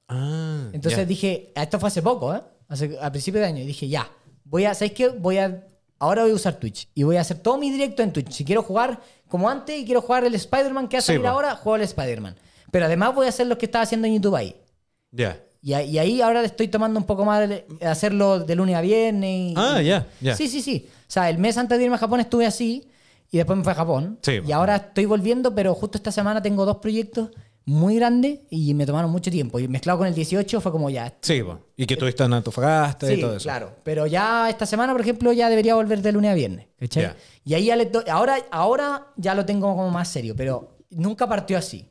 [SPEAKER 1] Ah,
[SPEAKER 2] Entonces dije, esto fue hace poco, ¿eh? Hace, a principio de año. Y dije, ya, voy a, ¿sabéis qué? Voy a ahora voy a usar Twitch y voy a hacer todo mi directo en Twitch. Si quiero jugar como antes y quiero jugar el Spider-Man que a
[SPEAKER 1] Sí,
[SPEAKER 2] ahora, juego el Spider-Man. Pero además voy a hacer lo que estaba haciendo en YouTube ahí.
[SPEAKER 1] Ya.
[SPEAKER 2] Y, a- y ahí ahora le estoy tomando un poco más de hacerlo de lunes a viernes. y-
[SPEAKER 1] Ah, ya, ya.
[SPEAKER 2] Sí, sí, sí. O sea, el mes antes de irme a Japón estuve así y después me fui a Japón.
[SPEAKER 1] Sí,
[SPEAKER 2] y ahora estoy volviendo, pero justo esta semana tengo dos proyectos muy grandes y me tomaron mucho tiempo. Y mezclado con el 18 fue como ya.
[SPEAKER 1] Sí, po. y que tú estás en Antofagasta
[SPEAKER 2] Sí,
[SPEAKER 1] y todo eso.
[SPEAKER 2] claro. Pero ya esta semana, por ejemplo, ya debería volver de lunes a viernes. ¿cachai? Y ahí ya le ahora, ahora ya lo tengo como más serio, pero nunca partió así.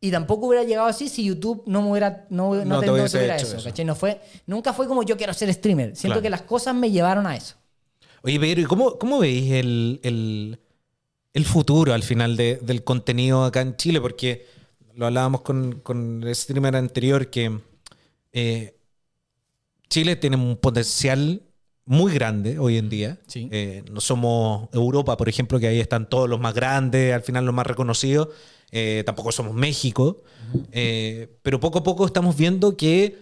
[SPEAKER 2] Y tampoco hubiera llegado así si YouTube no me hubiera, no, no,
[SPEAKER 1] No te hecho
[SPEAKER 2] eso.
[SPEAKER 1] eso.
[SPEAKER 2] ¿cachai? No fue, nunca fue como yo quiero ser streamer. Siento
[SPEAKER 1] Claro.
[SPEAKER 2] que las cosas me llevaron a eso.
[SPEAKER 1] Oye, Pedro, ¿y cómo, cómo veis el, el- el futuro al final de- del contenido acá en Chile? Porque lo hablábamos con, con el streamer anterior que eh, Chile tiene un potencial muy grande hoy en día.
[SPEAKER 2] Sí.
[SPEAKER 1] Eh, no somos Europa, por ejemplo, que ahí están todos los más grandes, al final los más reconocidos. Eh, tampoco somos México. Eh, pero poco a poco estamos viendo que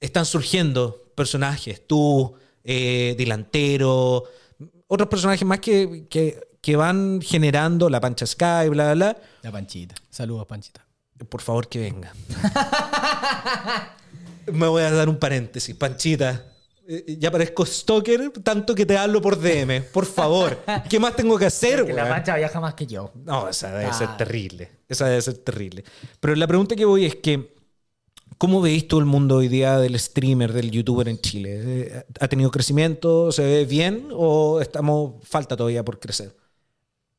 [SPEAKER 1] están surgiendo personajes. Tú, Delantero, otros personajes más que, que, que van generando la Pancha Sky, bla, bla, bla.
[SPEAKER 2] La panchita. Saludos, panchita.
[SPEAKER 1] Por favor, que venga. Me voy a dar un paréntesis. Panchita, eh, ya parezco stalker, tanto que te hablo por DM. Por favor. ¿Qué más tengo que hacer,
[SPEAKER 2] Que la pancha viaja más que yo.
[SPEAKER 1] No, esa debe ser
[SPEAKER 2] Ah.
[SPEAKER 1] terrible. Esa debe ser terrible. Pero la pregunta que voy es que, ¿cómo veis tú el mundo hoy día del streamer, del youtuber en Chile? Eh, ¿Ha tenido crecimiento? ¿Se ve bien? ¿O estamos falta todavía por crecer?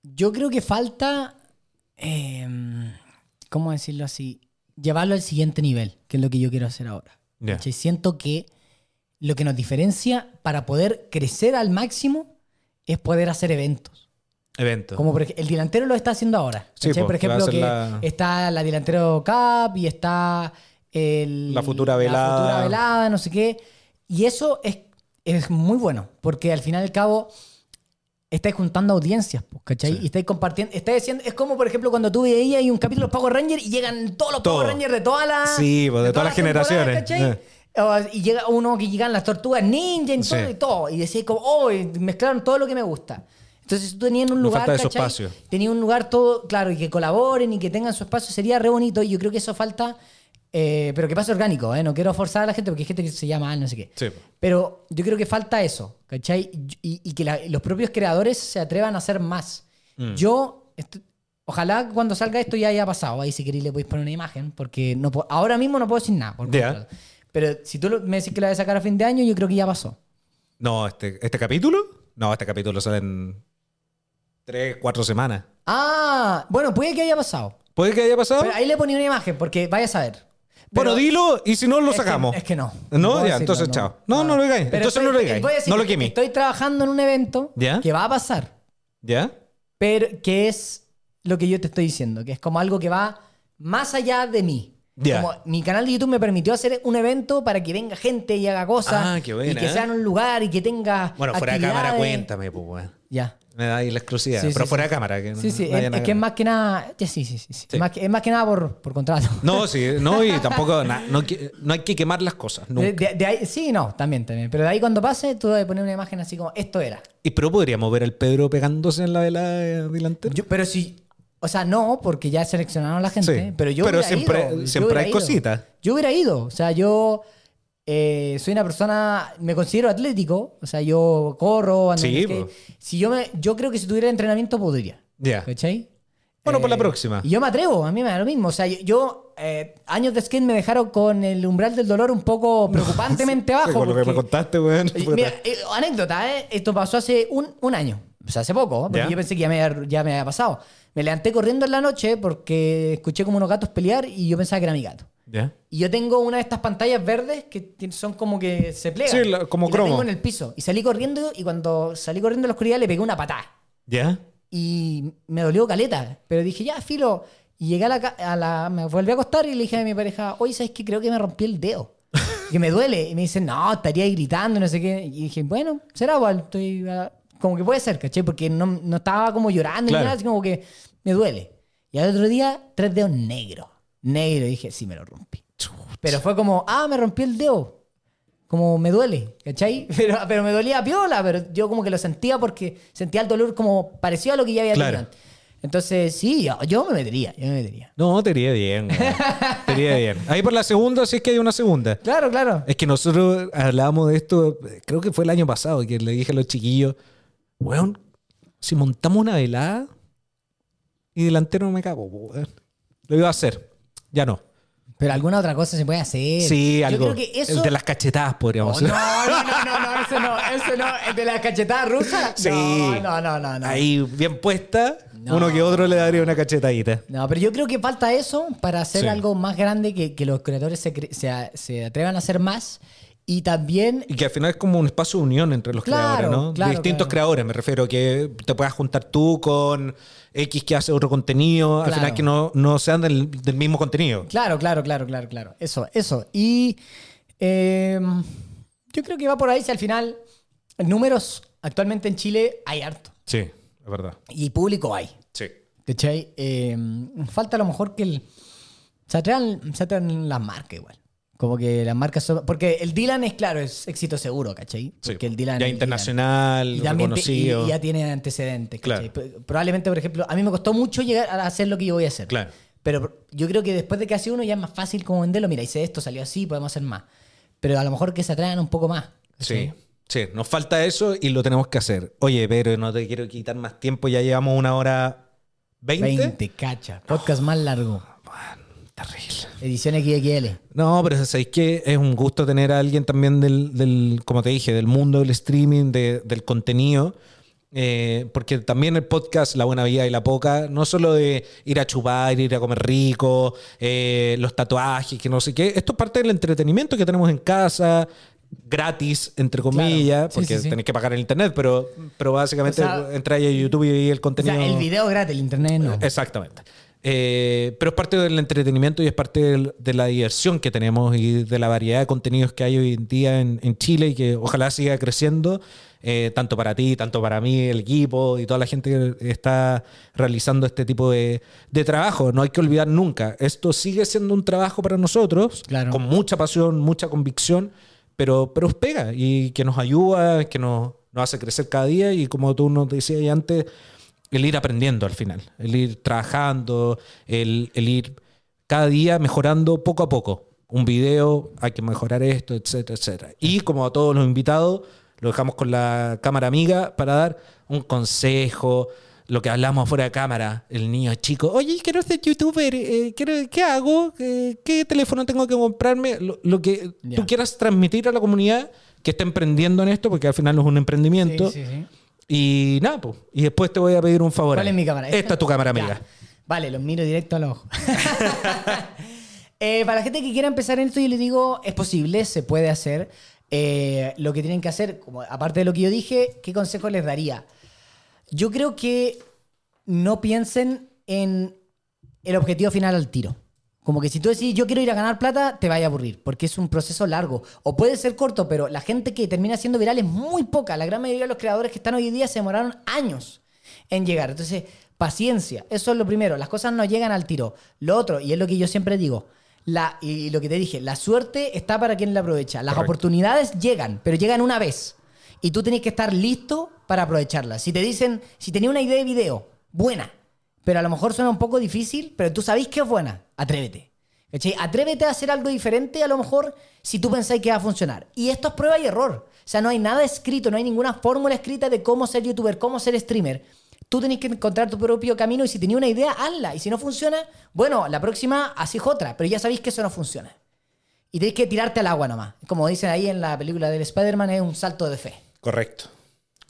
[SPEAKER 2] Yo creo que falta, eh, ¿cómo decirlo así? Llevarlo al siguiente nivel, que es lo que yo quiero hacer ahora. ¿Cachai? Siento que lo que nos diferencia para poder crecer al máximo es poder hacer eventos.
[SPEAKER 1] Evento.
[SPEAKER 2] Como por el delantero lo está haciendo ahora.
[SPEAKER 1] Sí,
[SPEAKER 2] por ejemplo, que
[SPEAKER 1] la-
[SPEAKER 2] está la delantero Cup y está el,
[SPEAKER 1] La futura velada.
[SPEAKER 2] La futura velada, no sé qué. Y eso es, es muy bueno, porque al final y al cabo estáis juntando audiencias, pues, ¿cachai?
[SPEAKER 1] Sí.
[SPEAKER 2] Y estáis compartiendo. Estáis haciendo, es como, por ejemplo, cuando tú veías ahí un capítulo de los Power Rangers y llegan todos los
[SPEAKER 1] Todo.
[SPEAKER 2] Power Rangers de todas las.
[SPEAKER 1] Sí, pues, de todas las generaciones.
[SPEAKER 2] ¿cachai?
[SPEAKER 1] Eh.
[SPEAKER 2] Y llega uno que llegan las tortugas ninja y todo,
[SPEAKER 1] Sí.
[SPEAKER 2] y todo. Y decís como, oh, mezclaron todo lo que me gusta. Entonces tú tenías un lugar,
[SPEAKER 1] falta ese
[SPEAKER 2] ¿cachai?
[SPEAKER 1] espacio.
[SPEAKER 2] Tenía un lugar todo, claro, y que colaboren y que tengan su espacio, sería re bonito. Y yo creo que eso falta, eh, pero que pase orgánico, ¿eh? No quiero forzar a la gente porque hay gente que se llama mal, no sé qué.
[SPEAKER 1] Sí.
[SPEAKER 2] Pero yo creo que falta eso, ¿cachai? Y, y que la- los propios creadores se atrevan a hacer más.
[SPEAKER 1] Mm.
[SPEAKER 2] Yo, ojalá cuando salga esto ya haya pasado. Ahí si queréis le podéis poner una imagen, porque no ahora mismo no puedo decir nada. por contrato. Pero si tú me decís que la vas a sacar a fin de año, yo creo que ya pasó.
[SPEAKER 1] No, este, ¿este capítulo? No, este capítulo sale en tres, cuatro semanas.
[SPEAKER 2] Ah, bueno, puede que haya pasado.
[SPEAKER 1] ¿Puede que haya pasado?
[SPEAKER 2] Pero ahí le ponía una imagen, porque vaya a saber.
[SPEAKER 1] Bueno,
[SPEAKER 2] Pero-
[SPEAKER 1] dilo y si no lo
[SPEAKER 2] es que-
[SPEAKER 1] sacamos.
[SPEAKER 2] Es que, no.
[SPEAKER 1] No, ya,
[SPEAKER 2] decirlo,
[SPEAKER 1] entonces chao. No, no lo digáis.
[SPEAKER 2] Pero
[SPEAKER 1] Entonces
[SPEAKER 2] estoy-
[SPEAKER 1] no lo digáis.
[SPEAKER 2] voy a decir
[SPEAKER 1] No lo
[SPEAKER 2] que
[SPEAKER 1] quemí.
[SPEAKER 2] Estoy trabajando en un evento
[SPEAKER 1] ¿Ya?
[SPEAKER 2] que va a pasar.
[SPEAKER 1] ¿Ya?
[SPEAKER 2] pero que es lo que yo te estoy diciendo, que es como algo que va más allá de mí.
[SPEAKER 1] Ya.
[SPEAKER 2] Como mi canal de YouTube me permitió hacer un evento para que venga gente y haga cosas.
[SPEAKER 1] Ah, qué buena,
[SPEAKER 2] y que
[SPEAKER 1] ¿eh?
[SPEAKER 2] sea en un lugar y que tenga.
[SPEAKER 1] Bueno, fuera de cámara, cuéntame, pues, weón.
[SPEAKER 2] Ya.
[SPEAKER 1] Me da ahí la exclusividad.
[SPEAKER 2] Sí,
[SPEAKER 1] pero
[SPEAKER 2] sí.
[SPEAKER 1] fuera de cámara. Que no
[SPEAKER 2] Sí, sí, es, es que es más que nada. sí, sí, sí. Es, más que, es más que nada por, por contrato.
[SPEAKER 1] No, sí, no, y tampoco. na- no, hay que quemar las cosas. nunca.
[SPEAKER 2] De, de- de ahí, sí, no, también, también. Pero de ahí cuando pase, tú debes poner una imagen así como esto era.
[SPEAKER 1] Y pero podríamos ver al Pedro pegándose en la vela de delantero.
[SPEAKER 2] Yo- pero si. O sea, no, porque ya seleccionaron a la gente. Pero yo
[SPEAKER 1] Pero
[SPEAKER 2] hubiera
[SPEAKER 1] siempre-
[SPEAKER 2] ido, yo
[SPEAKER 1] siempre
[SPEAKER 2] hubiera
[SPEAKER 1] hay
[SPEAKER 2] ido.
[SPEAKER 1] cositas.
[SPEAKER 2] Yo hubiera ido. O sea, yo eh, soy una persona. Me considero atlético. O sea, yo corro, ando en
[SPEAKER 1] Sí, po.
[SPEAKER 2] Si yo, me, yo creo que si tuviera entrenamiento podría.
[SPEAKER 1] Ya.
[SPEAKER 2] ¿Cachai?
[SPEAKER 1] Bueno, por la
[SPEAKER 2] Eh,
[SPEAKER 1] próxima.
[SPEAKER 2] Y yo me atrevo, a mí me da lo mismo. O sea, yo, yo, eh, años de skate me dejaron con el umbral del dolor un poco preocupantemente bajo.
[SPEAKER 1] Con lo que me contaste, weón.
[SPEAKER 2] Mira, eh, anécdota, ¿eh? Esto pasó hace un, un año. O sea, hace poco, porque
[SPEAKER 1] ¿Ya?
[SPEAKER 2] yo pensé que ya me, había- ya me había pasado. Me levanté corriendo en la noche porque escuché como unos gatos pelear y yo pensaba que era mi gato. Y yo tengo una de estas pantallas verdes que son como que se plegan.
[SPEAKER 1] Sí, la- como
[SPEAKER 2] y
[SPEAKER 1] cromo.
[SPEAKER 2] La tengo en el piso. Y salí corriendo y cuando salí corriendo en la oscuridad le pegué una patada.
[SPEAKER 1] ¿Ya?
[SPEAKER 2] Y me dolió caleta. Pero dije, ya, filo. Y llegué a la, a la... Me volví a acostar y le dije a mi pareja, oye, ¿sabes qué? Creo que me rompí el dedo. que me duele. Y me dicen, no, estaría ahí gritando, no sé qué. Y dije, bueno, será igual. Estoy... ah, Como que puede ser, ¿caché? Porque no, no estaba como llorando
[SPEAKER 1] Claro.
[SPEAKER 2] ni nada, así como que me duele. Y al otro día, tres dedos negros. Negro. Y dije, sí, me lo rompí. Pero fue como, ah, me rompí el dedo. como me duele, ¿cachai? Pero, pero me dolía piola, pero yo como que lo sentía porque sentía el dolor como parecido a lo que ya había
[SPEAKER 1] Claro.
[SPEAKER 2] tenido antes. Entonces, sí, yo, yo me metería, yo me metería.
[SPEAKER 1] No, te iría bien. weón. te iría bien. Ahí por la segunda, si es que hay una segunda.
[SPEAKER 2] Claro, claro.
[SPEAKER 1] Es que nosotros hablábamos de esto, creo que fue el año pasado, que le dije a los chiquillos, weón, si montamos una velada y delantero no me cago, weón. Lo iba a hacer. Ya no.
[SPEAKER 2] Pero alguna otra cosa se puede hacer.
[SPEAKER 1] Sí,
[SPEAKER 2] Yo
[SPEAKER 1] algo.
[SPEAKER 2] creo que eso...
[SPEAKER 1] El de las cachetadas podríamos
[SPEAKER 2] Oh,
[SPEAKER 1] hacer.
[SPEAKER 2] no, no, no, no, no, eso no, eso no. ¿El de la cachetada rusa?
[SPEAKER 1] Sí.
[SPEAKER 2] No, no, no, no. no.
[SPEAKER 1] Ahí bien puesta,
[SPEAKER 2] No.
[SPEAKER 1] uno que otro le daría una cachetadita.
[SPEAKER 2] No, pero yo creo que falta eso para hacer
[SPEAKER 1] Sí.
[SPEAKER 2] algo más grande, que, que los creadores se, se, se atrevan a hacer más. Y también
[SPEAKER 1] Y que al final es como un espacio de unión entre los
[SPEAKER 2] Claro,
[SPEAKER 1] creadores, ¿no?
[SPEAKER 2] claro,
[SPEAKER 1] Distintos
[SPEAKER 2] claro.
[SPEAKER 1] creadores, me refiero, que te puedas juntar tú con X que hace otro contenido, al final que no, no sean del, del mismo contenido.
[SPEAKER 2] Claro, claro, claro, claro, claro. Eso, eso. Y eh, yo creo que va por ahí si al final números actualmente en Chile hay harto.
[SPEAKER 1] Sí, es verdad.
[SPEAKER 2] Y público hay.
[SPEAKER 1] Sí.
[SPEAKER 2] ¿Cachai? Eh, falta a lo mejor que el, se, atrevan, se atrevan las marcas igual. Como que las marcas son... Porque el Dylan es claro, es éxito seguro, ¿cachai?
[SPEAKER 1] Sí.
[SPEAKER 2] Porque el Dylan
[SPEAKER 1] ya
[SPEAKER 2] es
[SPEAKER 1] internacional,
[SPEAKER 2] Dylan. Y también te- y-
[SPEAKER 1] reconocido.
[SPEAKER 2] y ya tiene antecedentes, ¿cachai?
[SPEAKER 1] Claro.
[SPEAKER 2] Probablemente, por ejemplo, a mí me costó mucho llegar a hacer lo que yo voy a hacer.
[SPEAKER 1] Claro.
[SPEAKER 2] Pero yo creo que después de que hace uno ya es más fácil como venderlo. Mira, hice esto, salió así, podemos hacer más. Pero a lo mejor que se atraigan un poco más.
[SPEAKER 1] Sí,
[SPEAKER 2] ¿cachai?
[SPEAKER 1] sí, nos falta eso y lo tenemos que hacer. Oye, pero no te quiero quitar más tiempo, ya llevamos una hora veinte.
[SPEAKER 2] 20, cacha. Podcast más largo.
[SPEAKER 1] Terrible.
[SPEAKER 2] Edición XXL.
[SPEAKER 1] No, pero sabéis que es un gusto tener a alguien también del, del como te dije, del mundo del streaming, de- del contenido. eh, porque también el podcast La Buena Vida y La Poca, no solo de ir a chupar, ir a comer rico, eh, los tatuajes, que no sé qué, esto es parte del entretenimiento que tenemos en casa, gratis, entre comillas,
[SPEAKER 2] Sí,
[SPEAKER 1] porque
[SPEAKER 2] sí, sí.
[SPEAKER 1] tenés que pagar el internet, pero, pero básicamente
[SPEAKER 2] O sea,
[SPEAKER 1] a YouTube y el
[SPEAKER 2] O
[SPEAKER 1] contenido.
[SPEAKER 2] sea, el video es gratis, el internet no.
[SPEAKER 1] Exactamente. Eh, pero es parte del entretenimiento y es parte del- de la diversión que tenemos y de la variedad de contenidos que hay hoy en día en, en Chile y que ojalá siga creciendo, eh, tanto para ti, tanto para mí, el equipo y toda la gente que está realizando este tipo de, de trabajo. No hay que olvidar nunca, esto sigue siendo un trabajo para nosotros,
[SPEAKER 2] Claro.
[SPEAKER 1] con mucha pasión, mucha convicción, pero, pero os pega y que nos ayuda, que nos, nos hace crecer cada día y como tú nos decías antes, el ir aprendiendo al final, el ir trabajando, el, el ir cada día mejorando poco a poco. Un video, hay que mejorar esto, etcétera, etcétera. Y como a todos los invitados, lo dejamos con la cámara amiga para dar un consejo, lo que hablamos fuera de cámara, el niño chico, oye, quiero ser youtuber, eh, quiero- ¿qué hago? Eh, ¿Qué teléfono tengo que comprarme? Lo, lo que
[SPEAKER 2] Ya.
[SPEAKER 1] tú quieras transmitir a la comunidad que está emprendiendo en esto, porque al final no es un emprendimiento.
[SPEAKER 2] Sí, sí, sí.
[SPEAKER 1] Y nada, pues. Y después te voy a pedir un favor.
[SPEAKER 2] ¿Cuál es mi cámara?
[SPEAKER 1] Esta es tu cámara, amiga.
[SPEAKER 2] Vale, los miro directo al ojo. Eh, para la gente que quiera empezar en esto, yo les digo, es posible, se puede hacer. Eh, lo que tienen que hacer, como, aparte de lo que yo dije, ¿qué consejo les daría? Yo creo que no piensen en el objetivo final al tiro. Como que si tú decís, yo quiero ir a ganar plata, te vaya a aburrir, porque es un proceso largo. O puede ser corto, pero la gente que termina siendo viral es muy poca. La gran mayoría de los creadores que están hoy día se demoraron años en llegar. Entonces, paciencia, eso es lo primero. Las cosas no llegan al tiro. Lo otro, y es lo que yo siempre digo, la, y lo que te dije, la suerte está para quien la aprovecha. Las
[SPEAKER 1] Correcto.
[SPEAKER 2] oportunidades llegan, pero llegan una vez. Y tú tienes que estar listo para aprovecharlas. Si te dicen, si tenía una idea de video, buena, pero a lo mejor suena un poco difícil, pero tú sabes que es buena, atrévete. ¿Cachai? Atrévete a hacer algo diferente a lo mejor si tú pensáis que va a funcionar. Y esto es prueba y error. O sea, no hay nada escrito, no hay ninguna fórmula escrita de cómo ser youtuber, cómo ser streamer. Tú tenés que encontrar tu propio camino y si tenías una idea, hazla. Y si no funciona, bueno, la próxima así otra, pero ya sabéis que eso no funciona. Y tenéis que tirarte al agua nomás. Como dicen ahí en la película del Spider-Man, es un salto de fe.
[SPEAKER 1] Correcto.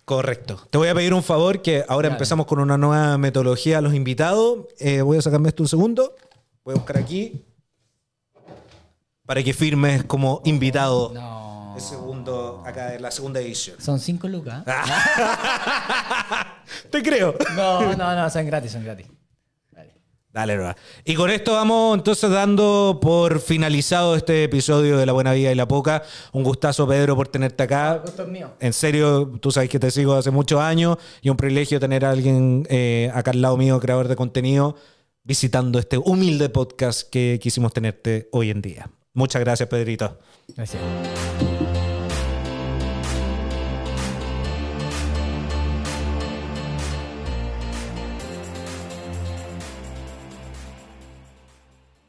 [SPEAKER 1] Correcto. Te voy a pedir un favor que ahora
[SPEAKER 2] Dale.
[SPEAKER 1] empezamos con una nueva metodología a los invitados. Eh, voy a sacarme esto un segundo. Voy a buscar aquí. Para que firmes como invitado.
[SPEAKER 2] No.
[SPEAKER 1] El segundo, acá en la segunda edición.
[SPEAKER 2] Son cinco lucas.
[SPEAKER 1] Te creo.
[SPEAKER 2] No, no, no, son gratis, son gratis.
[SPEAKER 1] Dale, Roa. Y con esto vamos entonces dando por finalizado este episodio de La Buena Vida y la Poca. Un gustazo, Pedro, por tenerte acá.
[SPEAKER 2] Gusto es mío.
[SPEAKER 1] En serio, tú sabes que te sigo hace muchos años y un privilegio tener a alguien eh, acá al lado mío, creador de contenido, visitando este humilde podcast que quisimos tenerte hoy en día. Muchas gracias, Pedrito.
[SPEAKER 2] Gracias.